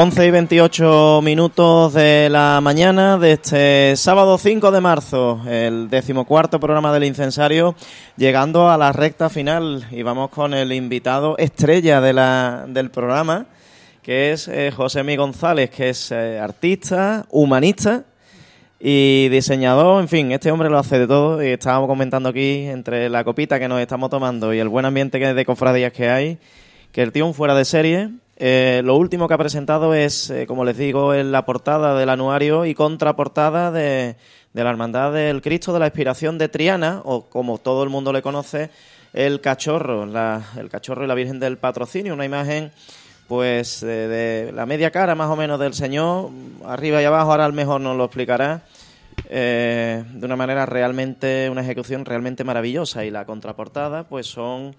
Once y 28 minutos de la mañana de este sábado 5 de marzo, el decimocuarto programa del incensario, llegando a la recta final y vamos con el invitado estrella de la, del programa, que es eh, José Mi González, que es eh, artista, humanista y diseñador, en fin, este hombre lo hace de todo y estábamos comentando aquí entre la copita que nos estamos tomando y el buen ambiente de cofradías que hay, que el tío fuera de serie. Eh, lo último que ha presentado es, eh, como les digo, en la portada del anuario y contraportada de, la Hermandad del Cristo de la Inspiración de Triana, o como todo el mundo le conoce, el cachorro, la- el cachorro y la Virgen del Patrocinio, una imagen pues de la media cara más o menos del Señor, arriba y abajo, ahora el mejor nos lo explicará, eh, de una manera realmente, una ejecución realmente maravillosa. Y la contraportada, pues son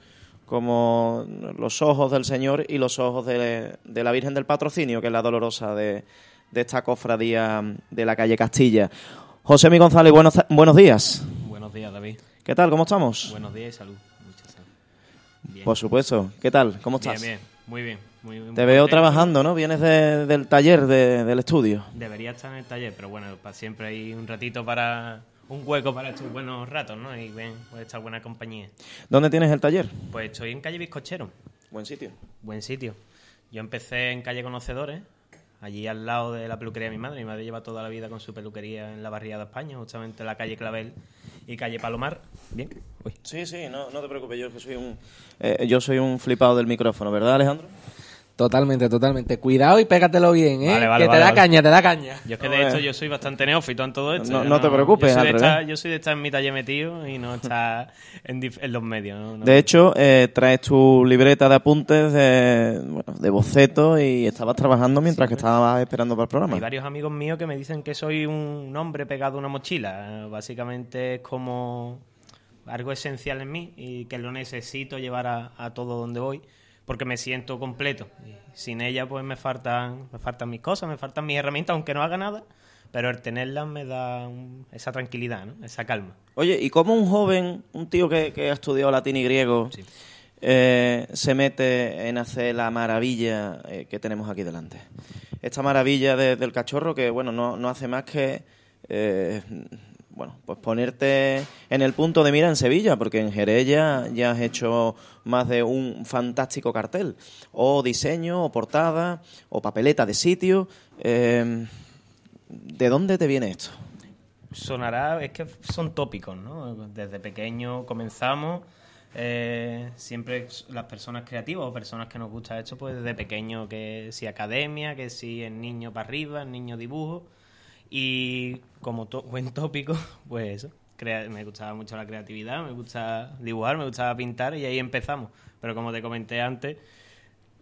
como los ojos del Señor y los ojos de, de la Virgen del Patrocinio, que es la dolorosa de, de esta cofradía de la calle Castilla. José Mi González, buenos, buenos días. Buenos días, David. ¿Qué tal? ¿Cómo estamos? Buenos días y salud. Mucha salud. Bien. Por supuesto. ¿Qué tal? ¿Cómo estás? Bien, bien. Muy bien. Muy, muy Te veo contento. trabajando, ¿no? Vienes de- del taller, de- del estudio. Debería estar en el taller, pero bueno, para siempre hay un ratito para... Un hueco para estos buenos ratos, ¿no? Y ven, pues esta buena compañía. ¿Dónde tienes el taller? Pues estoy en calle Bizcochero. Buen sitio. Buen sitio. Yo empecé en calle Conocedores, allí al lado de la peluquería de mi madre. Mi madre lleva toda la vida con su peluquería en la barriada de España, justamente en la calle Clavel y calle Palomar. Bien. Uy. Sí, sí, no, no te preocupes, yo que soy un eh, yo soy un flipado del micrófono, ¿verdad, Alejandro? Totalmente, totalmente. Cuidado y pégatelo bien, ¿eh? Vale, vale, que te vale, da vale. caña, te da caña. Yo es que de hecho yo soy bastante neófito en todo esto. No- te preocupes, Yo soy, de estar, yo soy de estar en mi taller metido y no estar en, los medios. ¿no? No. De hecho, eh, traes tu libreta de apuntes, de, bueno, de boceto y estabas trabajando mientras que estabas esperando para el programa. Hay varios amigos míos que me dicen que soy un hombre pegado a una mochila. Básicamente es como algo esencial en mí y que lo necesito llevar a, a todo donde voy porque me siento completo. Y sin ella pues me faltan, me faltan mis cosas, me faltan mis herramientas, aunque no haga nada, pero el tenerlas me da un- esa tranquilidad, ¿no? esa calma. Oye, ¿y cómo un joven, un tío que, que ha estudiado latín y griego, eh, se mete en hacer la maravilla eh, que tenemos aquí delante? esta maravilla de- del cachorro que, bueno, no, no hace más que, eh, bueno, pues ponerte en el punto de mira en Sevilla, porque en Jerez ya, ya has hecho más de un fantástico cartel, o diseño, o portada, o papeleta de sitio. Eh, ¿De dónde te viene esto? Sonará, es que son tópicos, ¿no? Desde pequeño comenzamos, eh, siempre las personas creativas o personas que nos gusta esto, pues desde pequeño que si academia, que si el niño para arriba, el niño dibujo. Y como buen tópico, pues eso, me gustaba mucho la creatividad, me gusta dibujar, me gustaba pintar y ahí empezamos. Pero como te comenté antes,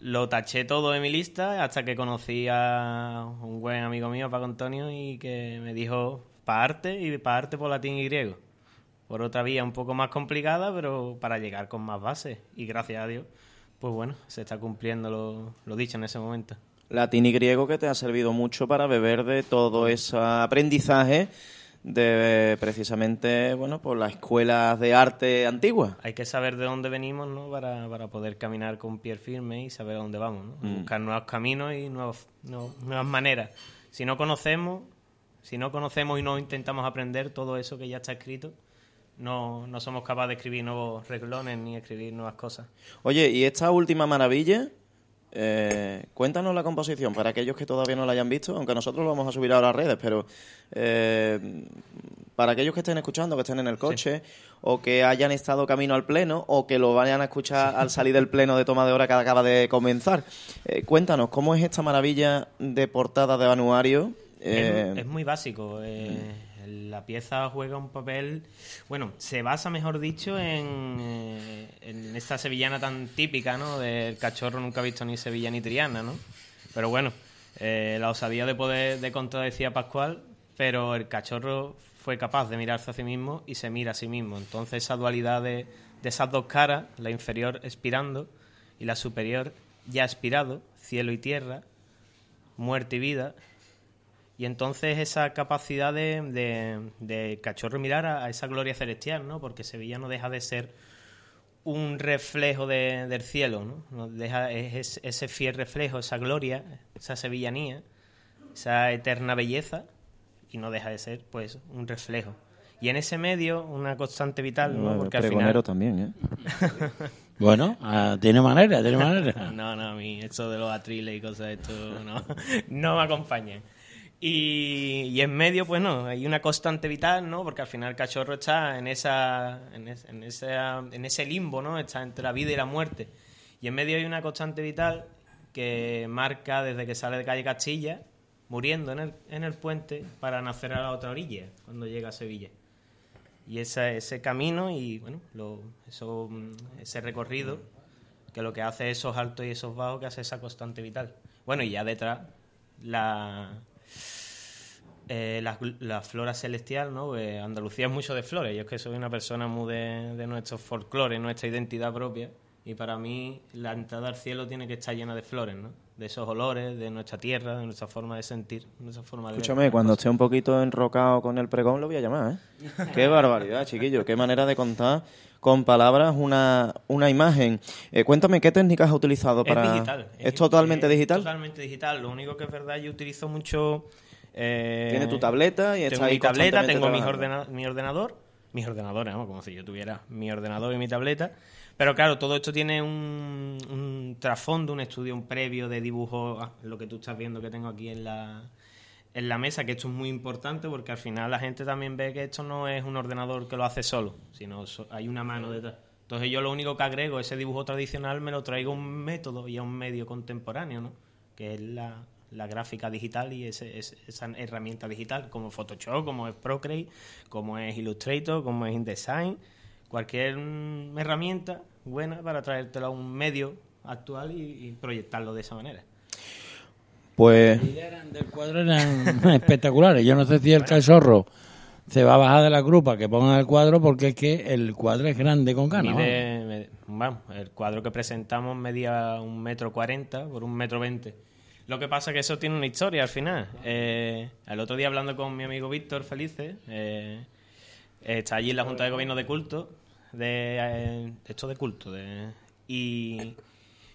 lo taché todo de mi lista hasta que conocí a un buen amigo mío, Paco Antonio, y que me dijo para arte y para arte por latín y griego. Por otra vía un poco más complicada, pero para llegar con más bases. Y gracias a Dios, pues bueno, se está cumpliendo lo, lo dicho en ese momento. Latín y griego que te ha servido mucho para beber de todo ese aprendizaje de precisamente, bueno, por las escuelas de arte antiguas. Hay que saber de dónde venimos, ¿no? Para, para poder caminar con pie firme y saber a dónde vamos, ¿no? Mm. Buscar nuevos caminos y nuevos, no- nuevas maneras. Si no conocemos, si no conocemos y no intentamos aprender todo eso que ya está escrito, no, no somos capaces de escribir nuevos reglones ni escribir nuevas cosas. Oye, y esta última maravilla, eh, cuéntanos la composición para aquellos que todavía no la hayan visto, aunque nosotros lo vamos a subir ahora a las redes, pero eh, para aquellos que estén escuchando, que estén en el coche, o que hayan estado camino al pleno, o que lo vayan a escuchar al salir del pleno de toma de hora que acaba de comenzar, eh, cuéntanos, ¿cómo es esta maravilla de portada de anuario? Eh, Es, es muy básico. eh, La pieza juega un papel. Bueno, se basa, mejor dicho, en, eh, en esta sevillana tan típica, ¿no? Del cachorro nunca visto ni Sevilla ni Triana, ¿no? Pero bueno, eh, la osadía de poder de contradecir a Pascual, pero el cachorro fue capaz de mirarse a sí mismo y se mira a sí mismo. Entonces, esa dualidad de, de esas dos caras, la inferior expirando y la superior ya expirado, cielo y tierra, muerte y vida, y entonces esa capacidad de, de, de cachorro mirar a, a esa gloria celestial, ¿no? Porque Sevilla no deja de ser un reflejo de- del cielo, ¿no? No deja, es, es- ese fiel reflejo, esa gloria, esa sevillanía, esa eterna belleza, y no deja de ser, pues, un reflejo. Y en ese medio, una constante vital, ¿no? bueno, Porque al pregonero final... también, ¿eh? Bueno, ah, tiene manera, tiene manera. no, no, a mí esto de los atriles y cosas de esto no, no me acompaña. Y, y en medio, pues no, hay una constante vital, ¿no? Porque al final el cachorro está en esa, en, es- en esa- en ese limbo, ¿no? Está entre la vida y la muerte. Y en medio hay una constante vital que marca desde que sale de calle Castilla, muriendo en el, en el puente para nacer a la otra orilla, cuando llega a Sevilla. Y esa- ese camino y, bueno, lo, eso, ese recorrido que lo que hace esos altos y esos bajos, que hace esa constante vital. Bueno, y ya detrás, la, eh, la, la flora celestial, ¿no? Pues Andalucía es mucho de flores. Yo es que soy una persona muy de, de nuestro folclore, nuestra identidad propia. Y para mí, la entrada al cielo tiene que estar llena de flores, ¿no? De esos olores, de nuestra tierra, de nuestra forma de sentir, de nuestra forma de ver. Escúchame, cuando esté un poquito enrocado con el pregón lo voy a llamar, ¿eh? Qué barbaridad, chiquillo. Qué manera de contar con palabras una, una imagen. Eh, cuéntame, ¿qué técnicas has utilizado para...? Es digital. ¿Es totalmente es digital? Totalmente digital. Lo único que es verdad, yo utilizo mucho... eh, Tiene tu tableta y tengo ahí mi tableta, tengo mi, trabajando. ordena- mi ordenador, mis ordenadores, vamos, como si yo tuviera mi ordenador y mi tableta. Pero claro, todo esto tiene un, un trasfondo, un estudio, un previo de dibujo, ah, lo que tú estás viendo que tengo aquí en la, en la mesa, que esto es muy importante porque al final la gente también ve que esto no es un ordenador que lo hace solo, sino hay una mano detrás. Entonces yo lo único que agrego, ese dibujo tradicional, me lo traigo a un método y a un medio contemporáneo, ¿no? Que es la, la gráfica digital y ese, ese- esa herramienta digital, como Photoshop, como es Procreate, como es Illustrator, como es InDesign, cualquier mm, herramienta buena para traértelo a un medio actual y, y proyectarlo de esa manera. Pues... del cuadro eran espectaculares. Yo no sé si el cachorro se va a bajar de la grupa que ponga el cuadro porque es que el cuadro es grande con ganas. Mide- me- vamos, el cuadro que presentamos medía un metro cuarenta por un metro veinte. Lo que pasa es que eso tiene una historia al final. Eh, el otro día hablando con mi amigo Víctor Felices, eh, está allí en la Junta de Gobierno de Culto, de eh, esto de culto, de, y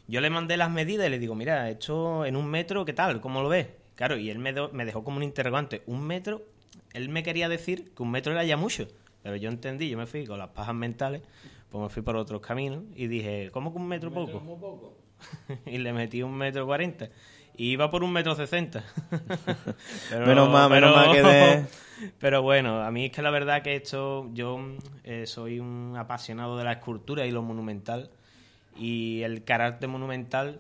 Yo le mandé las medidas y le digo, mira, esto en un metro, ¿qué tal? ¿Cómo lo ves? Claro, y él me, do- me dejó como un interrogante. ¿Un metro? Él me quería decir que un metro era ya mucho. Pero yo entendí, yo me fui con las pajas mentales, pues me fui por otros caminos y dije, ¿cómo que un metro poco? y le metí un metro cuarenta. Y iba por un metro sesenta. Pero- Menos mal, menos mal que de- Pero bueno, a mí es que la verdad que esto, yo eh, soy un apasionado de la escultura y lo monumental. Y el carácter monumental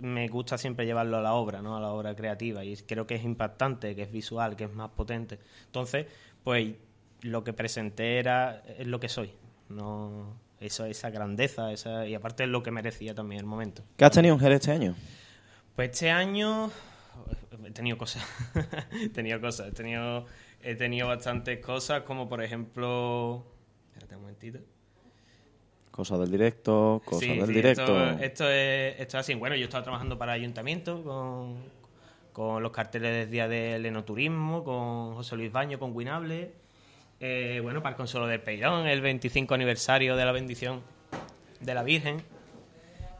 me gusta siempre llevarlo a la obra, ¿no? A la obra creativa. Y creo que es impactante, que es visual, que es más potente. Entonces, pues lo que presenté era es lo que soy. No eso, esa grandeza, esa, y aparte es lo que merecía también el momento. ¿Qué has tenido en Jerez este año? Pues este año he tenido cosas. he tenido cosas. He tenido, he tenido bastantes cosas, como por ejemplo. Espérate un momentito. Cosas del directo, cosas Sí, del sí, directo. Esto, esto es, esto es así. Bueno, yo estaba trabajando para el ayuntamiento con, con los carteles del Día del Enoturismo, con José Luis Baño, con Winable. Eh, bueno, para el Consuelo del Peirón, el 25 aniversario de la bendición de la Virgen,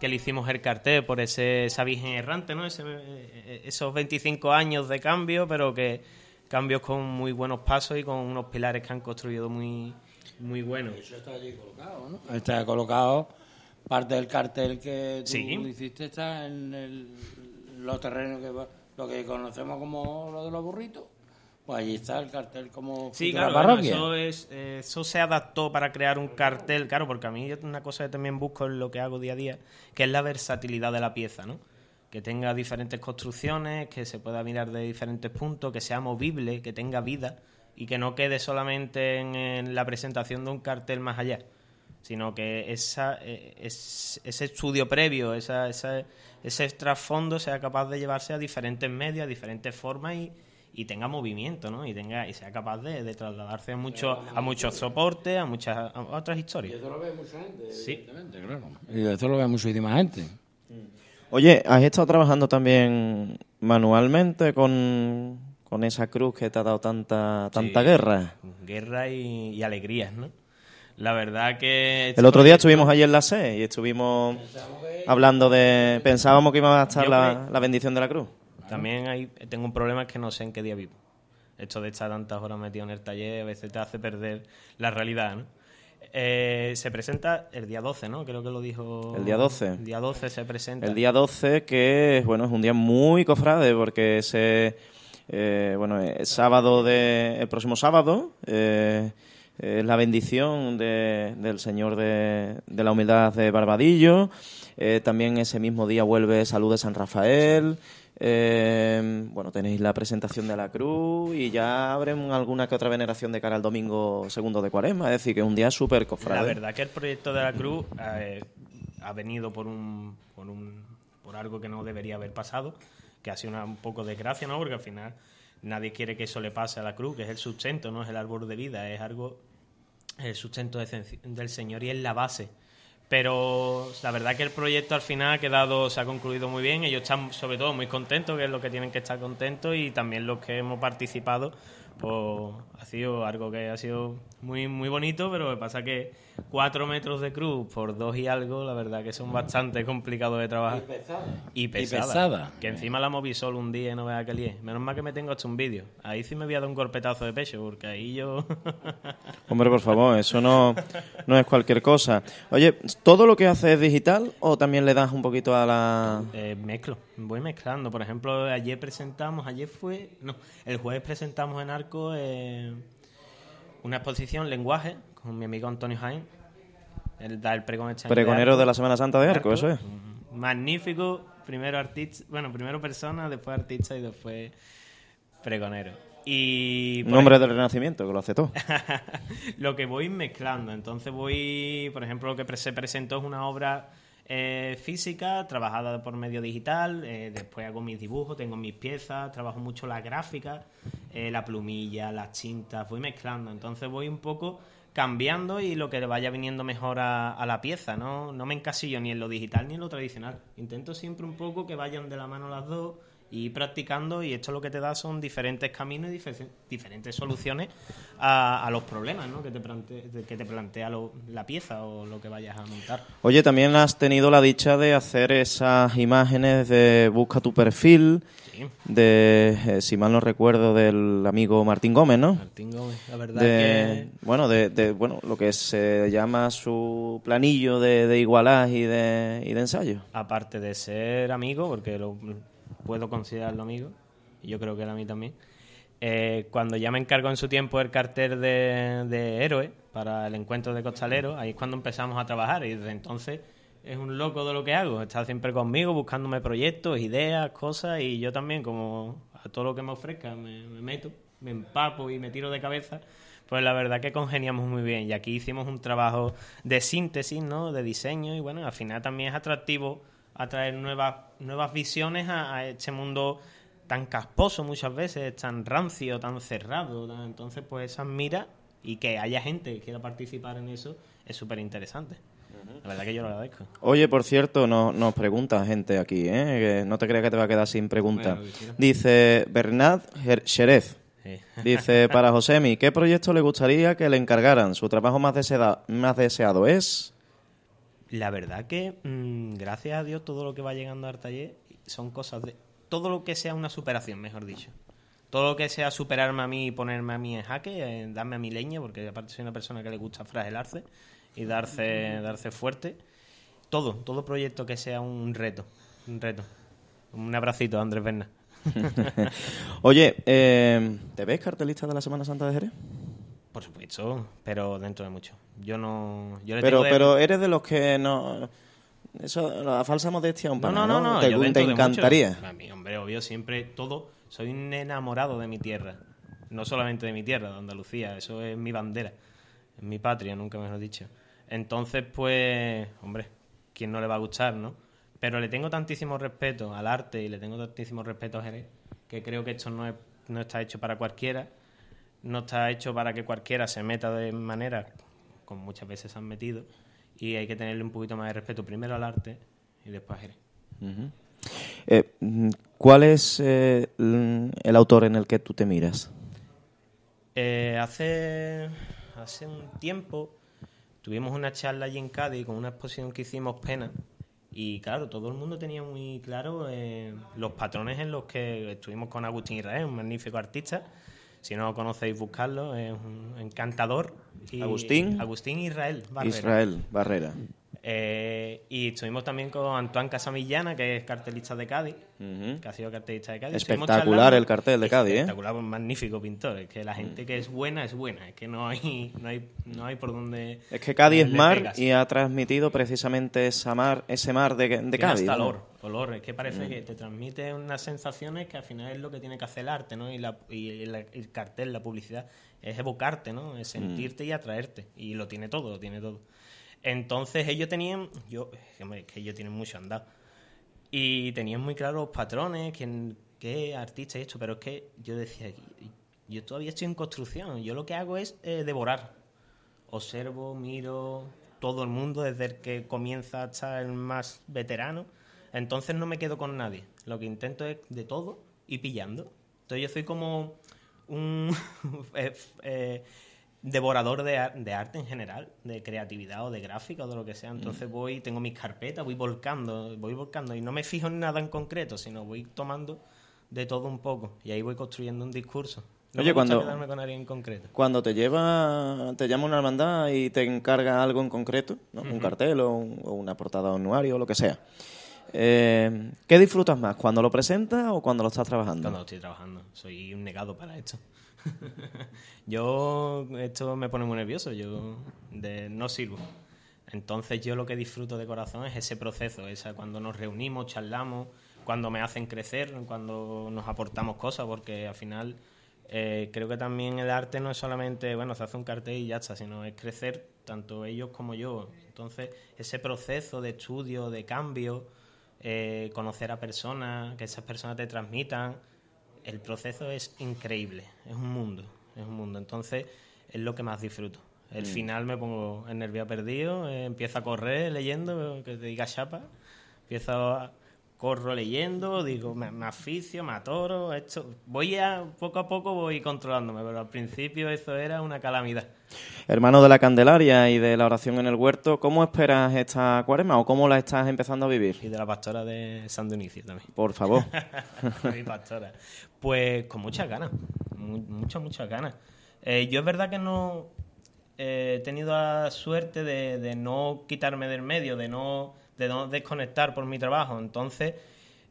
que le hicimos el cartel por ese, esa Virgen errante, ¿no? Ese- eh, esos 25 años de cambio, pero que cambios con muy buenos pasos y con unos pilares que han construido muy, muy buenos. Eso está allí colocado, ¿no? Está colocado. Parte del cartel que tú Sí. hiciste está en el- los terrenos que va- lo que conocemos como lo de los burritos. Pues allí está el cartel como Sí, claro, bueno, parroquia. eso, es, eh, eso se adaptó para crear un cartel, claro, porque a mí es una cosa que también busco en lo que hago día a día, que es la versatilidad de la pieza, ¿no? Que tenga diferentes construcciones, que se pueda mirar de diferentes puntos, que sea movible, que tenga vida y que no quede solamente en, en la presentación de un cartel más allá, sino que esa, eh, es- ese estudio previo, esa, esa- ese trasfondo sea capaz de llevarse a diferentes medios, a diferentes formas y, y tenga movimiento, ¿no? Y tenga y sea capaz de, de trasladarse a muchos a muchos soportes, a muchas a otras historias. Y eso lo ve mucha gente, Sí. evidentemente, claro. Y eso lo ve muchísima gente. Oye, ¿has estado trabajando también manualmente con, con esa cruz que te ha dado tanta, tanta Sí. guerra? Guerra y, y alegrías, ¿no? La verdad que... este El otro día proyecto- estuvimos allí en la SE y estuvimos hablando de... Pensábamos que iba a estar la, la bendición de la cruz. También hay, tengo un problema es que no sé en qué día vivo. Esto de estar tantas horas metido en el taller a veces te hace perder la realidad, ¿no? Eh, se presenta el día 12, ¿no? Creo que lo dijo... El día 12. El día 12 se presenta. El día 12, que bueno, es un día muy cofrade porque ese, eh, bueno, es sábado de, el próximo sábado eh, es la bendición de- del Señor de, de la Humildad de Barbadillo. Eh, también ese mismo día vuelve Salud de San Rafael. Eh, bueno, tenéis la presentación de la cruz y ya abren alguna que otra veneración de cara al domingo segundo de cuaresma. Es decir, que un día súper cofrade. La verdad que el proyecto de la Cruz eh, ha venido por un, por un por algo que no debería haber pasado, que ha sido una- un poco desgracia, ¿no? Porque al final nadie quiere que eso le pase a la Cruz, que es el sustento, no es el árbol de vida, es algo el sustento de- del Señor y es la base. Pero la verdad que el proyecto al final ha quedado, se ha concluido muy bien. Ellos están sobre todo muy contentos, que es lo que tienen que estar contentos, y también los que hemos participado, pues ha sido algo que ha sido muy muy bonito, pero pasa que cuatro metros de cruz por dos y algo, la verdad que son bastante complicados de trabajar. Y pesada. Y Y pesada. Que encima la moví solo un día y no vea que lié. Menos mal que me tengo hecho un vídeo. Ahí sí me voy a dar un golpetazo de pecho, porque ahí yo... Hombre, por favor, eso no, no es cualquier cosa. Oye, ¿todo lo que haces es digital o también le das un poquito a la... Eh, mezclo, voy mezclando. Por ejemplo, ayer presentamos, ayer fue, no, el jueves presentamos en Arco eh, una exposición lenguaje con mi amigo Antonio Jaén. Él da el pregón este Pregonero de la Semana Santa de Arco, eso es. Mm, Magnífico, primero artista, bueno, primero persona, después artista y después pregonero. Y hombre ejemplo- del Renacimiento, que lo hace todo. lo que voy mezclando. Entonces voy, por ejemplo, lo que se presentó es una obra eh, física trabajada por medio digital. eh, después hago mis dibujos, tengo mis piezas, trabajo mucho la gráfica, eh, la plumilla, las cintas, voy mezclando. Entonces voy un poco cambiando y lo que le vaya viniendo mejor a, a la pieza. ¿no? no me encasillo ni en lo digital ni en lo tradicional. Intento siempre un poco que vayan de la mano las dos y practicando y esto lo que te da son diferentes caminos y dife- diferentes soluciones a, a los problemas ¿no? que, te plante- que te plantea lo- la pieza o lo que vayas a montar. Oye, también has tenido la dicha de hacer esas imágenes de busca tu perfil, Sí. de, eh, si mal no recuerdo, del amigo Martín Gómez, ¿no? Martín Gómez, la verdad de, bueno, de, de- bueno, lo que se llama su planillo de, de y de, y de ensayo. aparte de ser amigo, porque lo puedo considerarlo amigo, y yo creo que él a mí también, eh, cuando ya me encargó en su tiempo el cartel de, de héroe para el encuentro de costaleros, ahí es cuando empezamos a trabajar y desde entonces es un loco de lo que hago, está siempre conmigo buscándome proyectos, ideas, cosas y yo también como a todo lo que me ofrezca me, me meto, me empapo y me tiro de cabeza. Pues la verdad que congeniamos muy bien y aquí hicimos un trabajo de síntesis, ¿no? De diseño y bueno, al final también es atractivo atraer nuevas, nuevas visiones a, a este mundo tan casposo muchas veces, tan rancio, tan cerrado. tan- Entonces, pues esas miras y que haya gente que quiera participar en eso es súper interesante. La verdad que yo lo agradezco. Oye, por cierto, no- nos pregunta gente aquí, ¿eh? que no te creas que te va a quedar sin pregunta. Bueno, quisiera. Dice Bernard. Sí. Dice, para Josemi, ¿qué proyecto le gustaría que le encargaran? Su trabajo más, desea- más deseado es... La verdad que, mm, gracias a Dios, todo lo que va llegando al taller son cosas de... Todo lo que sea una superación, mejor dicho. Todo lo que sea superarme a mí y ponerme a mí en jaque, eh, darme a mi leña, porque aparte soy una persona que le gusta fragelarse y darse, darse fuerte. Todo, todo proyecto que sea un reto, un reto. Un abracito, Andrés Berna. Oye, eh, ¿te ves cartelista de la Semana Santa de Jerez? Por supuesto, pero dentro de mucho. Yo no... Yo le Pero, tengo de- pero eres de los que no... Eso, la falsa modestia un No, pana, no, no, no. Te, yo te encantaría. mucho- A mí, hombre, obvio, siempre todo. Soy un enamorado de mi tierra. No solamente de mi tierra, de Andalucía. Eso es mi bandera. Es mi patria, nunca mejor dicho. Entonces, pues, hombre, ¿quién no le va a gustar, no? Pero le tengo tantísimo respeto al arte y le tengo tantísimo respeto a Jerez que creo que esto no, es, no está hecho para cualquiera. No está hecho para que cualquiera se meta de manera como muchas veces se han metido. Y hay que tenerle un poquito más de respeto primero al arte y después a. Ujú. Eh, mm, ¿Cuál es eh, el autor en el que tú te miras? Eh, hace, hace un tiempo tuvimos una charla allí en Cádiz con una exposición que hicimos Pena y claro, todo el mundo tenía muy claro eh, los patrones en los que estuvimos con Agustín Israel, un magnífico artista. Si no lo conocéis, buscarlo, es un encantador. Y- ¿Agustín? Agustín Israel. Barrera. Israel Barrera. Eh, y estuvimos también con Antoine Casamillana, que es cartelista de Cádiz, que ha sido cartelista de Cádiz. Espectacular el cartel de Cádiz, ¿eh? Espectacular, un magnífico pintor. Es que la gente que es buena es buena. Es que no hay, no hay, no hay por dónde. Es que Cádiz es mar pegas. y ha transmitido precisamente esa mar, ese mar de, de Tiene Cádiz. hasta ¿no? olor, olor. Es que parece Mm. que te transmite unas sensaciones que al final es lo que tiene que hacer el arte, ¿no? Y, la, y el, el cartel, la publicidad, es evocarte, ¿no? Es sentirte y atraerte. Y lo tiene todo, lo tiene todo. Entonces ellos tenían, yo, hombre, que ellos tienen mucho andado. Y tenían muy claros patrones, quién, qué artista y esto, pero es que yo decía, yo todavía estoy en construcción, yo lo que hago es eh, devorar. Observo, miro todo el mundo, desde el que comienza hasta el más veterano. Entonces no me quedo con nadie. Lo que intento es de todo y pillando. Entonces yo soy como un eh, eh, devorador de, ar- de arte en general, de creatividad o de gráfica o de lo que sea. Entonces voy, tengo mis carpetas, voy volcando, voy volcando y no me fijo en nada en concreto, sino voy tomando de todo un poco y ahí voy construyendo un discurso. No Oye, me cuando- quedarme con alguien en concreto. Cuando te lleva, te llama una hermandad y te encarga algo en concreto, ¿no? un cartel o, un- o una portada de anuario o lo que sea, eh, ¿qué disfrutas más? ¿Cuando lo presentas o cuando lo estás trabajando? Cuando estoy trabajando. Soy un negado para esto. yo, esto me pone muy nervioso. Yo de, no sirvo. Entonces yo lo que disfruto de corazón es ese proceso, esa cuando nos reunimos, charlamos, cuando me hacen crecer, cuando nos aportamos cosas, porque al final eh, creo que también el arte no es solamente, bueno, se hace un cartel y ya está, sino es crecer tanto ellos como yo. Entonces ese proceso de estudio, de cambio, eh, conocer a personas, que esas personas te transmitan, el proceso es increíble, es un mundo, es un mundo. Entonces es lo que más disfruto. El Mm. final me pongo en nervio perdido, eh, empiezo a correr leyendo, que te diga chapa, empiezo a corro leyendo, digo, me, me aficio, me atoro, esto, voy a, poco a poco voy controlándome, pero al principio eso era una calamidad. Hermano de la Candelaria y de la oración en el huerto, ¿cómo esperas esta cuaresma o cómo la estás empezando a vivir? Y de la pastora de San Dionisio también. Por favor. Mi pastora. Pues con muchas ganas, mu- muchas, muchas ganas. Eh, yo es verdad que no eh, he tenido la suerte de, de no quitarme del medio, de no, de no desconectar por mi trabajo. Entonces,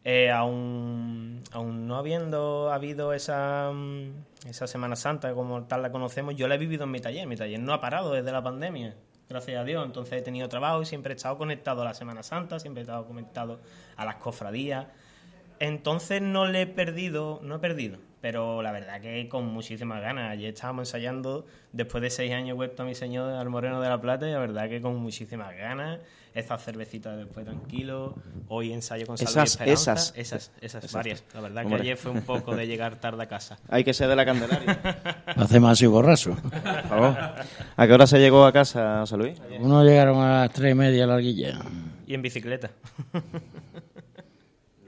eh, aún, aún no habiendo habido esa, mm, esa Semana Santa como tal la conocemos, yo la he vivido en mi taller. Mi taller no ha parado desde la pandemia, gracias a Dios. Entonces he tenido trabajo y siempre he estado conectado a la Semana Santa, siempre he estado conectado a las cofradías. Entonces no le he perdido, no he perdido, pero la verdad que con muchísimas ganas. Ayer estábamos ensayando, después de seis años vuelto a mi señor al Moreno de la Plata y la verdad que con muchísimas ganas. Estas cervecitas después tranquilo. Hoy ensayo con Salud y Esas- Esperanza. esas. esas, esas Esas. varias. La verdad que ayer fue un poco de llegar tarde a casa. Hay que ser de la Candelaria. Hace más y borraso. Por favor. ¿A qué hora se llegó a casa, José Luis? Uno llegaron a las tres y media larguilla. Y en bicicleta.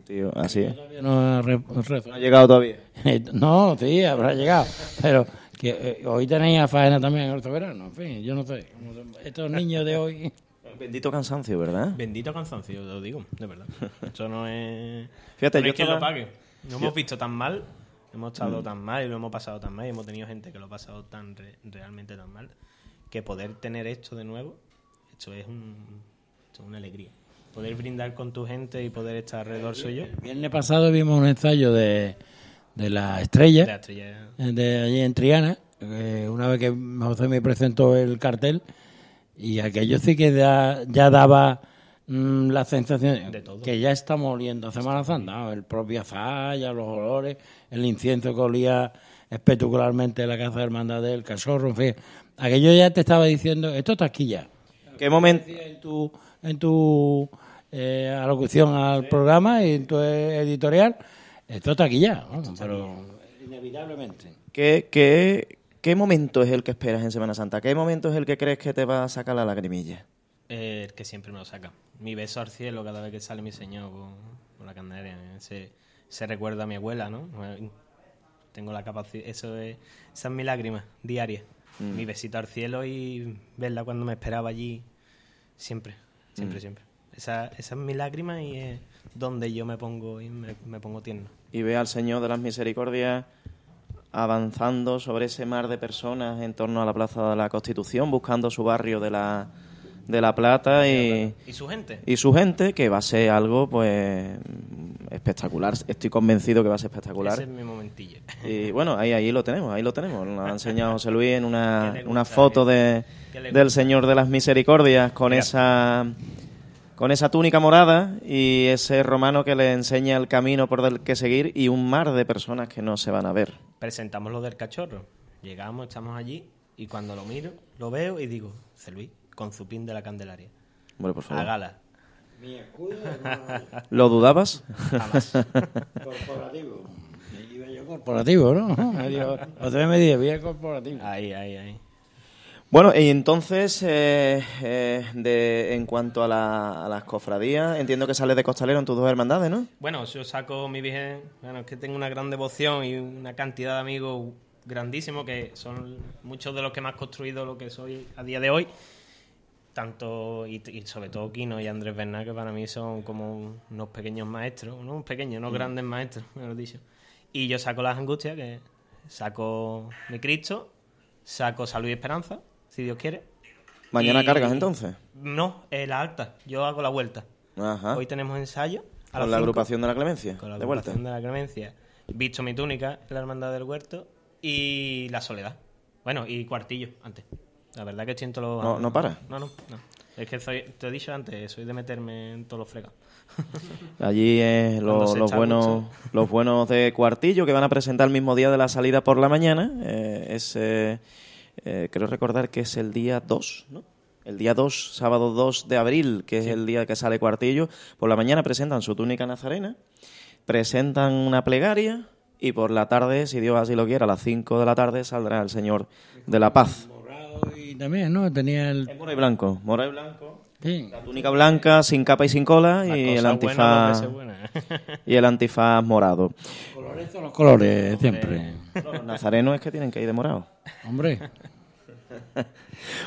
Tío, así es. No ha. No llegado todavía. No, sí, habrá llegado. Pero que eh, hoy tenéis a faena también en el verano. En fin, yo no sé. Estos niños de hoy. Bendito cansancio, ¿verdad? Bendito cansancio, lo digo, de verdad. Esto no es. Fíjate, no yo es que estaba- lo pague. No hemos visto tan mal, hemos estado Mm. tan mal y lo hemos pasado tan mal y hemos tenido gente que lo ha pasado tan re- realmente tan mal que poder tener esto de nuevo, esto es, un, esto es una alegría. Poder brindar con tu gente y poder estar alrededor suyo. El viernes pasado vimos un ensayo de, de la estrella. De la estrella. eh, de allí en Triana. eh, una vez que José me presentó el cartel. Y aquello sí que da- ya daba mm, la sensación que ya estamos oliendo a Semana Santa. ¿no? El propio azaya, los olores, el incienso que olía espectacularmente la casa de hermandad del cachorro. En fin, aquello ya te estaba diciendo, esto está aquí ya. ¿Qué momento? En tu, en tu eh, alocución al programa y en tu editorial, esto está aquí ya. vamos, pero inevitablemente. ¿Qué, qué, ¿Qué momento es el que esperas en Semana Santa? ¿Qué momento es el que crees que te va a sacar la lagrimilla? Eh, el que siempre me lo saca. Mi beso al cielo cada vez que sale mi señor con, con la candelaria. Se, se recuerda a mi abuela, ¿no? Tengo la capacidad. Eso es, esa es mi lágrima diaria. Mm. Mi besito al cielo y verla cuando me esperaba allí. Siempre, siempre, Mm. siempre. Esa, esa es mi lágrima y es donde yo me pongo y me, me pongo tierno. Y ve al Señor de las Misericordias avanzando sobre ese mar de personas en torno a la Plaza de la Constitución, buscando su barrio de la, de la Plata y, ¿Y su gente? y su gente, que va a ser algo pues espectacular. Estoy convencido que va a ser espectacular. Ese es mi momentillo. Y bueno, ahí, ahí lo tenemos, ahí lo tenemos. Nos ha enseñado José Luis en una, ¿Qué le una foto eh? de, ¿Qué le del? Señor de las Misericordias con Mira. esa con esa túnica morada y ese romano que le enseña el camino por el que seguir y un mar de personas que no se van a ver. presentamos lo del cachorro. Llegamos, estamos allí y cuando lo miro, lo veo y digo, "Ce Luis, con su pin de la Candelaria. Hombre, por favor. A gala. ¿Lo dudabas? Jamás. Corporativo. Iba yo corporativo, ¿no? Otra vez me dijo, vía corporativo. Ahí, ahí, ahí. Bueno, y entonces, eh, eh, de, en cuanto a, la- a las cofradías, entiendo que sales de costalero en tus dos hermandades, ¿no? Bueno, yo saco mi virgen, bueno, es que tengo una gran devoción y una cantidad de amigos grandísimos que son muchos de los que más construido lo que soy a día de hoy. Tanto, y, y sobre todo Kino y Andrés Bernal, que para mí son como unos pequeños maestros, unos pequeños, unos Mm. grandes maestros, mejor dicho. Y yo saco las angustias, que saco mi Cristo, saco salud y esperanza, si Dios quiere. Mañana Y- cargas entonces. No, eh, la alta, yo hago la vuelta. Ajá. Hoy tenemos ensayo. a Con la cinco. agrupación de la Clemencia. Con la de vuelta. agrupación de la Clemencia. Visto mi túnica, la Hermandad del Huerto y la Soledad. Bueno, y Cuartillo antes. La verdad que siento los... No- no para. No, no, no. Es que soy, te he dicho antes, soy de meterme en todos los fregados. Allí Cuando los, buenos, mucho. los buenos de Cuartillo que van a presentar el mismo día de la salida por la mañana. eh, es, eh, eh, creo recordar que es el día 2, ¿no? El día 2, sábado 2 de abril, que es el día que sale Cuartillo. Por la mañana presentan su túnica nazarena, presentan una plegaria y por la tarde, si Dios así lo quiere, a las 5 de la tarde saldrá el Señor de la Paz. Y también, ¿no? Tenía el... Mora y blanco, mora y blanco. La túnica blanca, sin capa y sin cola, y el antifaz. buena, y el antifaz morado. Colores son los colores, siempre. Los nazarenos es que tienen que ir de morado. Hombre.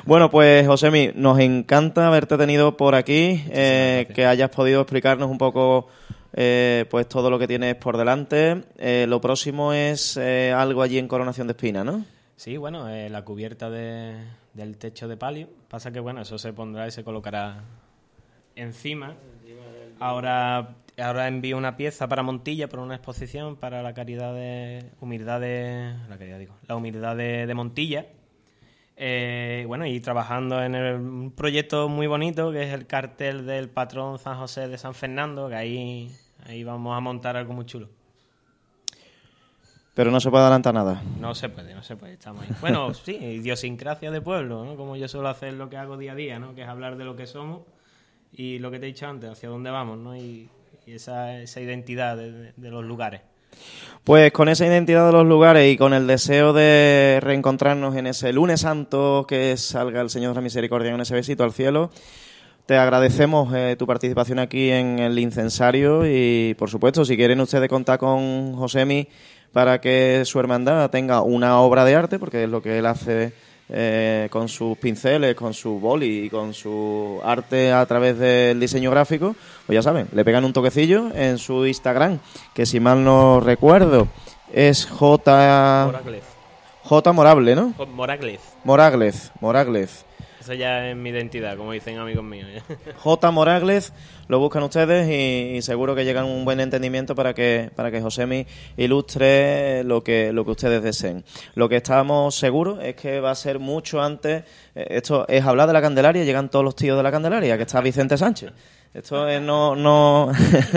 Bueno, pues Josemi, nos encanta haberte tenido por aquí, eh, que hayas podido explicarnos un poco eh, pues todo lo que tienes por delante. Eh, lo próximo es eh, algo allí en Coronación de Espina, ¿no? Sí, bueno, eh, la cubierta de- del techo de palio. Pasa que, bueno, eso se pondrá y se colocará encima. Ahora, ahora envío una pieza para Montilla por una exposición para la caridad de humildad de la caridad digo, la humildad de, de Montilla. Eh, bueno, y trabajando en el- un proyecto muy bonito que es el cartel del patrón San José de San Fernando, que ahí, ahí vamos a montar algo muy chulo. Pero no se puede adelantar nada. No se puede, no se puede, estamos ahí. Bueno, sí, idiosincrasia de pueblo, ¿no? Como yo suelo hacer lo que hago día a día, ¿no? Que es hablar de lo que somos y lo que te he dicho antes, hacia dónde vamos, ¿no? Y, y esa, esa identidad de, de- de los lugares. Pues con esa identidad de los lugares y con el deseo de reencontrarnos en ese lunes santo que salga el Señor de la Misericordia en ese besito al cielo, te agradecemos eh, tu participación aquí en el incensario y, por supuesto, si quieren ustedes contar con Josemi para que su hermandad tenga una obra de arte, porque es lo que él hace eh, con sus pinceles, con su boli y con su arte a través del diseño gráfico, pues ya saben, le pegan un toquecillo en su Instagram, que si mal no recuerdo es J... Moraglez. J. Morable, ¿no? Moraglez. Moraglez, Moraglez. Eso ya es mi identidad, como dicen amigos míos. J. Moraglez, lo buscan ustedes y, seguro que llegan un buen entendimiento para que, para que Josemi ilustre lo que, lo que ustedes deseen. Lo que estamos seguros es que va a ser mucho antes, eh, esto es hablar de la Candelaria, llegan todos los tíos de la Candelaria, que está Vicente Sánchez. Esto es no, no,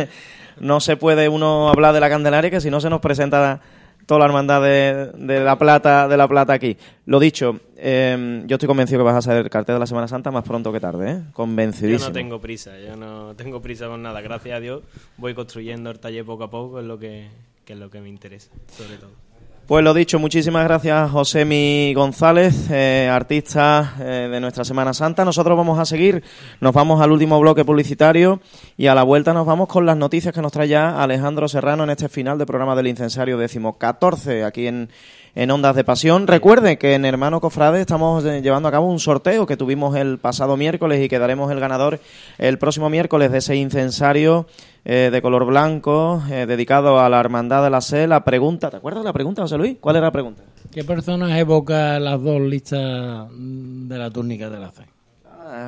no se puede uno hablar de la Candelaria que si no se nos presenta toda la hermandad de, de la plata de la plata aquí. Lo dicho, eh, yo estoy convencido que vas a ser el cartel de la Semana Santa más pronto que tarde, ¿eh? Yo Convencidísimo. no tengo prisa, yo no tengo prisa con nada. Gracias a Dios voy construyendo el taller poco a poco, es lo que es lo que me interesa, sobre todo. Pues lo dicho, muchísimas gracias Josemi González, eh, artista eh, de nuestra Semana Santa. Nosotros vamos a seguir, nos vamos al último bloque publicitario y a la vuelta nos vamos con las noticias que nos trae ya Alejandro Serrano en este final del programa del Incensario décimo 14 aquí en, en Ondas de Pasión. Recuerde que en Hermano Cofrade estamos eh, llevando a cabo un sorteo que tuvimos el pasado miércoles y que daremos el ganador el próximo miércoles de ese incensario eh, de color blanco eh, dedicado a la Hermandad de la Sé. La pregunta, ¿te acuerdas de la pregunta, José Luis? ¿Cuál era la pregunta? ¿Qué personas evoca las dos listas de la túnica de la fe?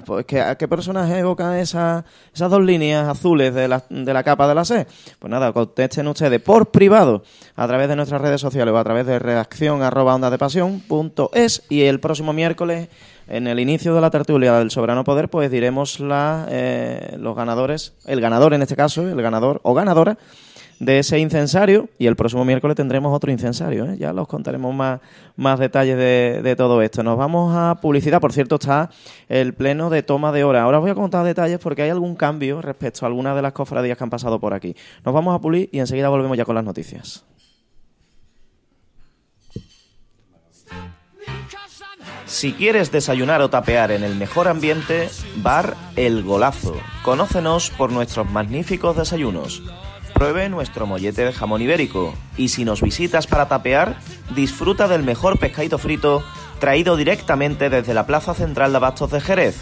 Pues que, ¿a qué personaje evocan esa- esas dos líneas azules de la, de la capa de la C? Pues nada, contesten ustedes por privado a través de nuestras redes sociales o a través de redacción arroba ondas de pasión y el próximo miércoles en el inicio de la tertulia del Soberano Poder pues diremos la, eh, los ganadores, el ganador en este caso, el ganador o ganadora de ese incensario y el próximo miércoles tendremos otro incensario. ¿eh? Ya los contaremos más, más detalles de, de todo esto. Nos vamos a publicidad. Por cierto, está el pleno de toma de hora. Ahora os voy a contar detalles porque hay algún cambio respecto a algunas de las cofradías que han pasado por aquí. Nos vamos a pulir y enseguida volvemos ya con las noticias. Si quieres desayunar o tapear en el mejor ambiente, Bar El Golazo. Conócenos por nuestros magníficos desayunos. Pruebe nuestro mollete de jamón ibérico y si nos visitas para tapear, disfruta del mejor pescadito frito traído directamente desde la Plaza Central de Abastos de Jerez.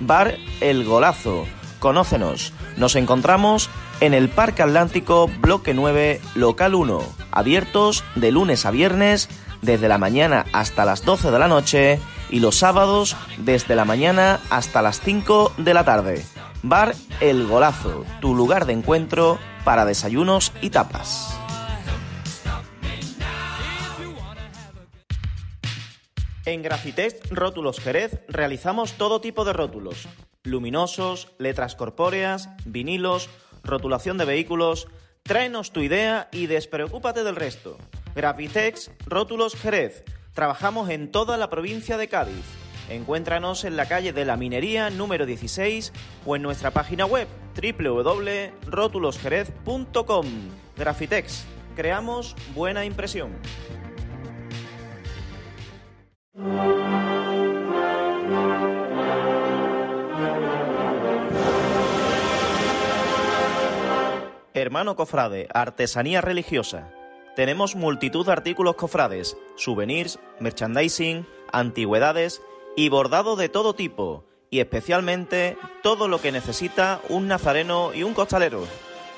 Bar El Golazo. Conócenos. Nos encontramos en el Parque Atlántico, Bloque 9, Local 1. Abiertos de lunes a viernes desde la mañana hasta las 12 de la noche y los sábados desde la mañana hasta las 5 de la tarde. Bar El Golazo, tu lugar de encuentro para desayunos y tapas. En Grafitex Rótulos Jerez realizamos todo tipo de rótulos. Luminosos, letras corpóreas, vinilos, rotulación de vehículos. Tráenos tu idea y despreocúpate del resto. Grafitex Rótulos Jerez. Trabajamos en toda la provincia de Cádiz. Encuéntranos en la calle de la Minería número 16 o en nuestra página web www.rotulosjerez.com. Grafitex, creamos buena impresión. Hermano Cofrade, Artesanía Religiosa. Tenemos multitud de artículos cofrades, souvenirs, merchandising, antigüedades, y bordado de todo tipo, y especialmente todo lo que necesita un nazareno y un costalero.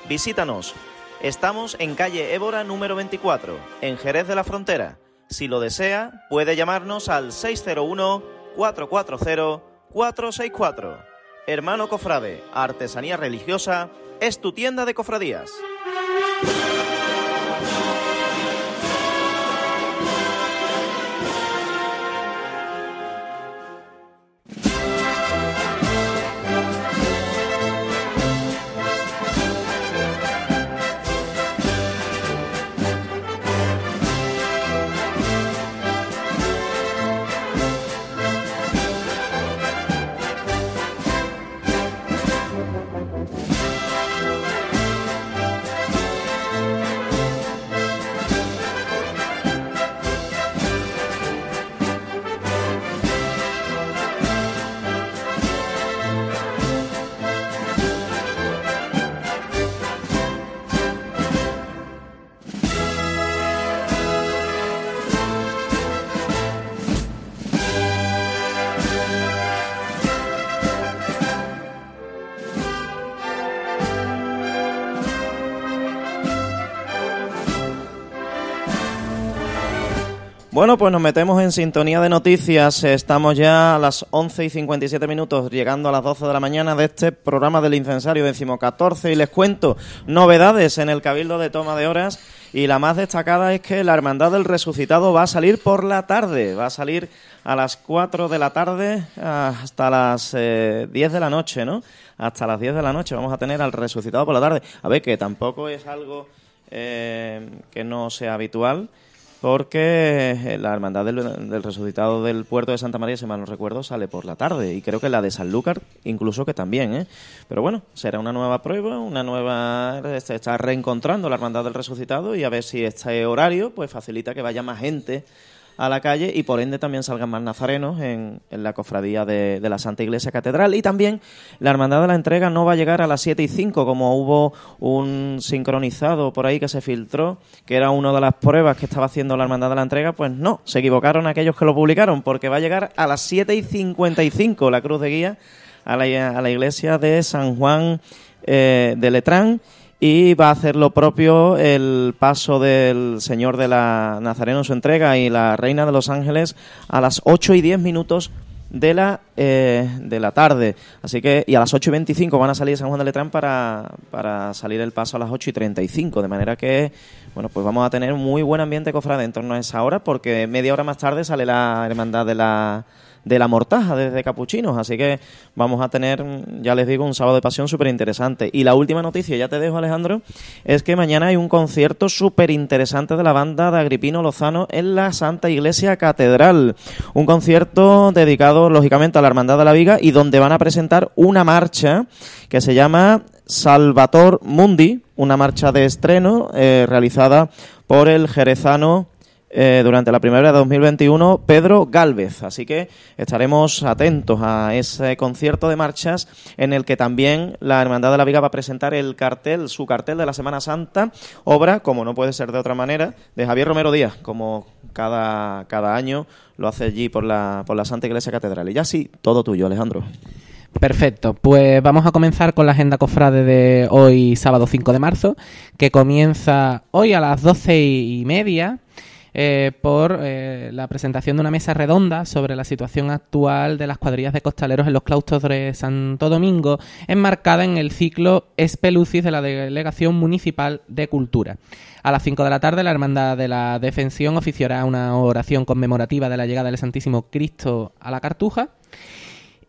Visítanos. Estamos en calle Évora número 24, en Jerez de la Frontera. Si lo desea, puede llamarnos al 601-440-464. Hermano Cofrade, Artesanía Religiosa, es tu tienda de cofradías. Bueno, pues nos metemos en sintonía de noticias. Estamos ya a las 11 y 57 minutos, llegando a las 12 de la mañana de este programa del incensario decimocatorce. Y les cuento novedades en el Cabildo de Toma de Horas. Y la más destacada es que la Hermandad del Resucitado va a salir por la tarde. Va a salir a las 4 de la tarde hasta las eh, 10 de la noche, ¿no? Hasta las 10 de la noche vamos a tener al Resucitado por la tarde. A ver, que tampoco es algo eh, que no sea habitual porque eh, la hermandad del, resucitado del puerto de Santa María, si mal no recuerdo, sale por la tarde y creo que la de Sanlúcar incluso que también, ¿eh? Pero bueno, será una nueva prueba, una nueva se está reencontrando la hermandad del resucitado y a ver si este horario pues facilita que vaya más gente a la calle y por ende también salgan más nazarenos en, en la cofradía de, la Santa Iglesia Catedral. Y también la Hermandad de la Entrega no va a llegar a las 7 y 5, como hubo un sincronizado por ahí que se filtró, que era una de las pruebas que estaba haciendo la Hermandad de la Entrega. Pues no, se equivocaron aquellos que lo publicaron, porque va a llegar a las 7 y 55 la cruz de guía a la, a la iglesia de San Juan eh, de Letrán y va a hacer lo propio el paso del Señor de la Nazareno en su entrega y la Reina de los Ángeles a las 8 y 10 minutos de la, eh, de la tarde. Así que, y a las 8 y 25 van a salir San Juan de Letrán para, para salir el paso a las 8 y 35. De manera que, bueno, pues vamos a tener muy buen ambiente cofrade en torno a esa hora, porque media hora más tarde sale la Hermandad de la de la mortaja desde Capuchinos. Así que vamos a tener, ya les digo, un sábado de pasión súper interesante. Y la última noticia, ya te dejo Alejandro, es que mañana hay un concierto súper interesante de la banda de Agripino Lozano en la Santa Iglesia Catedral. Un concierto dedicado, lógicamente, a la Hermandad de la Viga y donde van a presentar una marcha que se llama Salvator Mundi, una marcha de estreno eh, realizada por el jerezano eh, durante la primavera de 2021 Pedro Galvez. Así que estaremos atentos a ese concierto de marchas en el que también la Hermandad de la Viga va a presentar el cartel, su cartel de la Semana Santa, obra, como no puede ser de otra manera, de Javier Romero Díaz, como cada, cada año lo hace allí por la, por la Santa Iglesia Catedral. Y ya sí, todo tuyo, Alejandro. Perfecto, pues vamos a comenzar con la agenda cofrade de hoy, sábado 5 de marzo, que comienza hoy a las doce y media eh, por eh, la presentación de una mesa redonda sobre la situación actual de las cuadrillas de costaleros en los claustros de Santo Domingo, enmarcada en el ciclo Espelucis de la Delegación Municipal de Cultura. A las 5 de la tarde, la Hermandad de la Defensión oficiará una oración conmemorativa de la llegada del Santísimo Cristo a la Cartuja.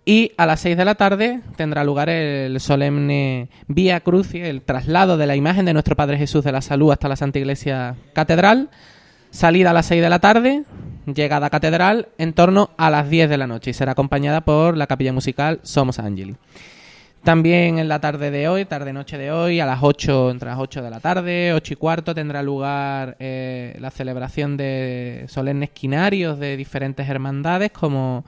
Y a las 6 de la tarde tendrá lugar el solemne Vía Crucis, el traslado de la imagen de nuestro Padre Jesús de la Salud hasta la Santa Iglesia Catedral. Salida a las 6 de la tarde, llegada a Catedral en torno a las 10 de la noche y será acompañada por la capilla musical Somos Angeli. También en la tarde de hoy, tarde-noche de hoy, a las 8, entre las 8 de la tarde, 8 y cuarto, tendrá lugar eh, la celebración de solemnes quinarios de diferentes hermandades como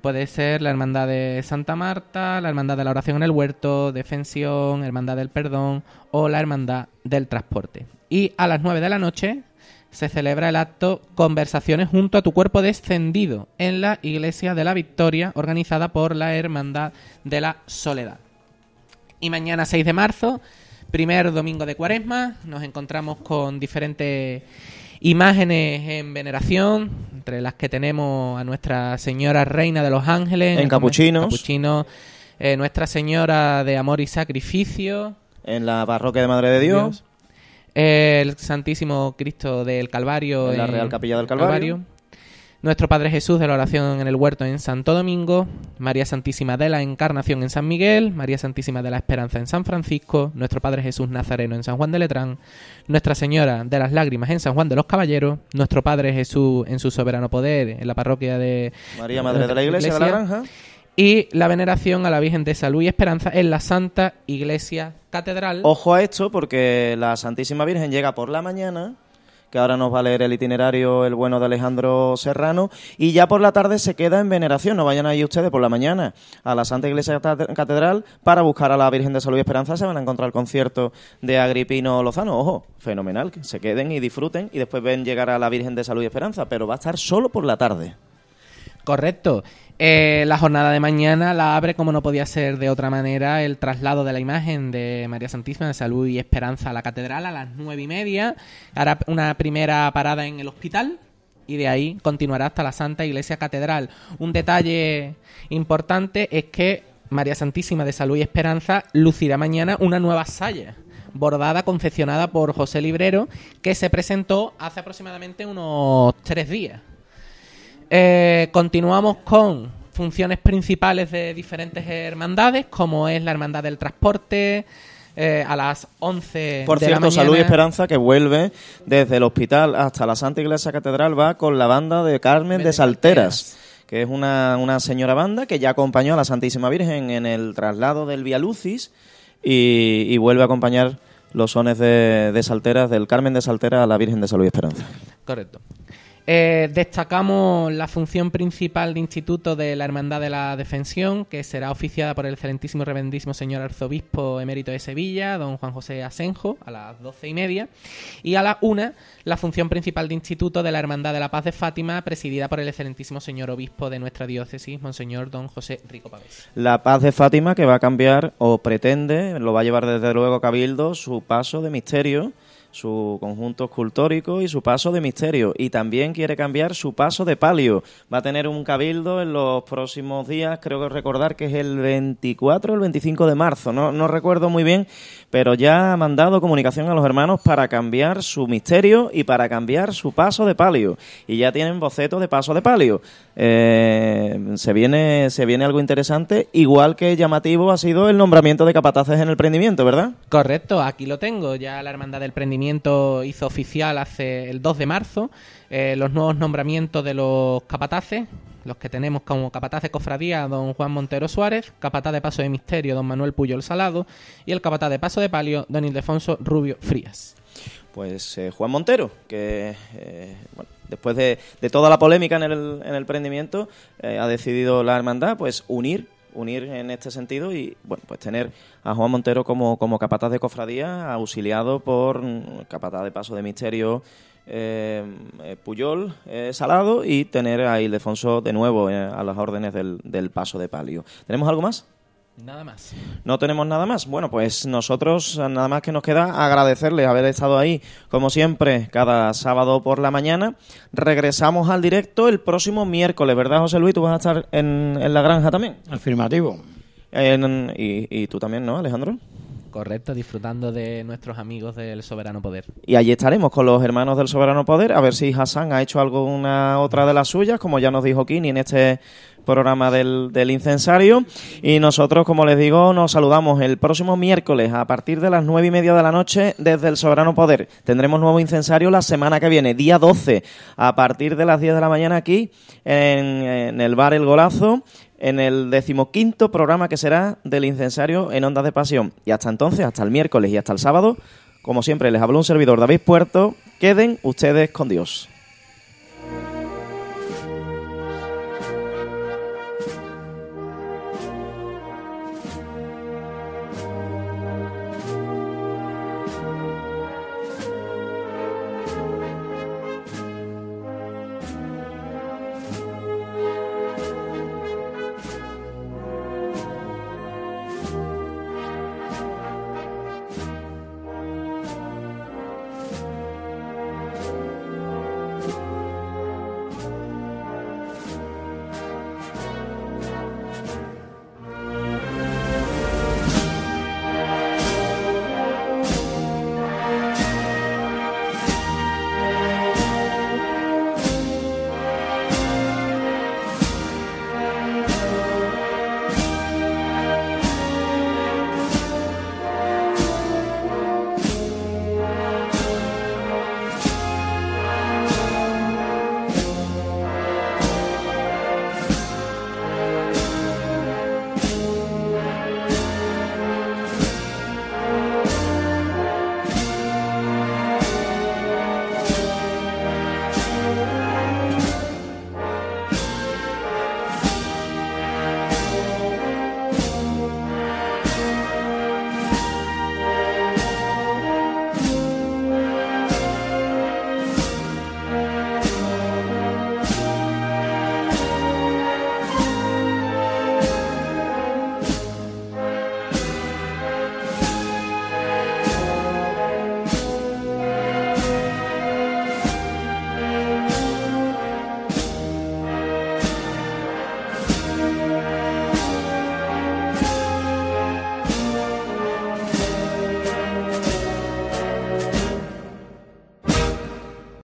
Puede ser la Hermandad de Santa Marta, la Hermandad de la Oración en el Huerto, Defensión, Hermandad del Perdón o la Hermandad del Transporte. Y a las 9 de la noche se celebra el acto Conversaciones junto a tu cuerpo descendido en la Iglesia de la Victoria, organizada por la Hermandad de la Soledad. Y mañana 6 de marzo, primer domingo de Cuaresma, nos encontramos con diferentes imágenes en veneración, entre las que tenemos a Nuestra Señora Reina de los Ángeles, En capuchinos. capuchinos, eh, Nuestra Señora de Amor y Sacrificio, En la parroquia de Madre de Dios. El Santísimo Cristo del Calvario En la Real Capilla del Calvario. Nuestro Padre Jesús de la oración en el huerto en Santo Domingo, María Santísima de la Encarnación en San Miguel, María Santísima de la Esperanza en San Francisco, Nuestro Padre Jesús Nazareno en San Juan de Letrán, Nuestra Señora de las Lágrimas en San Juan de los Caballeros, Nuestro Padre Jesús en su soberano poder en la parroquia de María Madre de la Iglesia de la Granja. Y la veneración a la Virgen de Salud y Esperanza en la Santa Iglesia Catedral. Ojo a esto porque la Santísima Virgen llega por la mañana, que ahora nos va a leer el itinerario el bueno de Alejandro Serrano, y ya por la tarde se queda en veneración. No vayan ahí ustedes por la mañana a la Santa Iglesia Cate- Catedral para buscar a la Virgen de Salud y Esperanza. Se van a encontrar el concierto de Agripino Lozano. Ojo, fenomenal, que se queden y disfruten y después ven llegar a la Virgen de Salud y Esperanza, pero va a estar solo por la tarde. Correcto. Eh, la jornada de mañana la abre, como no podía ser de otra manera, el traslado de la imagen de María Santísima de Salud y Esperanza a la catedral a las nueve y media. Hará una primera parada en el hospital y de ahí continuará hasta la Santa Iglesia Catedral. Un detalle importante es que María Santísima de Salud y Esperanza lucirá mañana una nueva saya bordada, confeccionada por José Librero, que se presentó hace aproximadamente unos tres días. Eh, continuamos con funciones principales de diferentes hermandades, como es la Hermandad del Transporte, eh, a las 11 Por de cierto, la mañana. Salud y Esperanza, que vuelve desde el hospital hasta la Santa Iglesia Catedral, va con la banda de Carmen de Salteras, que es una, una señora banda que ya acompañó a la Santísima Virgen en el traslado del Via Lucis y, y vuelve a acompañar los sones de, de Salteras, del Carmen de Salteras a la Virgen de Salud y Esperanza. Correcto. Eh, destacamos la función principal de instituto de la Hermandad de la Defensión, que será oficiada por el excelentísimo reverendísimo señor arzobispo emérito de Sevilla, don Juan José Asenjo, a las doce y media. Y a la una, la función principal de instituto de la Hermandad de la Paz de Fátima, presidida por el excelentísimo señor obispo de nuestra diócesis, monseñor don José Rico Pavés. La paz de Fátima que va a cambiar o pretende, lo va a llevar desde luego Cabildo, su paso de misterio, su conjunto escultórico y su paso de misterio. Y también quiere cambiar su paso de palio. Va a tener un cabildo en los próximos días, creo que recordar que es el 24 o el 25 de marzo, no, no recuerdo muy bien, pero ya ha mandado comunicación a los hermanos para cambiar su misterio y para cambiar su paso de palio. Y ya tienen bocetos de paso de palio. Eh, se, viene, se viene algo interesante, igual que llamativo ha sido el nombramiento de capataces en el prendimiento, ¿verdad? Correcto, aquí lo tengo. Ya la Hermandad del Prendimiento hizo oficial hace el 2 de marzo eh, los nuevos nombramientos de los capataces, los que tenemos como capataz de cofradía, don Juan Montero Suárez, capataz de paso de misterio, don Manuel Puyol Salado, y el capataz de paso de palio, don Ildefonso Rubio Frías. Pues eh, Juan Montero, que eh, bueno, después de, de toda la polémica en el, en el prendimiento, eh, ha decidido la hermandad pues unir unir en este sentido y bueno pues tener a Juan Montero como, como capataz de cofradía auxiliado por mm, capataz de paso de misterio eh, Puyol Salado y tener a Ildefonso de nuevo a las órdenes del, del paso de palio ¿tenemos algo más? Nada más. No tenemos nada más. Bueno, pues nosotros nada más que nos queda agradecerles haber estado ahí, como siempre, cada sábado por la mañana. Regresamos al directo el próximo miércoles, ¿verdad, José Luis? ¿Tú vas a estar en, en la granja también? Afirmativo. En- y, y tú también, ¿no, Alejandro? Correcto, disfrutando de nuestros amigos del Soberano Poder. Y allí estaremos con los hermanos del Soberano Poder, a ver si Hassan ha hecho alguna otra de las suyas, como ya nos dijo Kini en este programa del, del incensario. Y nosotros, como les digo, nos saludamos el próximo miércoles a partir de las nueve y media de la noche desde el Soberano Poder. Tendremos nuevo incensario la semana que viene, día 12, a partir de las 10 de la mañana aquí en, en el bar El Golazo en el decimoquinto programa que será del incensario en Ondas de Pasión. Y hasta entonces, hasta el miércoles y hasta el sábado, como siempre, les habló un servidor David Puerto. Queden ustedes con Dios.